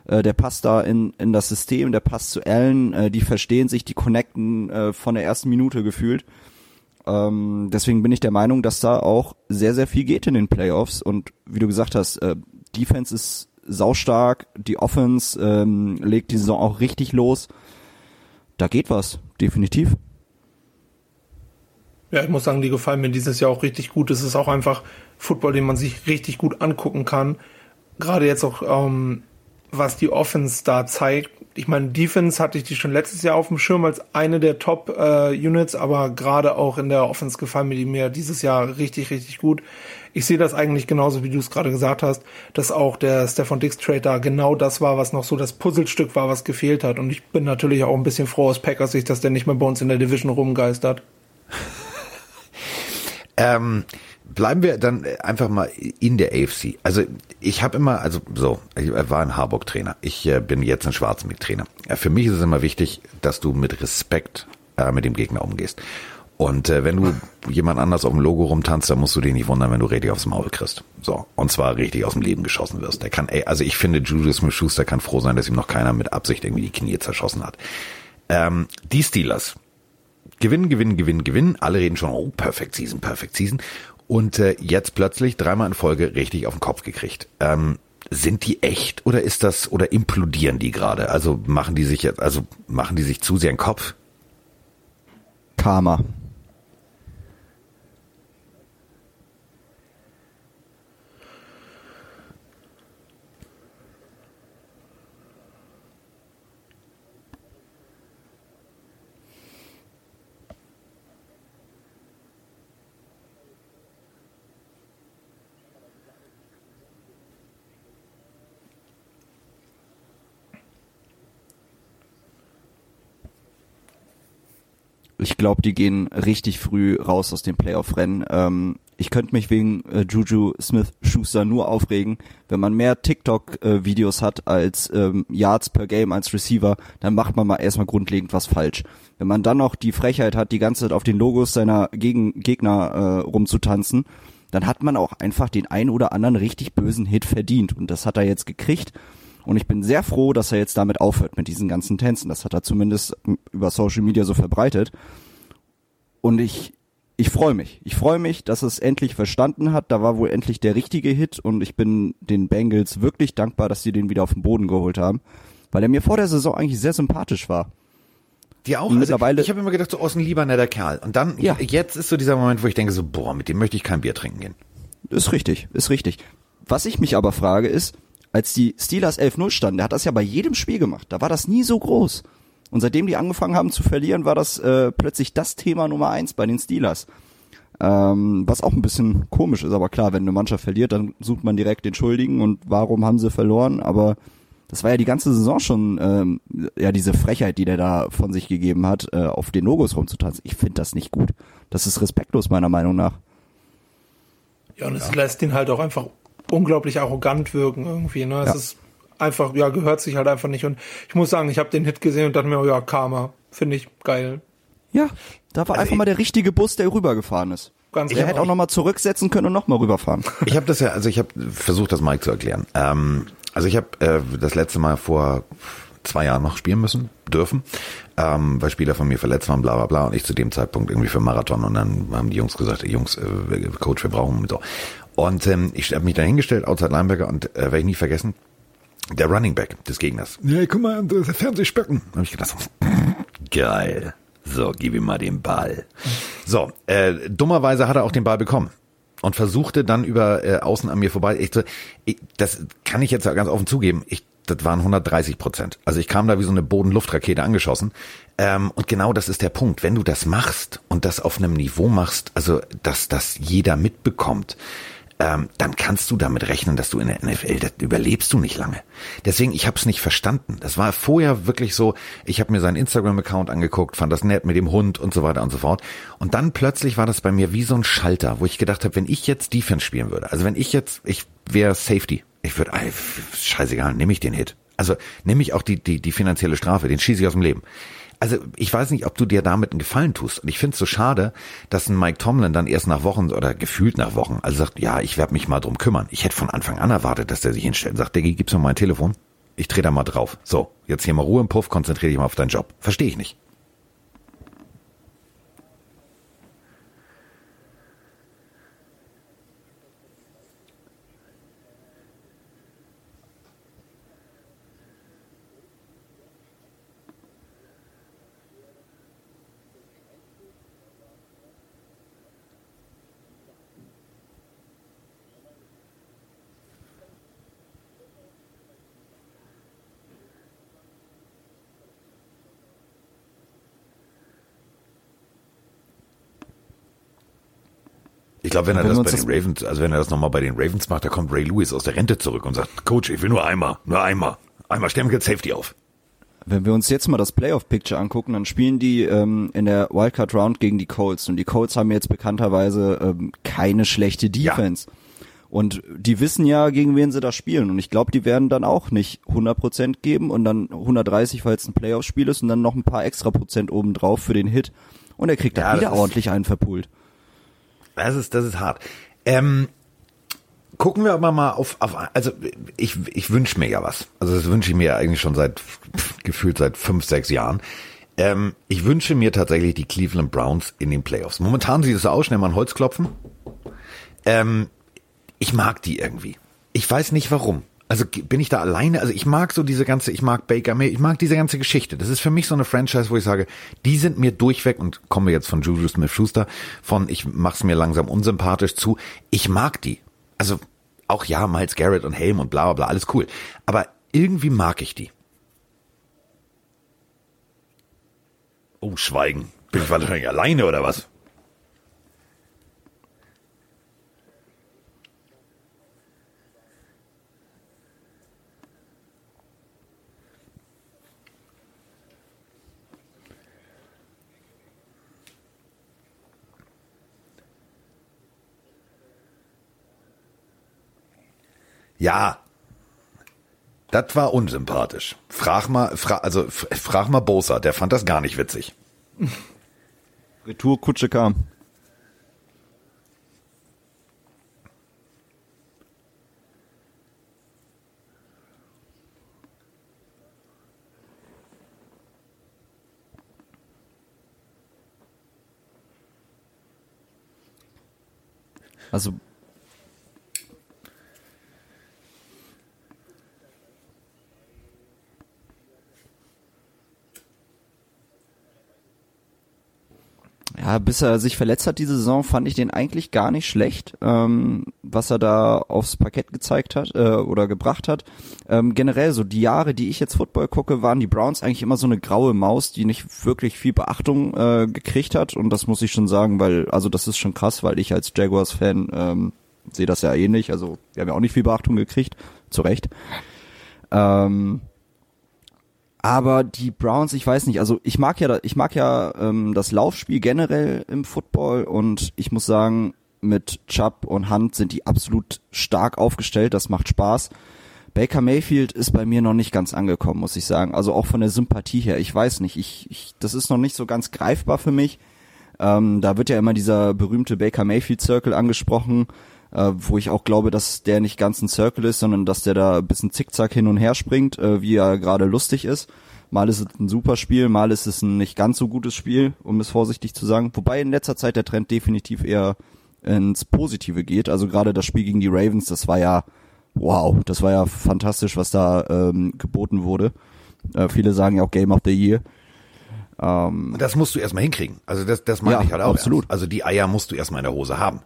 S5: Äh, der passt da in, in das System, der passt zu Allen, äh, die verstehen sich, die connecten äh, von der ersten Minute gefühlt. Ähm, deswegen bin ich der Meinung, dass da auch sehr, sehr viel geht in den Playoffs. Und wie du gesagt hast, äh, Defense ist saustark, die Offense ähm, legt die Saison auch richtig los. Da geht was, definitiv.
S6: Ja, ich muss sagen, die gefallen mir dieses Jahr auch richtig gut. Es ist auch einfach Football, den man sich richtig gut angucken kann. Gerade jetzt auch ähm, was die Offense da zeigt. Ich meine, Defense hatte ich die schon letztes Jahr auf dem Schirm als eine der Top-Units, äh, aber gerade auch in der Offense gefallen mir die mir dieses Jahr richtig, richtig gut. Ich sehe das eigentlich genauso, wie du es gerade gesagt hast, dass auch der Stefan Dix Trade da genau das war, was noch so das Puzzlestück war, was gefehlt hat. Und ich bin natürlich auch ein bisschen froh aus Packers Sicht, dass der nicht mehr bei uns in der Division rumgeistert.
S3: ähm, bleiben wir dann einfach mal in der AFC. Also ich habe immer, also so, ich war ein Harburg-Trainer. Ich äh, bin jetzt ein Schwarzenberg-Trainer. Ja, für mich ist es immer wichtig, dass du mit Respekt äh, mit dem Gegner umgehst. Und äh, wenn du jemand anders auf dem Logo rumtanzt, dann musst du dich nicht wundern, wenn du richtig aufs Maul kriegst. So. Und zwar richtig aus dem Leben geschossen wirst. Der kann, ey, also ich finde, Julius Smith-Schuster kann froh sein, dass ihm noch keiner mit Absicht irgendwie die Knie zerschossen hat. Ähm, die Steelers. Gewinnen, gewinnen, gewinnen, gewinnen. Alle reden schon, oh, Perfect Season, Perfect Season und äh, jetzt plötzlich dreimal in Folge richtig auf den Kopf gekriegt. Ähm, sind die echt oder ist das oder implodieren die gerade? Also machen die sich jetzt, also machen die sich zu sehr in den Kopf?
S5: Karma. Ich glaube, die gehen richtig früh raus aus dem Playoff-Rennen. Ähm, ich könnte mich wegen äh, Juju Smith-Schuster nur aufregen. Wenn man mehr TikTok-Videos äh, hat als ähm, Yards per Game als Receiver, dann macht man mal erstmal grundlegend was falsch. Wenn man dann noch die Frechheit hat, die ganze Zeit auf den Logos seiner Gegen Gegner äh, rumzutanzen, dann hat man auch einfach den einen oder anderen richtig bösen Hit verdient. Und das hat er jetzt gekriegt. Und ich bin sehr froh, dass er jetzt damit aufhört mit diesen ganzen Tänzen. Das hat er zumindest über Social Media so verbreitet. Und ich, ich freue mich. Ich freue mich, dass es endlich verstanden hat. Da war wohl endlich der richtige Hit und ich bin den Bengals wirklich dankbar, dass sie den wieder auf den Boden geholt haben, weil er mir vor der Saison eigentlich sehr sympathisch war.
S3: Die auch. Also ich habe immer gedacht, so aus ein lieber netter Kerl. Und dann, ja. jetzt ist so dieser Moment, wo ich denke so, boah, mit dem möchte ich kein Bier trinken gehen.
S5: Ist richtig, ist richtig. Was ich mich aber frage ist, als die Steelers 11-0 standen, der hat das ja bei jedem Spiel gemacht. Da war das nie so groß. Und seitdem die angefangen haben zu verlieren, war das äh, plötzlich das Thema Nummer eins bei den Steelers. Ähm, was auch ein bisschen komisch ist, aber klar, wenn eine Mannschaft verliert, dann sucht man direkt den Schuldigen und warum haben sie verloren, aber das war ja die ganze Saison schon ähm, ja diese Frechheit, die der da von sich gegeben hat, äh, auf den Logos rumzutanzen. Ich finde das nicht gut. Das ist respektlos meiner Meinung nach.
S6: Ja, und es ja. lässt ihn halt auch einfach unglaublich arrogant wirken irgendwie. Ne? Es ja. ist einfach, ja, gehört sich halt einfach nicht. Und ich muss sagen, ich habe den Hit gesehen und dachte mir, oh ja, Karma, finde ich geil.
S5: Ja, da war also einfach mal der richtige Bus, der rübergefahren ist. Ganz der genau. hätte auch nochmal zurücksetzen können und nochmal rüberfahren.
S3: Ich habe das ja, also ich habe versucht, das Mike zu erklären. Ähm, Also ich habe äh, das letzte Mal vor zwei Jahren noch spielen müssen, dürfen, ähm, weil Spieler von mir verletzt waren, bla bla bla, und ich zu dem Zeitpunkt irgendwie für Marathon und dann haben die Jungs gesagt, Jungs, äh, Coach, wir brauchen so. Und ähm, ich habe mich da hingestellt, Outside Linebacker, und äh, werde ich nie vergessen, der Running Back des Gegners. Ja, guck mal, das Fernsehspecken. Habe ich gedacht, geil. So, gib ihm mal den Ball. So, äh, dummerweise hat er auch den Ball bekommen und versuchte dann über äh, außen an mir vorbei. Ich, ich, das kann ich jetzt ganz offen zugeben. Ich das waren 130 Prozent. Also ich kam da wie so eine Bodenluftrakete angeschossen. Ähm, und genau das ist der Punkt. Wenn du das machst und das auf einem Niveau machst, also dass das jeder mitbekommt, ähm, dann kannst du damit rechnen, dass du in der NFL, das überlebst du nicht lange. Deswegen, ich habe es nicht verstanden. Das war vorher wirklich so, ich habe mir seinen Instagram-Account angeguckt, fand das nett mit dem Hund und so weiter und so fort. Und dann plötzlich war das bei mir wie so ein Schalter, wo ich gedacht habe, wenn ich jetzt Defense spielen würde, also wenn ich jetzt, ich wäre Safety, ich würde, scheißegal, nehme ich den Hit. Also nehme ich auch die, die, die finanzielle Strafe, den schieße ich aus dem Leben. Also ich weiß nicht, ob du dir damit einen Gefallen tust. Und ich finde es so schade, dass ein Mike Tomlin dann erst nach Wochen oder gefühlt nach Wochen, also sagt, ja, ich werde mich mal drum kümmern. Ich hätte von Anfang an erwartet, dass der sich hinstellt und sagt, Diggi, gib's mir mein Telefon. Ich drehe da mal drauf. So, jetzt hier mal Ruhe im Puff, konzentriere dich mal auf deinen Job. Verstehe ich nicht. Ich glaube, wenn er wenn das bei den Ravens, also wenn er das nochmal bei den Ravens macht, da kommt Ray Lewis aus der Rente zurück und sagt, Coach, ich will nur einmal, nur einmal. Einmal wir jetzt Safety auf.
S5: Wenn wir uns jetzt mal das Playoff-Picture angucken, dann spielen die ähm, in der Wildcard Round gegen die Colts. Und die Colts haben jetzt bekannterweise ähm, keine schlechte Defense. Ja. Und die wissen ja, gegen wen sie da spielen. Und ich glaube, die werden dann auch nicht 100% geben und dann 130, weil es ein Playoff-Spiel ist und dann noch ein paar extra Prozent obendrauf für den Hit. Und er kriegt ja, da wieder ordentlich einen verpult.
S3: Das ist, das ist hart. Ähm, gucken wir aber mal auf, auf also ich, ich wünsche mir ja was. Also das wünsche ich mir eigentlich schon seit gefühlt seit fünf, sechs Jahren. Ähm, ich wünsche mir tatsächlich die Cleveland Browns in den Playoffs. Momentan sieht es aus, schnell mal ein Holz klopfen. Ähm, ich mag die irgendwie. Ich weiß nicht warum. Also bin ich da alleine? Also ich mag so diese ganze, ich mag Baker May, ich mag diese ganze Geschichte. Das ist für mich so eine Franchise, wo ich sage, die sind mir durchweg und kommen wir jetzt von Juju Smith-Schuster von ich mach's mir langsam unsympathisch zu. Ich mag die. Also auch ja, Miles Garrett und Helm und bla bla bla, alles cool. Aber irgendwie mag ich die. Oh, Schweigen. Bin ich wahrscheinlich alleine oder was? Ja, das war unsympathisch. Frag mal, fra also frag mal Bosa, der fand das gar nicht witzig.
S5: Retour Kutsche kam. Also Ja, bis er sich verletzt hat diese Saison, fand ich den eigentlich gar nicht schlecht, ähm, was er da aufs Parkett gezeigt hat äh, oder gebracht hat. Ähm, generell so die Jahre, die ich jetzt Football gucke, waren die Browns eigentlich immer so eine graue Maus, die nicht wirklich viel Beachtung äh, gekriegt hat. Und das muss ich schon sagen, weil also das ist schon krass, weil ich als Jaguars-Fan ähm, sehe das ja ähnlich. Also wir haben ja auch nicht viel Beachtung gekriegt, zu Recht. Ähm, aber die Browns, ich weiß nicht, also ich mag ja, ich mag ja ähm, das Laufspiel generell im Football und ich muss sagen, mit Chubb und Hunt sind die absolut stark aufgestellt, das macht Spaß. Baker Mayfield ist bei mir noch nicht ganz angekommen, muss ich sagen. Also auch von der Sympathie her. Ich weiß nicht, ich, ich das ist noch nicht so ganz greifbar für mich. Ähm, da wird ja immer dieser berühmte Baker Mayfield Circle angesprochen. Äh, wo ich auch glaube, dass der nicht ganz ein Circle ist, sondern dass der da ein bisschen zickzack hin und her springt, äh, wie er gerade lustig ist. Mal ist es ein super Spiel, mal ist es ein nicht ganz so gutes Spiel, um es vorsichtig zu sagen. Wobei in letzter Zeit der Trend definitiv eher ins Positive geht. Also gerade das Spiel gegen die Ravens, das war ja wow, das war ja fantastisch, was da ähm, geboten wurde. Äh, viele sagen ja auch Game of the Year.
S3: Ähm, das musst du erstmal hinkriegen. Also das, das meine ja, ich halt auch. Absolut. Ernst. Also die Eier musst du erstmal in der Hose haben.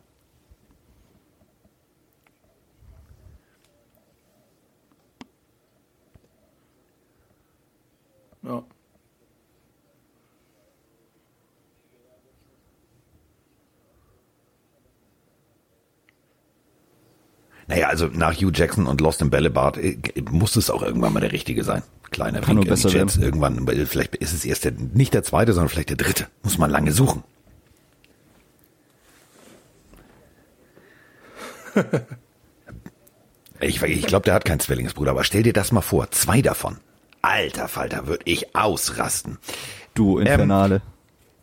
S6: Ja.
S3: Naja, also nach Hugh Jackson und Lost in Bällebad äh, muss es auch irgendwann mal der richtige sein. Kleiner
S5: Kann Wink besser Jets.
S3: Werden. Irgendwann, vielleicht ist es erst der, nicht der zweite, sondern vielleicht der dritte. Muss man lange suchen. ich ich glaube, der hat keinen Zwillingsbruder, aber stell dir das mal vor. Zwei davon. Alter Falter, würde ich ausrasten.
S5: Du Infernale.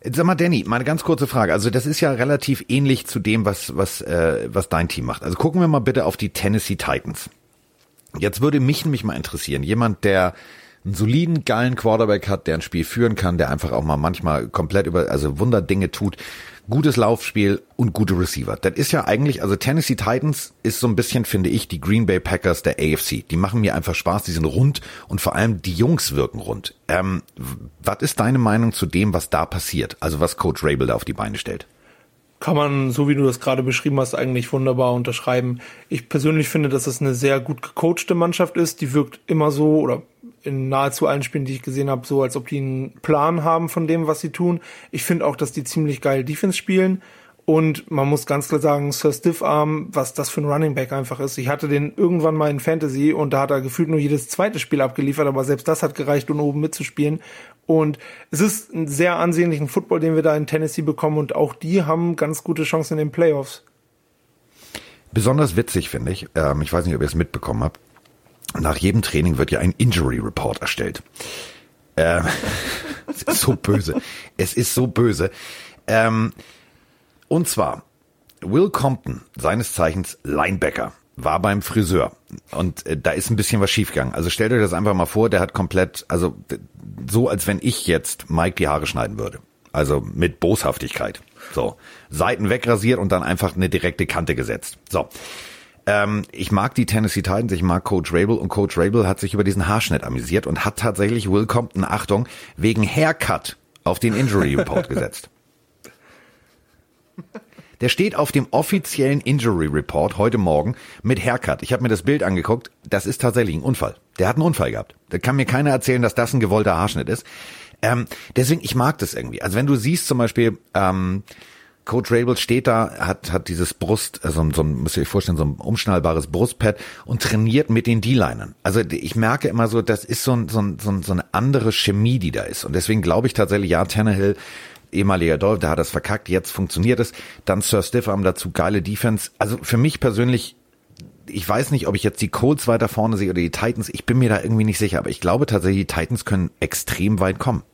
S3: Ähm, sag mal, Danny, meine ganz kurze Frage. Also das ist ja relativ ähnlich zu dem, was, was, äh, was dein Team macht. Also gucken wir mal bitte auf die Tennessee Titans. Jetzt würde mich nämlich mal interessieren, jemand, der einen soliden, geilen Quarterback hat, der ein Spiel führen kann, der einfach auch mal manchmal komplett über, also Wunderdinge tut gutes Laufspiel und gute Receiver. Das ist ja eigentlich, also Tennessee Titans ist so ein bisschen, finde ich, die Green Bay Packers der AFC. Die machen mir einfach Spaß, die sind rund und vor allem die Jungs wirken rund. Ähm, was ist deine Meinung zu dem, was da passiert? Also was Coach Rabel da auf die Beine stellt?
S6: Kann man, so wie du das gerade beschrieben hast, eigentlich wunderbar unterschreiben. Ich persönlich finde, dass es eine sehr gut gecoachte Mannschaft ist. Die wirkt immer so oder in nahezu allen Spielen, die ich gesehen habe, so, als ob die einen Plan haben von dem, was sie tun. Ich finde auch, dass die ziemlich geil Defense spielen. Und man muss ganz klar sagen, Sir Stiffarm, was das für ein Running Back einfach ist. Ich hatte den irgendwann mal in Fantasy und da hat er gefühlt nur jedes zweite Spiel abgeliefert, aber selbst das hat gereicht, um oben mitzuspielen. Und es ist ein sehr ansehnlichen Football, den wir da in Tennessee bekommen und auch die haben ganz gute Chancen in den Playoffs.
S3: Besonders witzig finde ich, ähm, ich weiß nicht, ob ihr es mitbekommen habt, nach jedem Training wird ja ein Injury Report erstellt. Ähm, es ist so böse. Es ist so böse. Ähm, und zwar, Will Compton, seines Zeichens Linebacker, war beim Friseur und äh, da ist ein bisschen was schiefgegangen. Also stellt euch das einfach mal vor, der hat komplett, also so als wenn ich jetzt Mike die Haare schneiden würde. Also mit Boshaftigkeit. So, Seiten wegrasiert und dann einfach eine direkte Kante gesetzt. So. Ähm, ich mag die Tennessee Titans, ich mag Coach Rabel und Coach Rabel hat sich über diesen Haarschnitt amüsiert und hat tatsächlich Will Compton, Achtung, wegen Haircut auf den Injury Report gesetzt. Der steht auf dem offiziellen Injury Report heute Morgen mit Haircut. Ich habe mir das Bild angeguckt. Das ist tatsächlich ein Unfall. Der hat einen Unfall gehabt. Da kann mir keiner erzählen, dass das ein gewollter Haarschnitt ist. Ähm, deswegen, ich mag das irgendwie. Also wenn du siehst zum Beispiel, ähm, Coach Rabel steht da, hat, hat dieses Brust, also so ein, müsst ihr euch vorstellen, so ein umschnallbares Brustpad und trainiert mit den D-Linern. Also ich merke immer so, das ist so, ein, so, ein, so eine andere Chemie, die da ist. Und deswegen glaube ich tatsächlich, ja, Tannehill, ehemaliger Dolph, der hat das verkackt, jetzt funktioniert es. Dann Sir Stiffam dazu, geile Defense. Also für mich persönlich, ich weiß nicht, ob ich jetzt die Colts weiter vorne sehe oder die Titans, ich bin mir da irgendwie nicht sicher, aber ich glaube tatsächlich, die Titans können extrem weit kommen.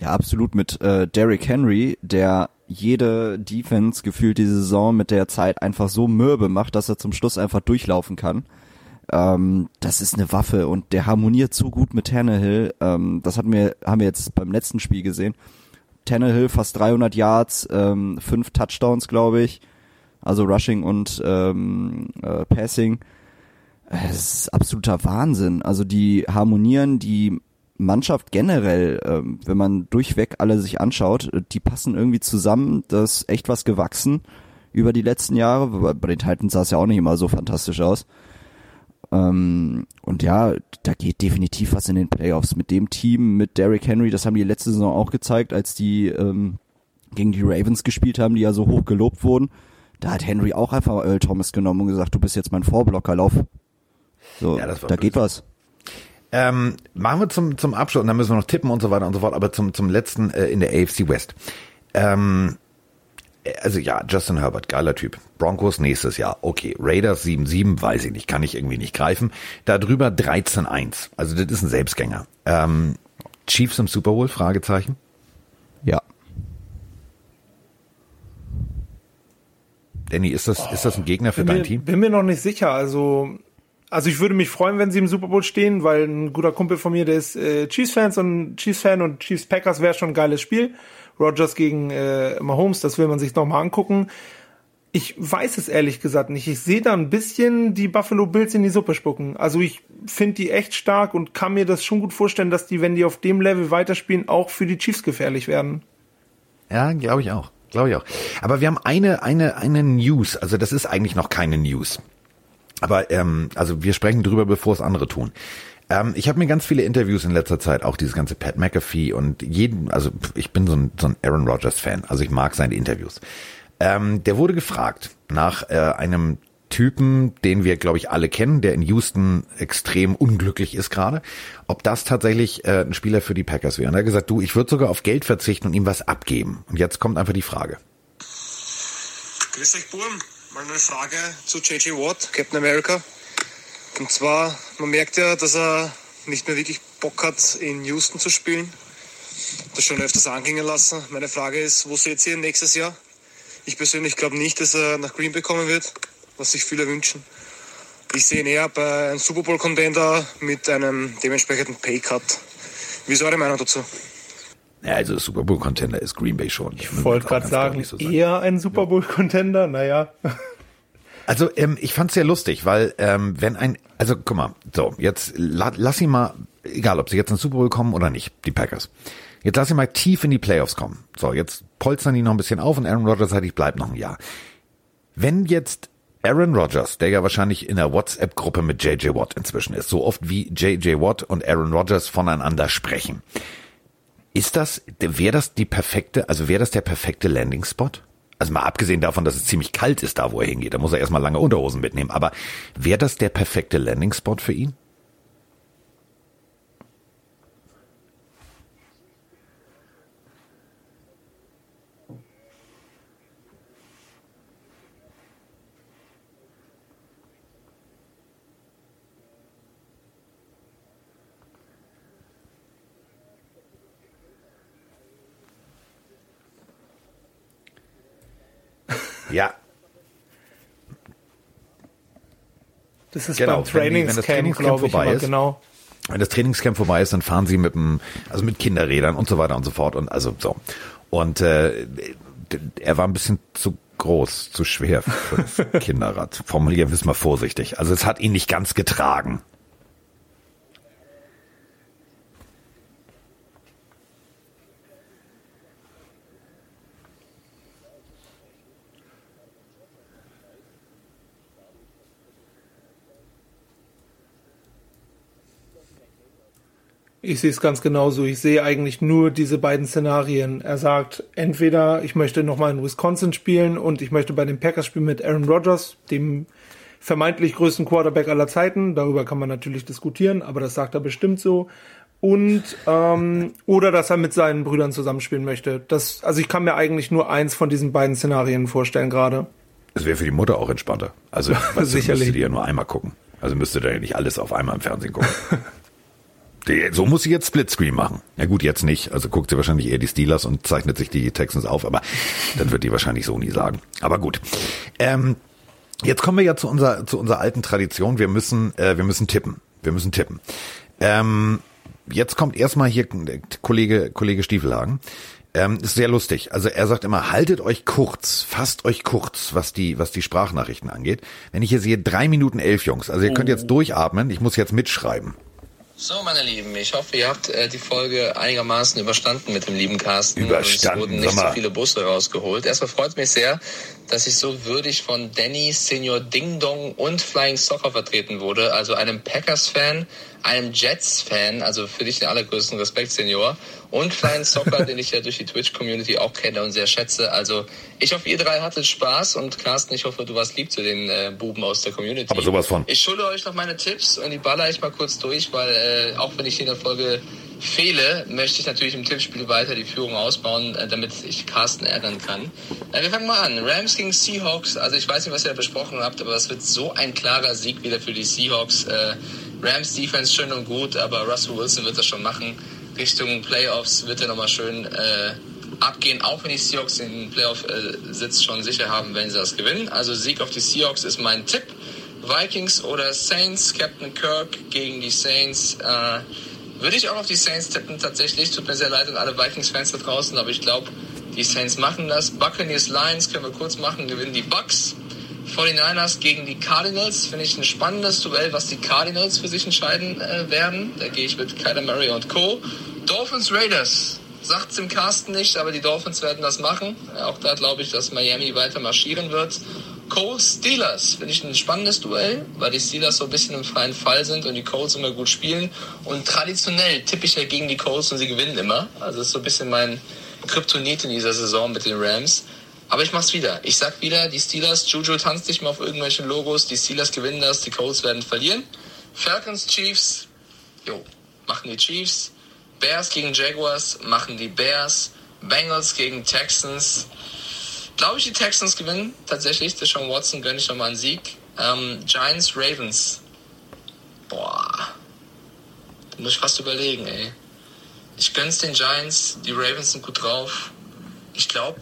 S5: Ja, absolut mit äh, Derrick Henry, der jede Defense gefühlt diese Saison mit der Zeit einfach so mürbe macht, dass er zum Schluss einfach durchlaufen kann. Ähm, das ist eine Waffe und der harmoniert so gut mit Tannehill. Ähm, das hatten wir, haben wir jetzt beim letzten Spiel gesehen. Tannehill fast 300 Yards, ähm, fünf Touchdowns, glaube ich. Also Rushing und ähm, äh, Passing. Es ist absoluter Wahnsinn. Also die harmonieren, die Mannschaft generell, ähm, wenn man durchweg alle sich anschaut, äh, die passen irgendwie zusammen, da ist echt was gewachsen über die letzten Jahre. Bei, den Titans sah es ja auch nicht immer so fantastisch aus. Ähm, und ja, da geht definitiv was in den Playoffs. Mit dem Team, mit Derrick Henry, das haben die letzte Saison auch gezeigt, als die ähm, gegen die Ravens gespielt haben, die ja so hoch gelobt wurden. Da hat Henry auch einfach Earl Thomas genommen und gesagt, du bist jetzt mein Vorblocker, lauf. So, ja, da böse. geht was.
S3: Ähm, machen wir zum, zum Abschluss, und dann müssen wir noch tippen und so weiter und so fort, aber zum, zum letzten äh, in der AFC West. Ähm, also ja, Justin Herbert, geiler Typ. Broncos nächstes Jahr, okay. Raiders 7-7, weiß ich nicht, kann ich irgendwie nicht greifen. Da drüber 13-1, also das ist ein Selbstgänger. Ähm, Chiefs im Super Bowl, Fragezeichen?
S5: Ja.
S3: Danny, ist das, oh, ist das ein Gegner für dein
S6: mir,
S3: Team?
S6: Bin mir noch nicht sicher. Also, also ich würde mich freuen, wenn sie im Super Bowl stehen, weil ein guter Kumpel von mir, der ist äh, Chiefs-Fans und Chiefs-Fan und Chiefs-Packers wäre schon ein geiles Spiel. Rogers gegen äh, Mahomes, das will man sich nochmal angucken. Ich weiß es ehrlich gesagt nicht. Ich sehe da ein bisschen die Buffalo Bills in die Suppe spucken. Also ich finde die echt stark und kann mir das schon gut vorstellen, dass die, wenn die auf dem Level weiterspielen, auch für die Chiefs gefährlich werden.
S3: Ja, glaube ich auch. Glaube ich auch. Aber wir haben eine, eine, eine News. Also das ist eigentlich noch keine News. Aber ähm, also wir sprechen drüber, bevor es andere tun. Ähm, ich habe mir ganz viele Interviews in letzter Zeit, auch dieses ganze Pat McAfee und jeden, also ich bin so ein, so ein Aaron Rodgers Fan, also ich mag seine Interviews. Ähm, der wurde gefragt nach äh, einem Typen, den wir, glaube ich, alle kennen, der in Houston extrem unglücklich ist gerade, ob das tatsächlich äh, ein Spieler für die Packers wäre. Und er hat gesagt, du, ich würde sogar auf Geld verzichten und ihm was abgeben. Und jetzt kommt einfach die Frage.
S8: Grüß euch, Burm. Mal eine Frage zu J.J. Watt, Captain America. Und zwar, man merkt ja, dass er nicht mehr wirklich Bock hat, in Houston zu spielen. Das schon öfters anklingen lassen. Meine Frage ist, wo seht ihr ihn nächstes Jahr? Ich persönlich glaube nicht, dass er nach Green Bay kommen wird, was sich viele wünschen. Ich sehe ihn eher bei einem Super Bowl-Contender mit einem dementsprechenden Pay-Cut. Wie ist eure Meinung dazu?
S3: Ja, also Super Bowl-Contender ist Green Bay schon.
S6: Ich wollte gerade sagen, so eher ein Super Bowl-Contender, naja.
S3: Also ähm, ich fand's sehr lustig, weil ähm, wenn ein, also guck mal, so jetzt la, lass ihn mal, egal ob sie jetzt ins Super Bowl kommen oder nicht, die Packers. Jetzt lass ihn mal tief in die Playoffs kommen. So, jetzt polstern die noch ein bisschen auf und Aaron Rodgers sagt, ich bleib noch ein Jahr. Wenn jetzt Aaron Rodgers, der ja wahrscheinlich in der WhatsApp-Gruppe mit JJ Watt inzwischen ist, so oft wie JJ Watt und Aaron Rodgers voneinander sprechen, ist das, wäre das die perfekte, also wäre das der perfekte Landing-Spot? Also mal abgesehen davon, dass es ziemlich kalt ist da, wo er hingeht, da muss er erstmal lange Unterhosen mitnehmen, aber wäre das der perfekte Landing-Spot für ihn? Ja.
S6: Das ist genau, beim Trainingscamp, glaube ich,
S3: vorbei
S6: ist, genau.
S3: Wenn das Trainingscamp vorbei ist, dann fahren sie mit dem, also mit Kinderrädern und so weiter und so fort und also so. Und äh, er war ein bisschen zu groß, zu schwer für das Kinderrad. Formulieren wir es mal vorsichtig. Also es hat ihn nicht ganz getragen.
S6: Ich sehe es ganz genauso. Ich sehe eigentlich nur diese beiden Szenarien. Er sagt, entweder ich möchte nochmal in Wisconsin spielen und ich möchte bei den Packers spielen mit Aaron Rodgers, dem vermeintlich größten Quarterback aller Zeiten. Darüber kann man natürlich diskutieren, aber das sagt er bestimmt so. Und ähm, oder dass er mit seinen Brüdern zusammenspielen möchte. Das, also ich kann mir eigentlich nur eins von diesen beiden Szenarien vorstellen gerade.
S3: Es wäre für die Mutter auch entspannter. Also sicherlich. Müsste die ja nur einmal gucken. Also müsste da ja nicht alles auf einmal im Fernsehen gucken. So muss sie jetzt Splitscreen machen. Ja gut, jetzt nicht. Also guckt sie wahrscheinlich eher die Steelers und zeichnet sich die Texans auf, aber dann wird die wahrscheinlich so nie sagen. Aber gut. Ähm, jetzt kommen wir ja zu unserer, zu unserer alten Tradition. Wir müssen, äh, wir müssen tippen. Wir müssen tippen. Ähm, jetzt kommt erstmal hier Kollege, Kollege Stiefelhagen. Ähm, ist sehr lustig. Also er sagt immer, haltet euch kurz, fasst euch kurz, was die, was die Sprachnachrichten angeht. Wenn ich hier sehe, drei Minuten elf Jungs. Also ihr könnt jetzt durchatmen. Ich muss jetzt mitschreiben.
S9: So, meine Lieben, ich hoffe, ihr habt äh, die Folge einigermaßen überstanden mit dem lieben Carsten.
S3: Überstanden.
S9: Es wurden nicht so viele Busse rausgeholt. Erstmal freut mich sehr, dass ich so würdig von Danny, Senior Ding Dong und Flying Soccer vertreten wurde. Also einem Packers-Fan, einem Jets-Fan, also für dich den allergrößten Respekt, Senior und Flying Soccer, den ich ja durch die Twitch-Community auch kenne und sehr schätze. Also ich hoffe, ihr drei hattet Spaß und Carsten, ich hoffe, du warst lieb zu den äh, Buben aus der Community.
S3: Aber sowas von.
S9: Ich schulde euch noch meine Tipps und die baller ich mal kurz durch, weil äh, auch wenn ich in der Folge fehle, möchte ich natürlich im Tippspiel weiter die Führung ausbauen, äh, damit ich Carsten ärgern kann. Äh, wir fangen mal an. Rams gegen Seahawks. Also ich weiß nicht, was ihr da besprochen habt, aber das wird so ein klarer Sieg wieder für die Seahawks. Äh, Rams Defense schön und gut, aber Russell Wilson wird das schon machen. Richtung Playoffs wird er nochmal schön äh, abgehen, auch wenn die Seahawks den Playoff-Sitz schon sicher haben, wenn sie das gewinnen. Also Sieg auf die Seahawks ist mein Tipp. Vikings oder Saints, Captain Kirk gegen die Saints. Äh, würde ich auch auf die Saints tippen, tatsächlich. Tut mir sehr leid an alle Vikings-Fans da draußen, aber ich glaube, die Saints machen das. Buccaneers Lions können wir kurz machen, gewinnen die Bucks. 49ers gegen die Cardinals finde ich ein spannendes Duell, was die Cardinals für sich entscheiden äh, werden. Da gehe ich mit Kyler Murray und Co. Dolphins Raiders. Sagt es im Carsten nicht, aber die Dolphins werden das machen. Auch da glaube ich, dass Miami weiter marschieren wird. Colts Steelers finde ich ein spannendes Duell, weil die Steelers so ein bisschen im freien Fall sind und die Colts immer gut spielen. Und traditionell tippe ich ja gegen die Colts und sie gewinnen immer. Also das ist so ein bisschen mein Kryptonit in dieser Saison mit den Rams. Aber ich mach's wieder. Ich sag wieder, die Steelers, Juju tanzt nicht mehr auf irgendwelchen Logos, die Steelers gewinnen das, die Colts werden verlieren. Falcons, Chiefs, jo, machen die Chiefs. Bears gegen Jaguars, machen die Bears. Bengals gegen Texans. Glaube ich, die Texans gewinnen. Tatsächlich, Deshaun Watson gönne ich nochmal einen Sieg. Ähm, Giants, Ravens. Boah. Da muss ich fast überlegen, ey. Ich gönn's den Giants. Die Ravens sind gut drauf. Ich glaube,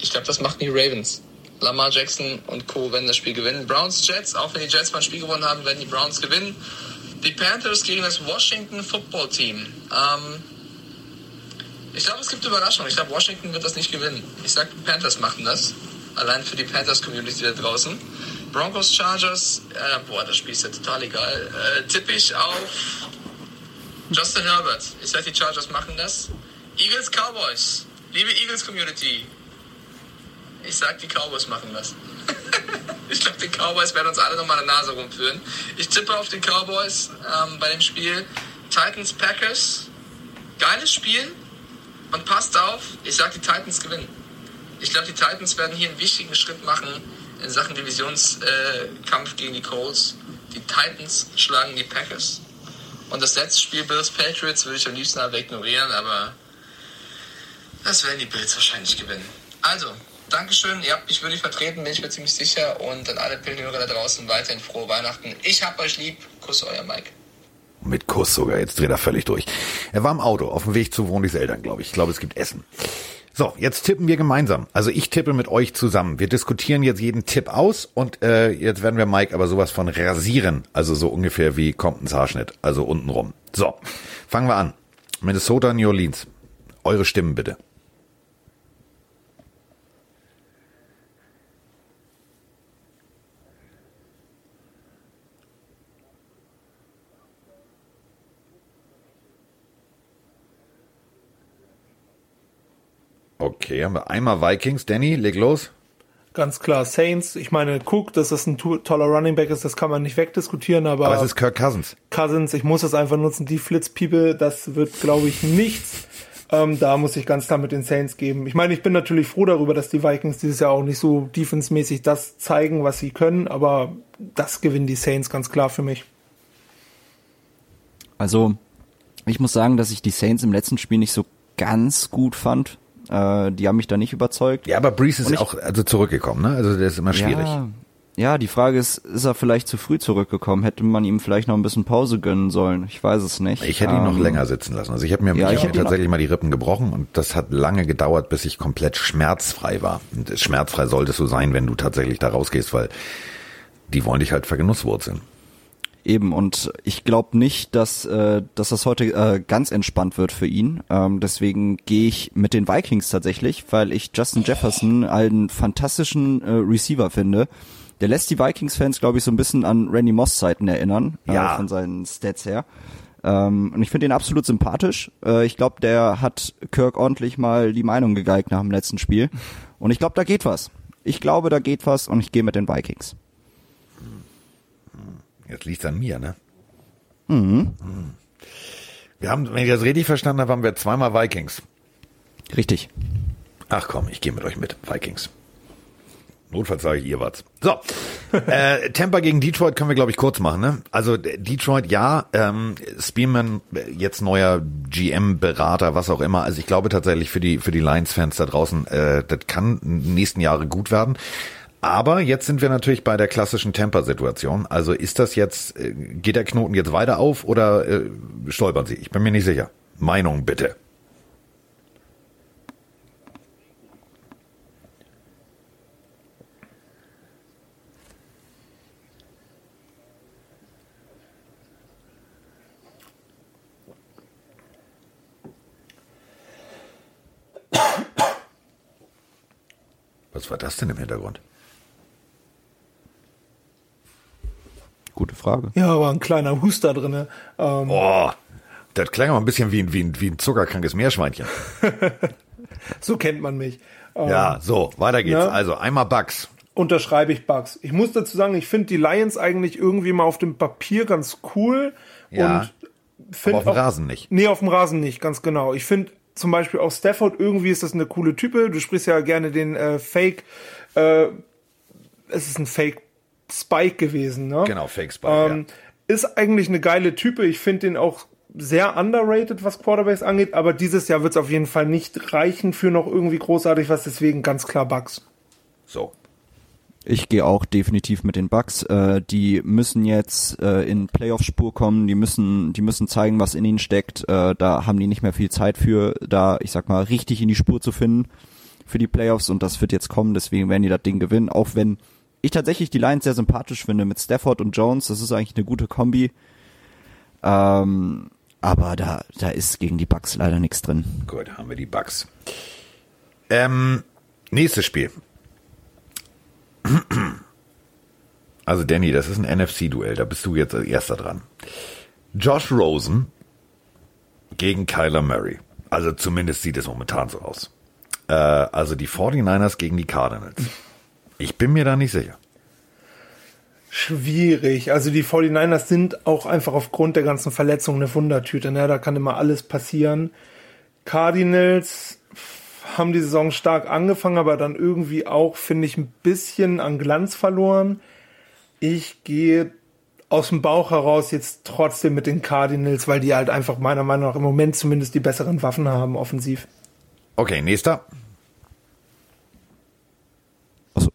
S9: ich glaube, das machen die Ravens. Lamar Jackson und Co. werden das Spiel gewinnen. Browns, Jets, auch wenn die Jets mal ein Spiel gewonnen haben, werden die Browns gewinnen. Die Panthers gegen das Washington Football Team. Ähm, ich glaube, es gibt Überraschungen. Ich glaube, Washington wird das nicht gewinnen. Ich sage, die Panthers machen das. Allein für die Panthers-Community da draußen. Broncos, Chargers, äh, boah, das Spiel ist ja total egal. Äh, tippe ich auf Justin Herbert. Ich sage, die Chargers machen das. Eagles, Cowboys. Liebe Eagles-Community, ich sag, die Cowboys machen das. ich glaube, die Cowboys werden uns alle nochmal eine Nase rumführen. Ich tippe auf die Cowboys ähm, bei dem Spiel. Titans Packers. Geiles Spiel. Und passt auf, ich sag, die Titans gewinnen. Ich glaube, die Titans werden hier einen wichtigen Schritt machen in Sachen Divisionskampf äh, gegen die Colts. Die Titans schlagen die Packers. Und das letzte Spiel Bills Patriots würde ich am liebsten aber ignorieren, aber das werden die Bills wahrscheinlich gewinnen. Also, Dankeschön, ihr habt mich würdig vertreten, bin ich mir ziemlich sicher. Und an alle Pillenhörer da draußen weiterhin frohe Weihnachten. Ich hab euch lieb. Kuss, euer Mike.
S3: Mit Kuss sogar, jetzt dreht er völlig durch. Er war im Auto, auf dem Weg zu Wohnis Eltern, glaube ich. Ich glaube, es gibt Essen. So, jetzt tippen wir gemeinsam. Also ich tippe mit euch zusammen. Wir diskutieren jetzt jeden Tipp aus und äh, jetzt werden wir Mike aber sowas von rasieren. Also so ungefähr wie Comptons Haarschnitt. Also untenrum. So, fangen wir an. Minnesota, New Orleans. Eure Stimmen bitte. Okay, haben wir einmal Vikings. Danny, leg los.
S6: Ganz klar, Saints. Ich meine, Cook, dass das ein toller Running Back ist, das kann man nicht wegdiskutieren, aber.
S3: Aber es ist Kirk Cousins.
S6: Cousins, ich muss es einfach nutzen. Die Flitzpiepe, das wird, glaube ich, nichts. Ähm, da muss ich ganz klar mit den Saints geben. Ich meine, ich bin natürlich froh darüber, dass die Vikings dieses Jahr auch nicht so defensemäßig das zeigen, was sie können, aber das gewinnen die Saints ganz klar für mich.
S5: Also, ich muss sagen, dass ich die Saints im letzten Spiel nicht so ganz gut fand. Äh, die haben mich da nicht überzeugt.
S3: Ja, aber Breeze ist ich, auch also zurückgekommen, ne? Also der ist immer schwierig.
S5: Ja, ja, die Frage ist, ist er vielleicht zu früh zurückgekommen? Hätte man ihm vielleicht noch ein bisschen Pause gönnen sollen? Ich weiß es nicht.
S3: Ich hätte ihn noch ähm, länger sitzen lassen. Also ich habe mir, ja, ich hab mir tatsächlich mal die Rippen gebrochen und das hat lange gedauert, bis ich komplett schmerzfrei war. Und schmerzfrei solltest du sein, wenn du tatsächlich da rausgehst, weil die wollen dich halt vergenusswurzeln.
S5: Eben, und ich glaube nicht, dass, äh, dass das heute äh, ganz entspannt wird für ihn. Ähm, deswegen gehe ich mit den Vikings tatsächlich, weil ich Justin Jefferson einen fantastischen äh, Receiver finde. Der lässt die Vikings-Fans, glaube ich, so ein bisschen an Randy Moss-Zeiten erinnern, äh, ja. äh, von seinen Stats her. Ähm, und ich finde ihn absolut sympathisch. Äh, ich glaube, der hat Kirk ordentlich mal die Meinung gegeigt nach dem letzten Spiel. Und ich glaube, da geht was. Ich glaube, da geht was und ich gehe mit den Vikings.
S3: Jetzt liegt's an mir, ne? Mhm. Wir haben, wenn ich das richtig verstanden habe, haben wir zweimal Vikings.
S5: Richtig.
S3: Ach komm, ich gehe mit euch mit. Vikings. Notfalls sage ich ihr was. So, äh, Tampa gegen Detroit können wir, glaube ich, kurz machen. Ne? Also Detroit, ja, ähm, Spearman, jetzt neuer GM-Berater, was auch immer. Also ich glaube tatsächlich für die für die Lions-Fans da draußen, äh, das kann nächsten Jahre gut werden. Aber jetzt sind wir natürlich bei der klassischen Temper-Situation. Also ist das jetzt, äh, geht der Knoten jetzt weiter auf oder äh, stolpern Sie? Ich bin mir nicht sicher. Meinung bitte. Was war das denn im Hintergrund?
S5: Gute Frage.
S6: Ja, war ein kleiner Huster drinne. Ähm,
S3: Oh, das klang aber ein bisschen wie ein, wie ein, wie ein zuckerkrankes Meerschweinchen.
S6: so kennt man mich. Ähm,
S3: Ja, so, weiter geht's.
S6: ne?
S3: Also einmal Bugs.
S6: unterschreibe ich Bugs. Ich muss dazu sagen, ich finde die Lions eigentlich irgendwie mal auf dem Papier ganz cool.
S3: Ja,
S6: und
S3: auf dem Rasen nicht.
S6: Nee, auf dem Rasen nicht, ganz genau. Ich finde zum Beispiel auch Stafford, irgendwie ist das eine coole Type. Du sprichst ja gerne den äh, Fake, äh, es ist ein Fake Spike gewesen, ne?
S3: Genau, Fake Spike,
S6: Ähm, Ist eigentlich eine geile Type. Ich finde den auch sehr underrated, was Quarterbacks angeht, aber dieses Jahr wird es auf jeden Fall nicht reichen für noch irgendwie großartig was, deswegen ganz klar Bugs.
S3: So.
S5: Ich gehe auch definitiv mit den Bucks. Äh, die müssen jetzt äh, in Playoff-Spur kommen. Die müssen, die müssen zeigen, was in ihnen steckt. Äh, da haben die nicht mehr viel Zeit für, da ich sag mal richtig in die Spur zu finden für die Playoffs. Und das wird jetzt kommen. Deswegen werden die das Ding gewinnen. Auch wenn ich tatsächlich die Lions sehr sympathisch finde mit Stafford und Jones. Das ist eigentlich eine gute Kombi. Ähm, aber da, da ist gegen die Bucks leider nichts drin.
S3: Gut, haben wir die Bugs. Ähm, nächstes Spiel. Also Danny, das ist ein NFC-Duell, da bist du jetzt als erster dran. Josh Rosen gegen Kyler Murray. Also zumindest sieht es momentan so aus. Äh, also die 49ers gegen die Cardinals. Ich bin mir da nicht sicher.
S6: Schwierig. Also die 49ers sind auch einfach aufgrund der ganzen Verletzungen eine Wundertüte. Ne? Da kann immer alles passieren. Cardinals haben die Saison stark angefangen, aber dann irgendwie auch, finde ich, ein bisschen an Glanz verloren. Ich gehe aus dem Bauch heraus jetzt trotzdem mit den Cardinals, weil die halt einfach meiner Meinung nach im Moment zumindest die besseren Waffen haben, offensiv.
S3: Okay, nächster.
S5: Also,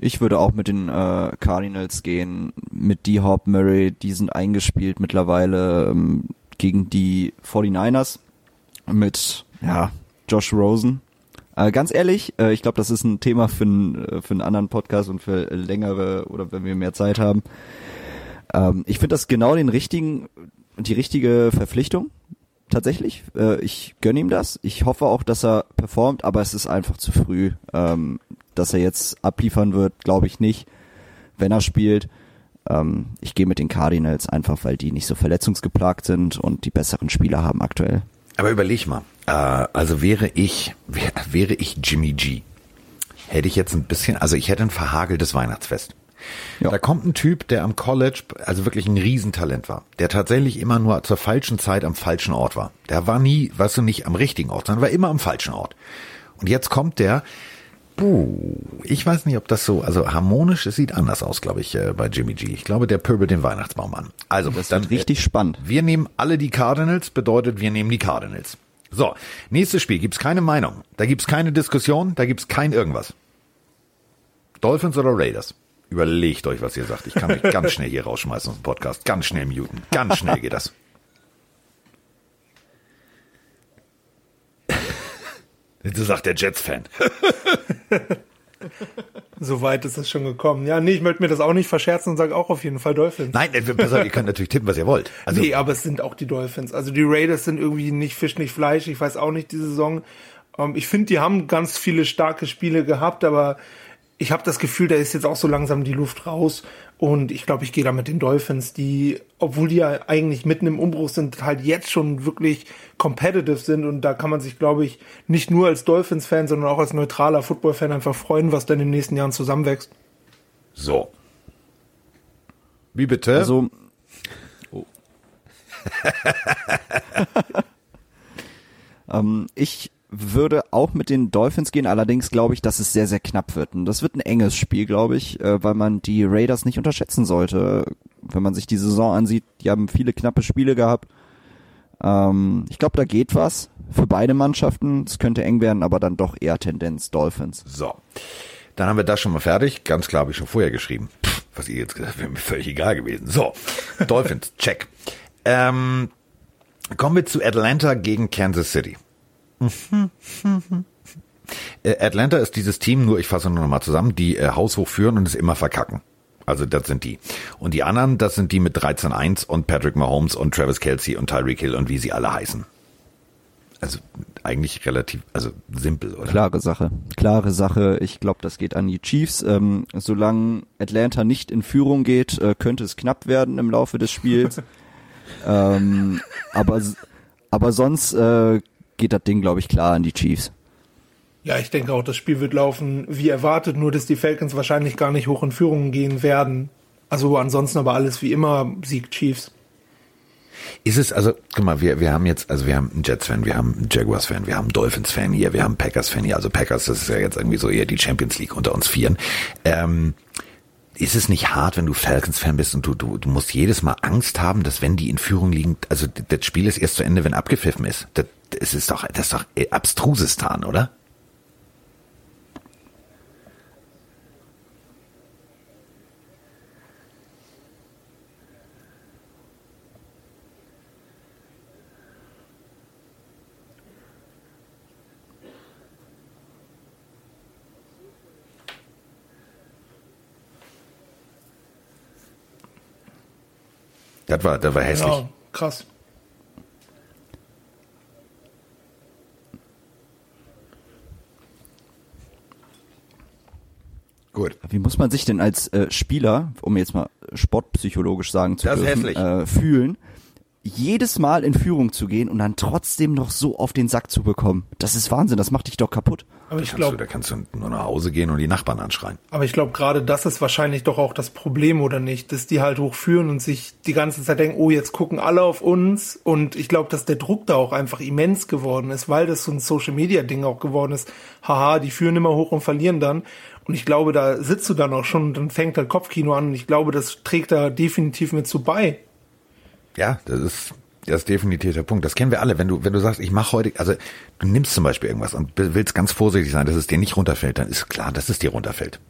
S5: Ich würde auch mit den äh, Cardinals gehen, mit D-Hop, Murray, die sind eingespielt mittlerweile ähm, gegen die 49ers mit ja, Josh Rosen. Äh, ganz ehrlich, äh, ich glaube, das ist ein Thema für, n, äh, für einen anderen Podcast und für längere oder wenn wir mehr Zeit haben. Ähm, ich finde das genau den richtigen, die richtige Verpflichtung. Tatsächlich. Äh, ich gönne ihm das. Ich hoffe auch, dass er performt, aber es ist einfach zu früh. Ähm, dass er jetzt abliefern wird, glaube ich nicht, wenn er spielt. Ähm, ich gehe mit den Cardinals einfach, weil die nicht so verletzungsgeplagt sind und die besseren Spieler haben aktuell.
S3: Aber überleg mal, äh, also wäre ich, wär, wäre ich Jimmy G, hätte ich jetzt ein bisschen, also ich hätte ein verhageltes Weihnachtsfest.
S5: Ja.
S3: Da kommt ein Typ, der am College also wirklich ein Riesentalent war, der tatsächlich immer nur zur falschen Zeit am falschen Ort war. Der war nie, weißt du, nicht am richtigen Ort, sondern war immer am falschen Ort. Und jetzt kommt der, puh, ich weiß nicht, ob das so, also harmonisch, es sieht anders aus, glaube ich, äh, bei Jimmy G. Ich glaube, der pöbelt den Weihnachtsbaum an. Also,
S5: Das
S3: dann
S5: wird richtig spannend.
S3: wir nehmen alle die Cardinals, bedeutet, wir nehmen die Cardinals. So, nächstes Spiel, gibt's keine Meinung. Da gibt's keine Diskussion, da gibt's kein irgendwas. Dolphins oder Raiders? Überlegt euch, was ihr sagt. Ich kann mich ganz schnell hier rausschmeißen aus dem Podcast. Ganz schnell muten. Ganz schnell geht das. So sagt der Jets-Fan.
S6: So weit ist es schon gekommen. Ja, nee, ich möchte mir das auch nicht verscherzen und sage auch auf jeden Fall Dolphins.
S3: Nein, äh, pass auf, ihr könnt natürlich tippen, was ihr wollt. Also,
S6: nee, aber es sind auch die Dolphins. Also die Raiders sind irgendwie nicht Fisch, nicht Fleisch. Ich weiß auch nicht diese Saison. Ähm, ich finde, die haben ganz viele starke Spiele gehabt, aber ich habe das Gefühl, da ist jetzt auch so langsam die Luft raus. Und ich glaube, ich gehe da mit den Dolphins, die, obwohl die ja eigentlich mitten im Umbruch sind, halt jetzt schon wirklich competitive sind. Und da kann man sich, glaube ich, nicht nur als Dolphins-Fan, sondern auch als neutraler Football-Fan einfach freuen, was dann in den nächsten Jahren zusammenwächst.
S3: so. Wie bitte?
S5: Also, ähm, ich würde auch mit den Dolphins gehen, allerdings glaube ich, dass es sehr, sehr knapp wird. Und das wird ein enges Spiel, glaube ich, äh, weil man die Raiders nicht unterschätzen sollte. Wenn man sich die Saison ansieht, die haben viele knappe Spiele gehabt. Ähm, ich glaube, da geht was für beide Mannschaften. Es könnte eng werden, aber dann doch eher Tendenz Dolphins.
S3: So. Dann haben wir das schon mal fertig. Ganz klar habe ich schon vorher geschrieben. Pff, was ihr jetzt gesagt habt, wäre mir völlig egal gewesen. So. Dolphins, check. Ähm, Kommen wir zu Atlanta gegen Kansas City. Äh, Atlanta ist dieses Team, nur ich fasse nur noch mal zusammen, die äh, haushoch führen und es immer verkacken. Also das sind die. Und die anderen, das sind die mit 13-1 und Patrick Mahomes und Travis Kelsey und Tyreek Hill und wie sie alle heißen. Also eigentlich relativ, also simpel, oder?
S5: Klare Sache. Klare Sache. Ich glaube, das geht an die Chiefs. Ähm, solange Atlanta nicht in Führung geht, äh, könnte es knapp werden im Laufe des Spiels. ähm, aber, aber sonst äh, geht das Ding, glaube ich, klar an die Chiefs.
S6: Ja, ich denke auch, das Spiel wird laufen wie erwartet, nur dass die Falcons wahrscheinlich gar nicht hoch in Führung gehen werden. Also ansonsten aber alles wie immer Sieg Chiefs.
S3: Ist es, also, guck mal, wir, wir haben jetzt, also wir haben einen Jets-Fan, wir haben einen Jaguars-Fan, wir haben einen Dolphins-Fan hier, wir haben einen Packers-Fan hier. Also Packers, das ist ja jetzt irgendwie so eher die Champions League unter uns Vieren. Ähm, ist es nicht hart, wenn du Falcons-Fan bist und du, du, du musst jedes Mal Angst haben, dass wenn die in Führung liegen, also das Spiel ist erst zu Ende, wenn abgepfiffen ist. Das, das ist doch, das ist doch abstrusistan, oder? Das war, das war hässlich. Ja,
S6: krass.
S5: Gut. Wie muss man sich denn als äh, Spieler, um jetzt mal sportpsychologisch sagen zu das dürfen, äh, fühlen, jedes Mal in Führung zu gehen und dann trotzdem noch so auf den Sack zu bekommen. Das ist Wahnsinn, das macht dich doch kaputt.
S3: Aber ich glaube, da kannst du nur nach Hause gehen und die Nachbarn anschreien.
S6: Aber ich glaube, gerade das ist wahrscheinlich doch auch das Problem, oder nicht? Dass die halt hochführen und sich die ganze Zeit denken, oh, jetzt gucken alle auf uns. Und ich glaube, dass der Druck da auch einfach immens geworden ist, weil das so ein Social-Media-Ding auch geworden ist. Haha, die führen immer hoch und verlieren dann. Und ich glaube, da sitzt du dann auch schon und dann fängt halt Kopfkino an. Und ich glaube, das trägt da definitiv mit zu bei.
S3: Ja, das ist, das ist definitiv der Punkt. Das kennen wir alle. Wenn du, wenn du sagst, ich mache heute, also du nimmst zum Beispiel irgendwas und willst ganz vorsichtig sein, dass es dir nicht runterfällt, dann ist klar, dass es dir runterfällt.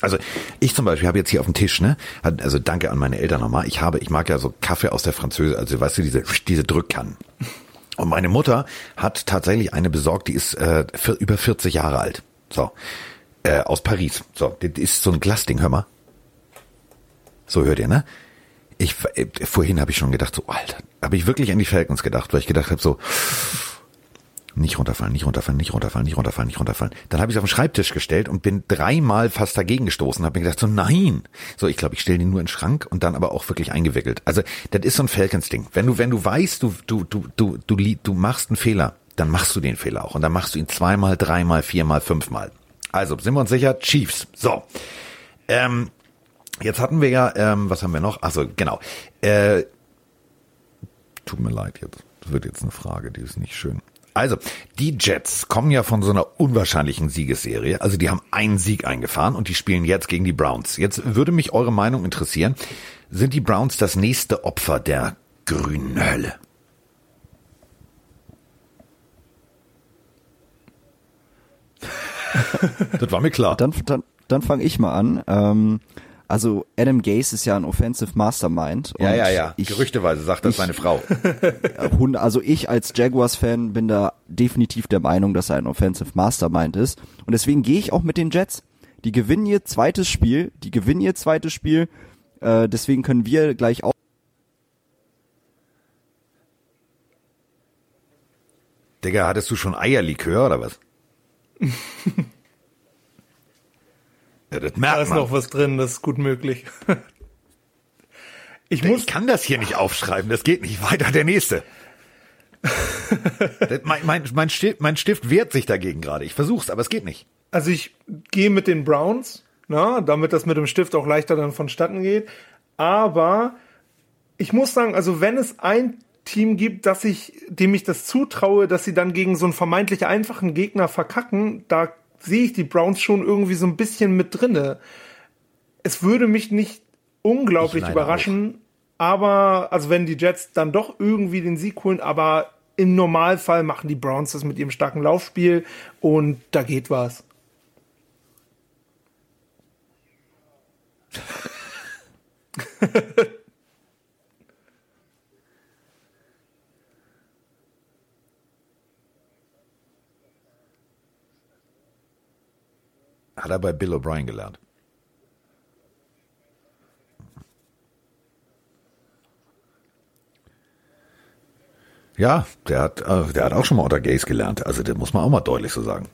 S3: Also ich zum Beispiel habe jetzt hier auf dem Tisch, ne, also danke an meine Eltern nochmal. Ich habe, ich mag ja so Kaffee aus der Französische, also weißt du, diese diese Drückkannen. Und meine Mutter hat tatsächlich eine besorgt, die ist äh, für, über 40 Jahre alt. So, äh, aus Paris. So, das ist so ein Glasding, hör mal. So hört ihr, ne? Ich äh, vorhin habe ich schon gedacht, so Alter, habe ich wirklich an die Falcons gedacht, weil ich gedacht habe, so nicht runterfallen, nicht runterfallen, nicht runterfallen, nicht runterfallen, nicht runterfallen. Dann habe ich auf den Schreibtisch gestellt und bin dreimal fast dagegen gestoßen, habe mir gedacht, so nein. So, ich glaube, ich stelle den nur in den Schrank und dann aber auch wirklich eingewickelt. Also, das ist so ein Falcons-Ding. Wenn du, wenn du weißt, du, du, du, du, du, du machst einen Fehler, dann machst du den Fehler auch. Und dann machst du ihn zweimal, dreimal, viermal, fünfmal. Also, sind wir uns sicher? Chiefs. So. Ähm, Jetzt hatten wir ja, ähm, was haben wir noch? Also genau. Äh, tut mir leid, jetzt wird jetzt eine Frage, die ist nicht schön. Also, die Jets kommen ja von so einer unwahrscheinlichen Siegesserie. Also, die haben einen Sieg eingefahren und die spielen jetzt gegen die Browns. Jetzt würde mich eure Meinung interessieren. Sind die Browns das nächste Opfer der grünen Hölle? das war mir klar.
S5: Dann, dann, dann fange ich mal an. Ähm, also Adam Gase ist ja ein Offensive Mastermind.
S3: Ja, ja, ja. Ich, Gerüchteweise sagt das ich, seine Frau.
S5: Also ich als Jaguars-Fan bin da definitiv der Meinung, dass er ein Offensive Mastermind ist. Und deswegen gehe ich auch mit den Jets. Die gewinnen ihr zweites Spiel. Die gewinnen ihr zweites Spiel. Äh, deswegen können wir gleich auch.
S3: Digga, hattest du schon Eierlikör oder was?
S6: Ja, das merkt da ist man. noch was drin, das ist gut möglich.
S3: Ich, muss ich kann das hier nicht aufschreiben, das geht nicht weiter. Der nächste. mein, mein, mein, Stift, mein Stift wehrt sich dagegen gerade. Ich versuch's, aber es geht nicht.
S6: Also ich gehe mit den Browns, na, damit das mit dem Stift auch leichter dann vonstatten geht. Aber ich muss sagen, also wenn es ein Team gibt, dass ich, dem ich das zutraue, dass sie dann gegen so einen vermeintlich einfachen Gegner verkacken, da sehe ich die Browns schon irgendwie so ein bisschen mit drinne. Es würde mich nicht unglaublich überraschen, auch. aber, also wenn die Jets dann doch irgendwie den Sieg holen, aber im Normalfall machen die Browns das mit ihrem starken Laufspiel und da geht was.
S3: Hat er bei Bill O'Brien gelernt. Ja, der hat, äh, der hat auch schon mal unter Gays gelernt. Also, das muss man auch mal deutlich so sagen.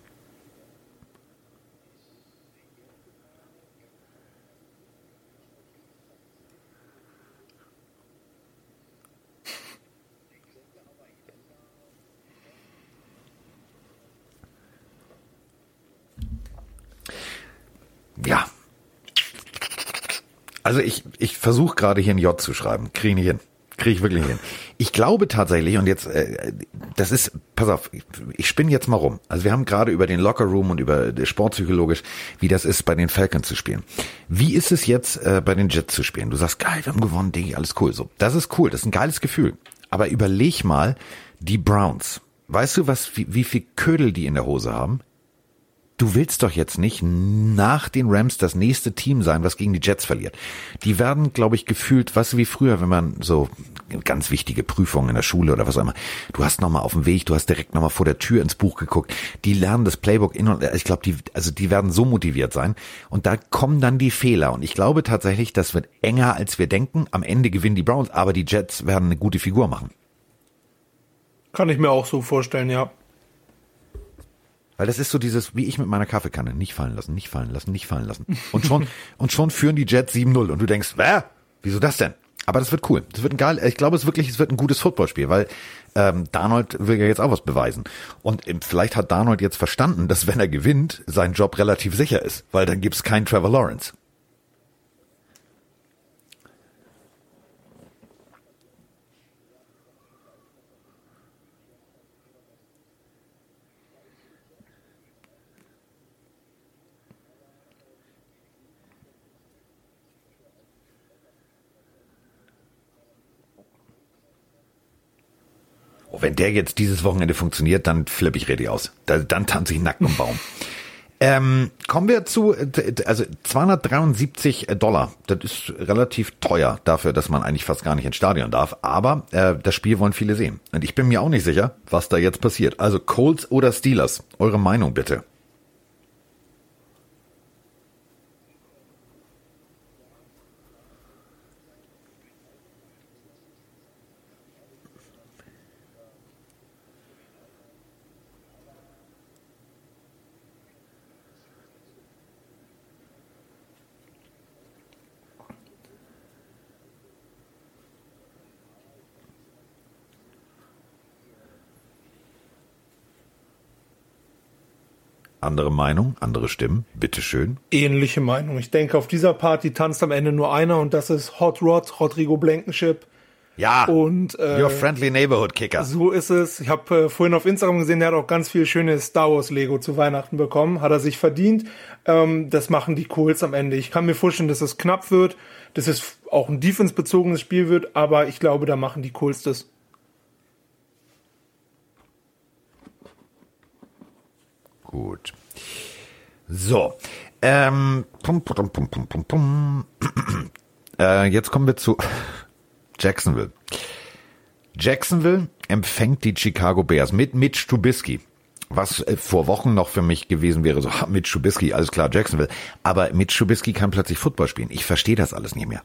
S3: Ja. Also ich, ich versuche gerade hier ein J zu schreiben. Kriege ich nicht hin. Kriege ich wirklich hin. Ich glaube tatsächlich, und jetzt, äh, das ist, pass auf, ich spinne jetzt mal rum. Also wir haben gerade über den Locker Room und über sportpsychologisch, wie das ist, bei den Falcons zu spielen. Wie ist es jetzt, äh, bei den Jets zu spielen? Du sagst, geil, wir haben gewonnen, Diggi, alles cool. So, das ist cool, das ist ein geiles Gefühl. Aber überleg mal, die Browns. Weißt du, was, wie, wie viel Ködel die in der Hose haben? Du willst doch jetzt nicht nach den Rams das nächste Team sein, was gegen die Jets verliert. Die werden, glaube ich, gefühlt, was wie früher, wenn man so ganz wichtige Prüfungen in der Schule oder was auch immer, du hast nochmal auf dem Weg, du hast direkt nochmal vor der Tür ins Buch geguckt, die lernen das Playbook in und ich glaube, die, also die werden so motiviert sein und da kommen dann die Fehler und ich glaube tatsächlich, das wird enger als wir denken. Am Ende gewinnen die Browns, aber die Jets werden eine gute Figur machen.
S6: Kann ich mir auch so vorstellen, ja.
S3: Weil das ist so dieses, wie ich mit meiner Kaffeekanne, nicht fallen lassen, nicht fallen lassen, nicht fallen lassen. Und schon, und schon führen die Jets 7-0 und du denkst, wer? Wieso das denn? Aber das wird cool. Das wird ein geil. Ich glaube, es wirklich, es wird ein gutes Footballspiel, weil ähm, Darnold will ja jetzt auch was beweisen. Und vielleicht hat Darnold jetzt verstanden, dass wenn er gewinnt, sein Job relativ sicher ist, weil dann gibt's keinen Trevor Lawrence. Oh, wenn der jetzt dieses Wochenende funktioniert, dann flippe ich richtig aus. Da, dann tanze ich nackt um Baum. Ähm, kommen wir zu, also 273 Dollar. Das ist relativ teuer dafür, dass man eigentlich fast gar nicht ins Stadion darf. Aber äh, das Spiel wollen viele sehen. Und ich bin mir auch nicht sicher, was da jetzt passiert. Also Colts oder Steelers? Eure Meinung bitte. Andere Meinung, andere Stimmen, bitteschön.
S6: Ähnliche Meinung. Ich denke, auf dieser Party tanzt am Ende nur einer und das ist Hot Rod, Rodrigo Blankenship.
S3: Ja,
S6: und
S3: äh, your friendly neighborhood kicker.
S6: So ist es. Ich habe äh, vorhin auf Instagram gesehen, der hat auch ganz viel schönes Star Wars Lego zu Weihnachten bekommen. Hat er sich verdient. Ähm, das machen die Colts am Ende. Ich kann mir vorstellen, dass es knapp wird, dass es auch ein defense-bezogenes Spiel wird, aber ich glaube, da machen die Colts das.
S3: Gut. So. Ähm, pum, pum, pum, pum, pum, pum. Äh, jetzt kommen wir zu Jacksonville. Jacksonville empfängt die Chicago Bears mit Mitch Trubisky. Was äh, vor Wochen noch für mich gewesen wäre, so Mitch Trubisky, alles klar, Jacksonville. Aber Mitch Trubisky kann plötzlich Football spielen. Ich verstehe das alles nicht mehr.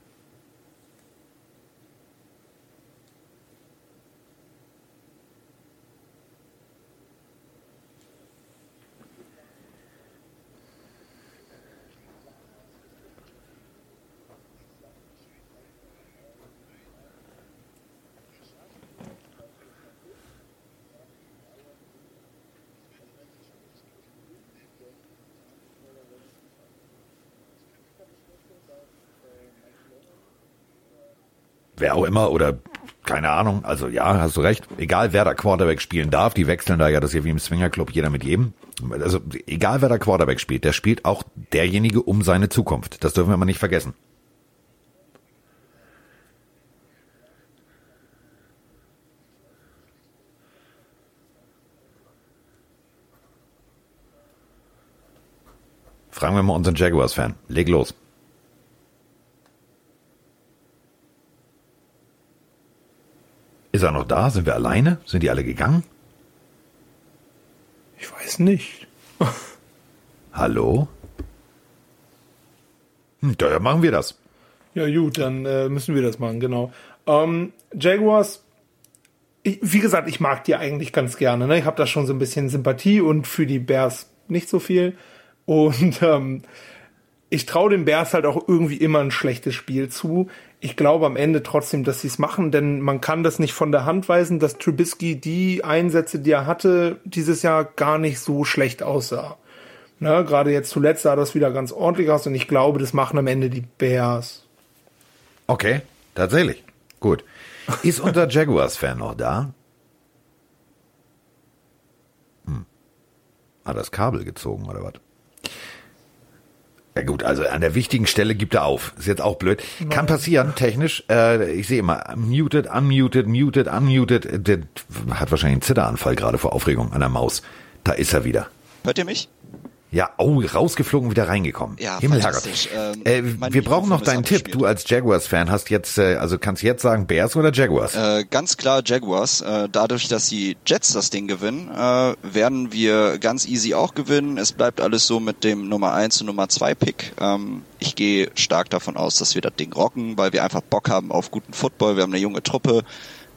S3: Wer auch immer oder keine Ahnung, also ja, hast du recht. Egal wer da Quarterback spielen darf, die wechseln da ja, das ja wie im Swingerclub, jeder mit jedem. Also egal wer da Quarterback spielt, der spielt auch derjenige um seine Zukunft. Das dürfen wir mal nicht vergessen. Fragen wir mal unseren Jaguars-Fan. Leg los. Ist er noch da? Sind wir alleine? Sind die alle gegangen?
S6: Ich weiß nicht.
S3: Hallo? Hm, daher machen wir das.
S6: Ja, gut, dann äh, müssen wir das machen, genau. Ähm, Jaguars, ich, wie gesagt, ich mag die eigentlich ganz gerne. Ne? Ich habe da schon so ein bisschen Sympathie und für die Bears nicht so viel. Und ähm, ich traue den Bears halt auch irgendwie immer ein schlechtes Spiel zu. Ich glaube am Ende trotzdem, dass sie es machen, denn man kann das nicht von der Hand weisen, dass Trubisky die Einsätze, die er hatte, dieses Jahr gar nicht so schlecht aussah. Ne, Gerade jetzt zuletzt sah das wieder ganz ordentlich aus und ich glaube, das machen am Ende die Bears.
S3: Okay, tatsächlich. Gut. Ist unser Jaguars-Fan noch da? Hm. Hat das Kabel gezogen oder was? Ja gut, also an der wichtigen Stelle gibt er auf. Ist jetzt auch blöd. Kann passieren, technisch. Äh, ich sehe immer, muted, unmuted, muted, unmuted. Der hat wahrscheinlich einen Zitteranfall gerade vor Aufregung an der Maus. Da ist er wieder.
S5: Hört ihr mich?
S3: Ja, oh, rausgeflogen, wieder reingekommen.
S5: Ja,
S3: Himmelherrgott.
S5: Ähm,
S3: äh, wir brauchen noch deinen Tipp. Du als Jaguars-Fan hast jetzt, äh, also kannst jetzt sagen Bears oder Jaguars?
S5: Äh, ganz klar Jaguars. Äh, dadurch, dass die Jets das Ding gewinnen, äh, werden wir ganz easy auch gewinnen. Es bleibt alles so mit dem Nummer 1 und Nummer 2 Pick. Ähm, ich gehe stark davon aus, dass wir das Ding rocken, weil wir einfach Bock haben auf guten Football. Wir haben eine junge Truppe.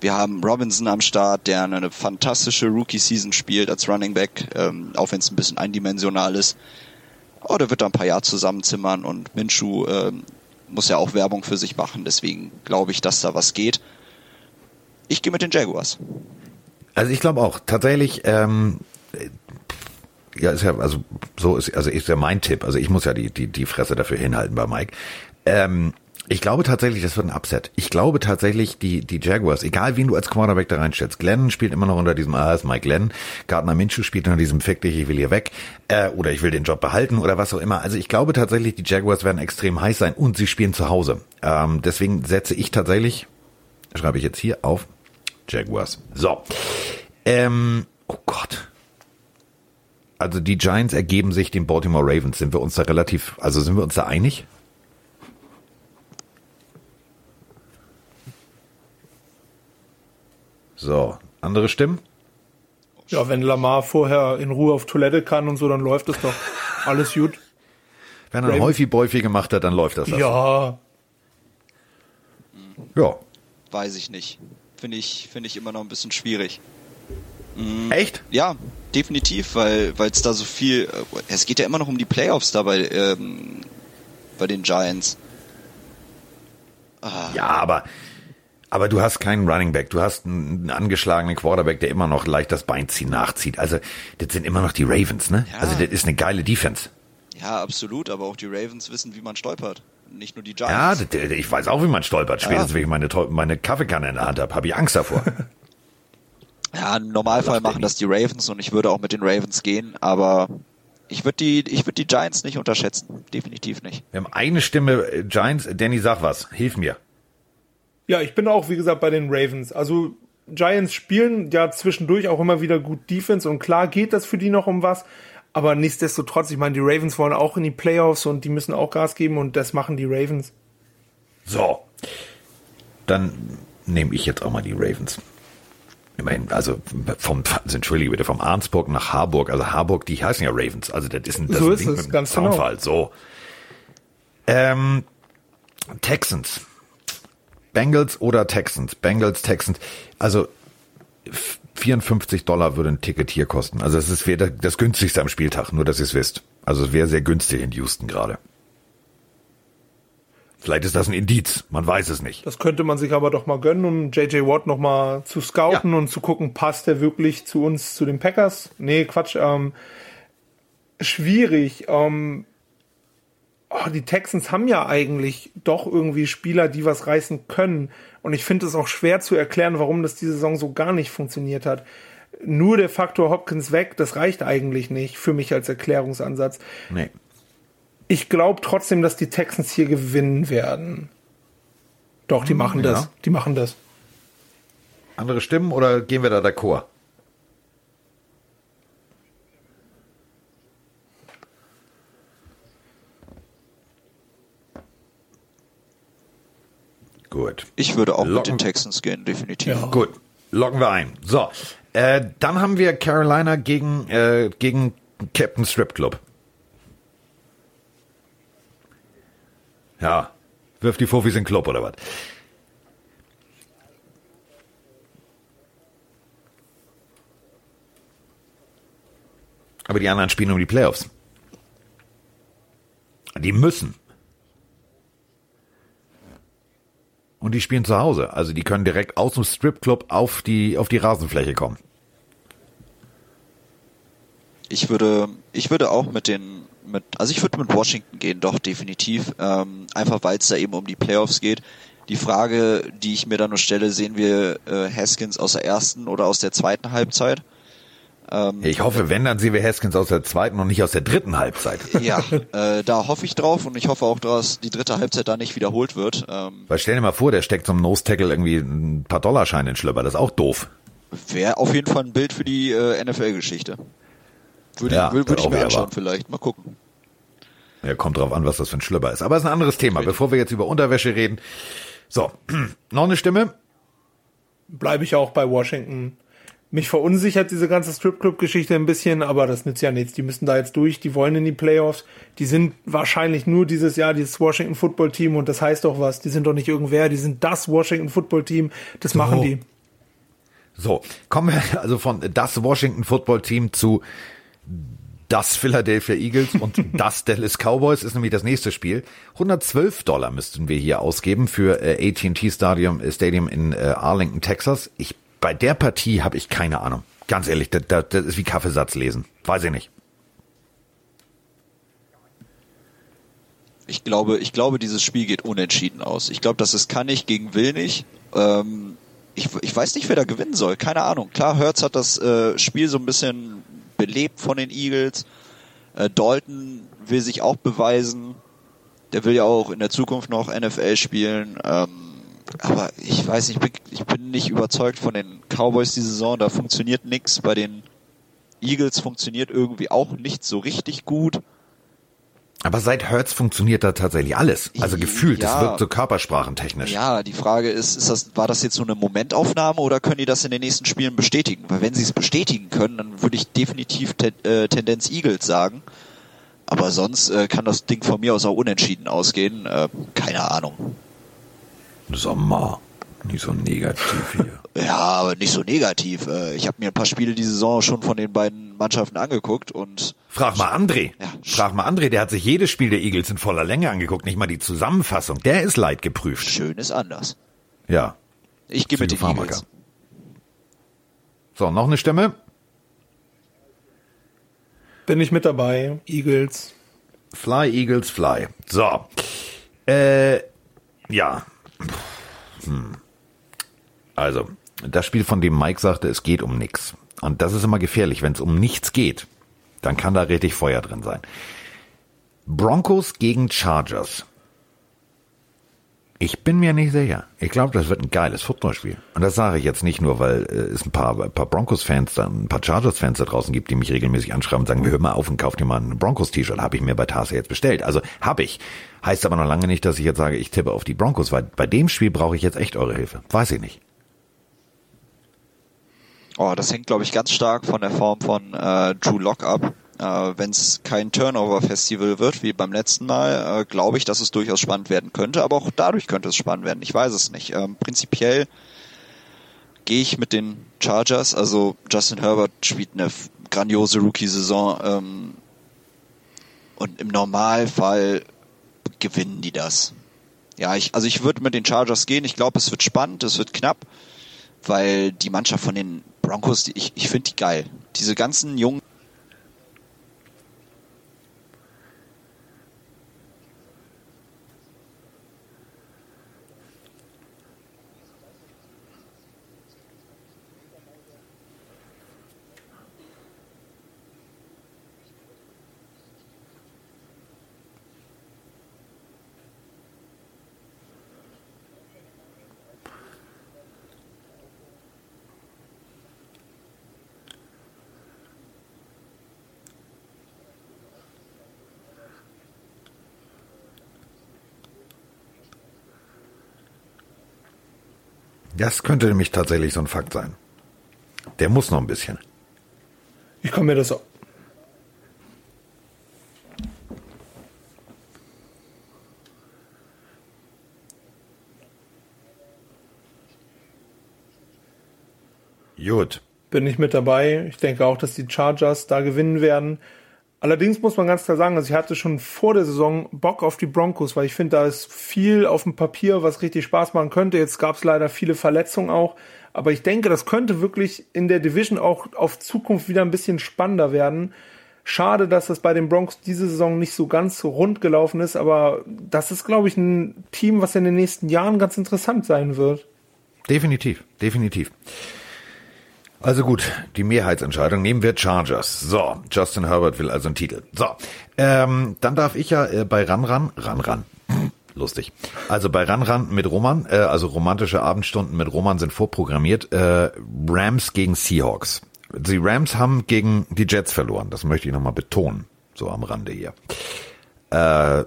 S5: Wir haben Robinson am Start, der eine fantastische Rookie-Season spielt als Running Back, ähm, auch wenn es ein bisschen eindimensional ist. Oh, der wird da ein paar Jahre zusammenzimmern und Minshu ähm, muss ja auch Werbung für sich machen, deswegen glaube ich, dass da was geht. Ich gehe mit den Jaguars.
S3: Also ich glaube auch, tatsächlich, ähm, ja, ist ja, also so ist, also ist ja mein Tipp. Also ich muss ja die, die, die Fresse dafür hinhalten bei Mike. Ähm, ich glaube tatsächlich, das wird ein Upset. Ich glaube tatsächlich, die, die Jaguars, egal wen du als Quarterback da reinstellst, Glenn spielt immer noch unter diesem, ah, ist Mike Glenn, Gardner Minshew spielt unter diesem Fick dich, ich will hier weg, äh, oder ich will den Job behalten oder was auch immer. Also ich glaube tatsächlich, die Jaguars werden extrem heiß sein und sie spielen zu Hause. Ähm, deswegen setze ich tatsächlich, schreibe ich jetzt hier auf, Jaguars. So. Ähm, oh Gott. Also die Giants ergeben sich den Baltimore Ravens. Sind wir uns da relativ, also sind wir uns da einig? So, andere Stimmen?
S6: Ja, wenn Lamar vorher in Ruhe auf Toilette kann und so, dann läuft es doch alles gut.
S3: Wenn er häufig Bäufi gemacht hat, dann läuft das.
S6: Ja.
S3: Ja.
S5: Weiß ich nicht. Finde ich, finde ich immer noch ein bisschen schwierig.
S3: Mhm. Echt?
S5: Ja, definitiv, weil weil es da so viel, äh, es geht ja immer noch um die Playoffs da bei, ähm, bei den Giants.
S3: Ah. Ja, aber aber du hast keinen Running Back, du hast einen angeschlagenen Quarterback, der immer noch leicht das Bein ziehen nachzieht. Also das sind immer noch die Ravens, ne? Ja. Also das ist eine geile Defense.
S5: Ja, absolut, aber auch die Ravens wissen, wie man stolpert. Nicht nur die Giants.
S3: Ja, ich weiß auch, wie man stolpert. Spätestens, ja. wenn ich meine, meine Kaffeekanne in der Hand habe, habe ich Angst davor.
S5: ja, im Normalfall machen das die Ravens und ich würde auch mit den Ravens gehen, aber ich würde die, ich würde die Giants nicht unterschätzen. Definitiv nicht.
S3: Wir haben eine Stimme äh, Giants. Danny, sag was. Hilf mir.
S6: Ja, ich bin auch, wie gesagt, bei den Ravens. Also Giants spielen ja zwischendurch auch immer wieder gut Defense und klar geht das für die noch um was. Aber nichtsdestotrotz, ich meine, die Ravens wollen auch in die Playoffs und die müssen auch Gas geben und das machen die Ravens.
S3: So. Dann nehme ich jetzt auch mal die Ravens. Immerhin, also vom, also entschuldige bitte, vom Arnsburg nach Harburg, also Harburg, die heißen ja Ravens, also das ist ein, das
S6: so
S3: ist
S6: Ding es, mit ganz Soundfall, genau.
S3: so. Ähm, Texans. Bengals oder Texans? Bengals, Texans. Also 54 Dollar würde ein Ticket hier kosten. Also es wäre das günstigste am Spieltag, nur dass ihr es wisst. Also es wäre sehr günstig in Houston gerade. Vielleicht ist das ein Indiz, man weiß es nicht.
S6: Das könnte man sich aber doch mal gönnen, um JJ Watt noch mal zu scouten ja. und zu gucken, passt er wirklich zu uns, zu den Packers? Nee, Quatsch. Ähm, schwierig. Ähm, oh, die Texans haben ja eigentlich doch irgendwie Spieler, die was reißen können. Und ich finde es auch schwer zu erklären, warum das diese Saison so gar nicht funktioniert hat. Nur der Faktor Hopkins weg, das reicht eigentlich nicht für mich als Erklärungsansatz.
S3: Nee.
S6: Ich glaube trotzdem, dass die Texans hier gewinnen werden. Doch, die hm, machen ja. das. Die machen das.
S3: Andere Stimmen oder gehen wir da d'accord? Gut.
S5: Ich würde auch Locken. mit den Texans gehen, definitiv.
S3: Ja. Gut, loggen wir ein. So, äh, dann haben wir Carolina gegen, äh, gegen Captain Strip Club. Ja. Wirft die Fofis in den Club oder was? Aber die anderen spielen um die Playoffs. Die müssen. Und die spielen zu Hause. Also die können direkt aus dem Stripclub auf die, auf die Rasenfläche kommen.
S5: Ich würde, ich würde auch mit den, mit, also ich würde mit Washington gehen, doch definitiv. Ähm, einfach weil es da eben um die Playoffs geht. Die Frage, die ich mir da nur stelle, sehen wir äh, Haskins aus der ersten oder aus der zweiten Halbzeit?
S3: Ähm, ich hoffe, wenn, dann sehen wir Haskins aus der zweiten und nicht aus der dritten Halbzeit.
S5: Ja, äh, da hoffe ich drauf und ich hoffe auch, dass die dritte Halbzeit da nicht wiederholt wird. Ähm,
S3: Weil stell dir mal vor, der steckt zum Nose-Tackle irgendwie ein paar Dollarscheine in den Schlöpper, das ist auch doof.
S5: Wäre auf jeden Fall ein Bild für die äh, NFL-Geschichte. Würde, ja, würde, würde ich mir anschauen vielleicht, mal gucken.
S3: Ja, kommt drauf an, was das für ein Schlöpper ist. Aber es ist ein anderes Thema, bevor wir jetzt über Unterwäsche reden. So, noch eine Stimme?
S6: Bleibe ich auch bei Washington mich verunsichert diese ganze Stripclub-Geschichte ein bisschen, aber das nützt ja nichts. Die müssen da jetzt durch, die wollen in die Playoffs. Die sind wahrscheinlich nur dieses Jahr dieses Washington Football Team und das heißt doch was. Die sind doch nicht irgendwer, die sind das Washington Football Team. Das so. machen die.
S3: So, kommen wir also von das Washington Football Team zu das Philadelphia Eagles und das Dallas Cowboys ist nämlich das nächste Spiel. 112 Dollar müssten wir hier ausgeben für äh, AT&T Stadium, äh, Stadium in äh, Arlington, Texas. Ich bei der Partie habe ich keine Ahnung. Ganz ehrlich, das, das, das ist wie Kaffeesatz lesen. Weiß ich nicht.
S5: Ich glaube, ich glaube, dieses Spiel geht unentschieden aus. Ich glaube, das ist kann ich gegen will nicht. Ähm, ich, ich weiß nicht, wer da gewinnen soll. Keine Ahnung. Klar, Hertz hat das äh, Spiel so ein bisschen belebt von den Eagles. Äh, Dalton will sich auch beweisen. Der will ja auch in der Zukunft noch NFL spielen. Ähm, aber ich weiß nicht, ich bin nicht überzeugt von den Cowboys die Saison. Da funktioniert nichts. Bei den Eagles funktioniert irgendwie auch nicht so richtig gut.
S3: Aber seit Hertz funktioniert da tatsächlich alles. Also gefühlt, ja, das wirkt so körpersprachentechnisch.
S5: Ja, die Frage ist, ist das, war das jetzt so eine Momentaufnahme oder können die das in den nächsten Spielen bestätigen? Weil wenn sie es bestätigen können, dann würde ich definitiv te äh, Tendenz Eagles sagen. Aber sonst äh, kann das Ding von mir aus auch unentschieden ausgehen. Äh, keine Ahnung.
S3: Sommer. Nicht so negativ hier.
S5: Ja, aber nicht so negativ. Äh, ich habe mir ein paar Spiele die Saison schon von den beiden Mannschaften angeguckt und.
S3: Frag mal André. Ja. Frag mal André, der hat sich jedes Spiel der Eagles in voller Länge angeguckt, nicht mal die Zusammenfassung. Der ist leidgeprüft.
S5: Schön ist anders.
S3: Ja.
S5: Ich gehe mit den Eagles.
S3: So, noch eine Stimme?
S6: Bin ich mit dabei. Eagles.
S3: Fly, Eagles, fly. So. Äh, ja. Hm. Also, das Spiel, von dem Mike sagte, es geht um nichts. Und das ist immer gefährlich. Wenn es um nichts geht, dann kann da richtig Feuer drin sein. Broncos gegen Chargers. Ich bin mir nicht sicher. Ich glaube, das wird ein geiles Footballspiel. Und das sage ich jetzt nicht nur, weil äh, es ein paar, ein paar Broncos-Fans, da, ein paar Chargers-Fans da draußen gibt, die mich regelmäßig anschreiben und sagen, hör mal auf und kauf dir mal ein Broncos-T-Shirt. Habe ich mir bei Tarse jetzt bestellt. Also habe ich. Heißt aber noch lange nicht, dass ich jetzt sage, ich tippe auf die Broncos, weil bei dem Spiel brauche ich jetzt echt eure Hilfe. Weiß ich nicht.
S5: Oh, das hängt, glaube ich, ganz stark von der Form von äh, Drew Lock ab. Äh, Wenn es kein Turnover-Festival wird, wie beim letzten Mal, äh, glaube ich, dass es durchaus spannend werden könnte, aber auch dadurch könnte es spannend werden. Ich weiß es nicht. Ähm, prinzipiell gehe ich mit den Chargers, also Justin Herbert spielt eine grandiose Rookie-Saison ähm, und im Normalfall gewinnen die das. Ja, ich, also ich würde mit den Chargers gehen. Ich glaube, es wird spannend, es wird knapp, weil die Mannschaft von den Broncos, die, ich, ich finde die geil. Diese ganzen jungen
S3: Das könnte nämlich tatsächlich so ein Fakt sein. Der muss noch ein bisschen.
S6: Ich komme mir das auch.
S3: Gut.
S6: Bin ich mit dabei. Ich denke auch, dass die Chargers da gewinnen werden. Allerdings muss man ganz klar sagen, also ich hatte schon vor der Saison Bock auf die Broncos, weil ich finde, da ist viel auf dem Papier, was richtig Spaß machen könnte. Jetzt gab es leider viele Verletzungen auch. Aber ich denke, das könnte wirklich in der Division auch auf Zukunft wieder ein bisschen spannender werden. Schade, dass das bei den Broncos diese Saison nicht so ganz rund gelaufen ist, aber das ist, glaube ich, ein Team, was in den nächsten Jahren ganz interessant sein wird.
S3: Definitiv, definitiv. Also gut, die Mehrheitsentscheidung nehmen wir Chargers. So, Justin Herbert will also einen Titel. So, ähm, dann darf ich ja äh, bei Ranran, Ranran, lustig. Also bei Ranran mit Roman, äh, also romantische Abendstunden mit Roman sind vorprogrammiert. Äh, Rams gegen Seahawks. Die Rams haben gegen die Jets verloren. Das möchte ich nochmal betonen. So am Rande hier. Äh,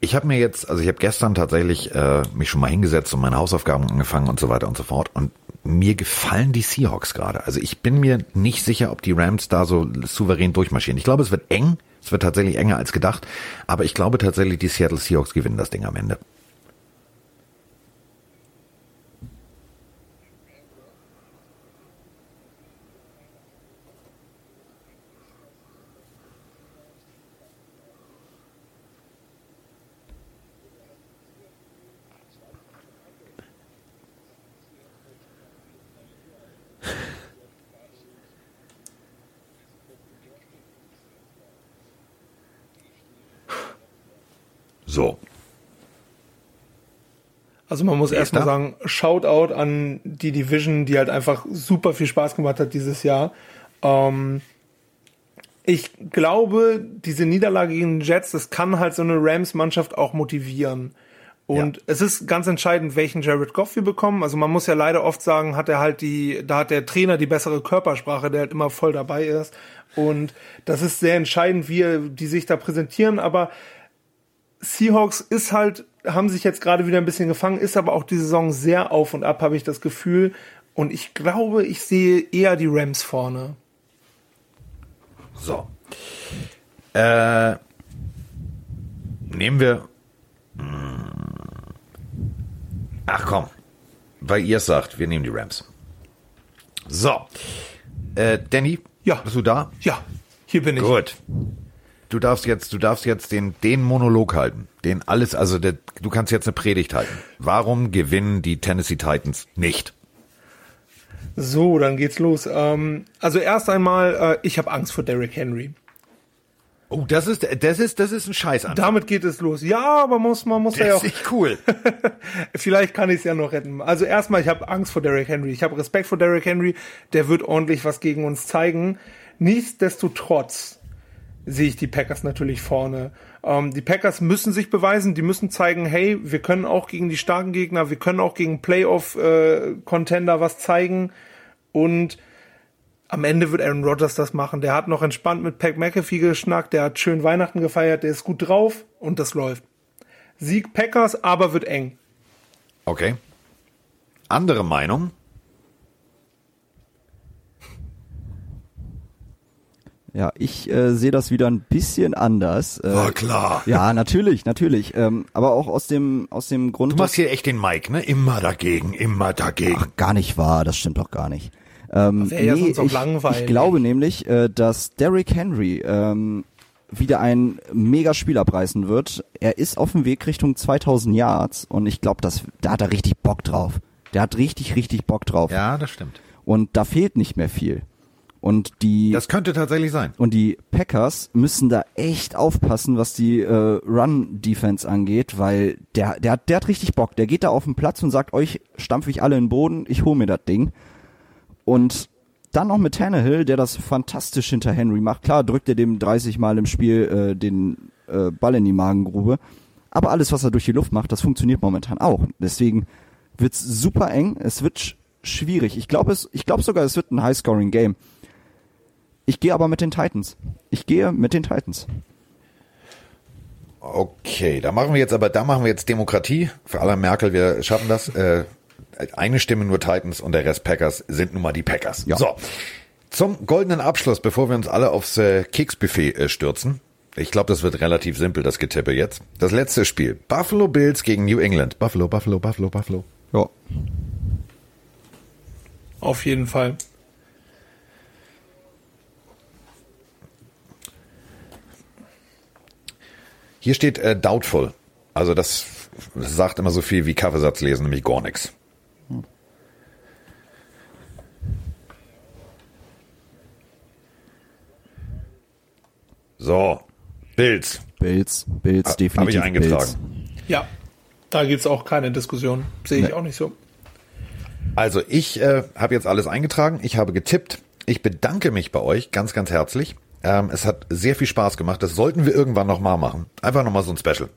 S3: ich habe mir jetzt, also ich habe gestern tatsächlich äh, mich schon mal hingesetzt und meine Hausaufgaben angefangen und so weiter und so fort. Und mir gefallen die Seahawks gerade. Also ich bin mir nicht sicher, ob die Rams da so souverän durchmarschieren. Ich glaube, es wird eng. Es wird tatsächlich enger als gedacht. Aber ich glaube tatsächlich, die Seattle Seahawks gewinnen das Ding am Ende. So.
S6: Also man muss erstmal sagen, Shoutout an die Division, die halt einfach super viel Spaß gemacht hat dieses Jahr. Ähm, ich glaube, diese Niederlage gegen Jets, das kann halt so eine Rams-Mannschaft auch motivieren. Und ja. es ist ganz entscheidend, welchen Jared Goff wir bekommen. Also man muss ja leider oft sagen, hat er halt die, da hat der Trainer die bessere Körpersprache, der halt immer voll dabei ist. Und das ist sehr entscheidend, wie die sich da präsentieren. Aber Seahawks ist halt, haben sich jetzt gerade wieder ein bisschen gefangen, ist aber auch die Saison sehr auf und ab, habe ich das Gefühl. Und ich glaube, ich sehe eher die Rams vorne.
S3: So. Äh, nehmen wir. Hm. Ach komm, weil ihr es sagt, wir nehmen die Rams. So. Äh, Danny?
S6: Ja.
S3: Bist du da?
S6: Ja, hier bin ich.
S3: Gut du darfst jetzt, du darfst jetzt den, den Monolog halten. Den alles, also der, du kannst jetzt eine Predigt halten. Warum gewinnen die Tennessee Titans nicht?
S6: So, dann geht's los. Ähm, also erst einmal, äh, ich habe Angst vor Derrick Henry.
S3: Oh, das ist, das ist, das ist ein Scheiß.
S6: Damit geht es los. Ja, aber muss, man muss
S3: das
S6: ja auch.
S3: ist nicht cool.
S6: Vielleicht kann ich es ja noch retten. Also erstmal, ich habe Angst vor Derrick Henry. Ich habe Respekt vor Derrick Henry. Der wird ordentlich was gegen uns zeigen. Nichtsdestotrotz sehe ich die Packers natürlich vorne. Ähm, die Packers müssen sich beweisen, die müssen zeigen, hey, wir können auch gegen die starken Gegner, wir können auch gegen Playoff-Contender äh, was zeigen. Und am Ende wird Aaron Rodgers das machen. Der hat noch entspannt mit Pat McAfee geschnackt, der hat schön Weihnachten gefeiert, der ist gut drauf und das läuft. Sieg Packers, aber wird eng.
S3: Okay. Andere Meinung?
S5: Ja, ich äh, sehe das wieder ein bisschen anders. Äh,
S3: War klar.
S5: Ja, natürlich, natürlich. Ähm, aber auch aus dem aus dem Grund.
S3: Du machst hier echt den Mike, ne? Immer dagegen, immer dagegen. Ach,
S5: gar nicht wahr, das stimmt doch gar nicht. Ähm,
S6: nee, ja sonst auch
S5: ich, ich glaube nämlich, äh, dass Derrick Henry ähm, wieder ein mega Spiel abreißen wird. Er ist auf dem Weg Richtung 2000 Yards und ich glaube, dass da hat er richtig Bock drauf. Der hat richtig, richtig Bock drauf.
S3: Ja, das stimmt.
S5: Und da fehlt nicht mehr viel. Und die
S3: Das könnte tatsächlich sein.
S5: und die Packers müssen da echt aufpassen, was die äh, Run Defense angeht, weil der der hat der hat richtig Bock. Der geht da auf den Platz und sagt euch stampfe ich alle in den Boden, ich hol mir das Ding. Und dann noch mit Tannehill, der das fantastisch hinter Henry macht. Klar, drückt er dem 30 Mal im Spiel äh, den äh, Ball in die Magengrube, aber alles was er durch die Luft macht, das funktioniert momentan auch. Deswegen wird's super eng, es wird sch schwierig. Ich glaube es ich glaube sogar es wird ein High Scoring Game. Ich gehe aber mit den Titans. Ich gehe mit den Titans.
S3: Okay, da machen wir jetzt aber, da machen wir jetzt Demokratie. Für alle Merkel, wir schaffen das. Äh, eine Stimme nur Titans und der Rest Packers sind nun mal die Packers.
S5: Ja.
S3: So, zum goldenen Abschluss, bevor wir uns alle aufs äh, Keksbuffet äh, stürzen. Ich glaube, das wird relativ simpel, das Getippe jetzt. Das letzte Spiel. Buffalo Bills gegen New England. Buffalo, Buffalo, Buffalo, Buffalo.
S5: Ja.
S6: Auf jeden Fall.
S3: Hier steht äh, doubtful. Also das, das sagt immer so viel wie Kaffeesatz lesen, nämlich gar nichts. So, Bills.
S5: Bills, Bills, definitiv.
S3: Habe ich eingetragen.
S6: Bills. Ja, da gibt's auch keine Diskussion. Sehe ich nee. auch nicht so.
S3: Also ich äh, habe jetzt alles eingetragen. Ich habe getippt. Ich bedanke mich bei euch ganz, ganz herzlich. Ähm, es hat sehr viel Spaß gemacht. Das sollten wir irgendwann nochmal machen. Einfach nochmal so ein Special.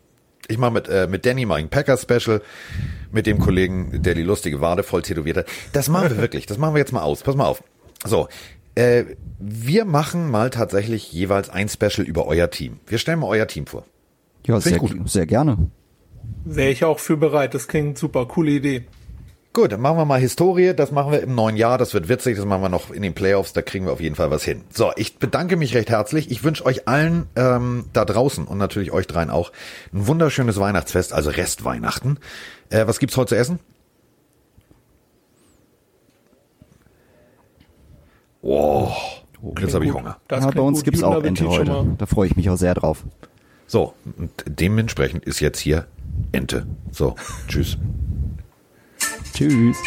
S3: Ich mache mit, äh, mit Danny mal ein Packers-Special, mit dem Kollegen, der die lustige Wade voll tätowiert hat. Das machen wir wirklich. Das machen wir jetzt mal aus. Pass mal auf. So, äh, wir machen mal tatsächlich jeweils ein Special über euer Team. Wir stellen mal euer Team vor.
S5: Ja, sehr, gut. sehr gerne.
S6: Wäre ich auch für bereit. Das klingt super. Coole Idee.
S3: Gut, dann machen wir mal Historie. Das machen wir im neuen Jahr. Das wird witzig. Das machen wir noch in den Playoffs. Da kriegen wir auf jeden Fall was hin. So, ich bedanke mich recht herzlich. Ich wünsche euch allen ähm, da draußen und natürlich euch dreien auch ein wunderschönes Weihnachtsfest, also Restweihnachten. Äh, was gibt's heute zu essen? Oh, jetzt habe ich Hunger.
S5: Ja, bei uns gibt's auch Ente heute. Da freue ich mich auch sehr drauf.
S3: So, und dementsprechend ist jetzt hier Ente. So, tschüss.
S5: Tschüss.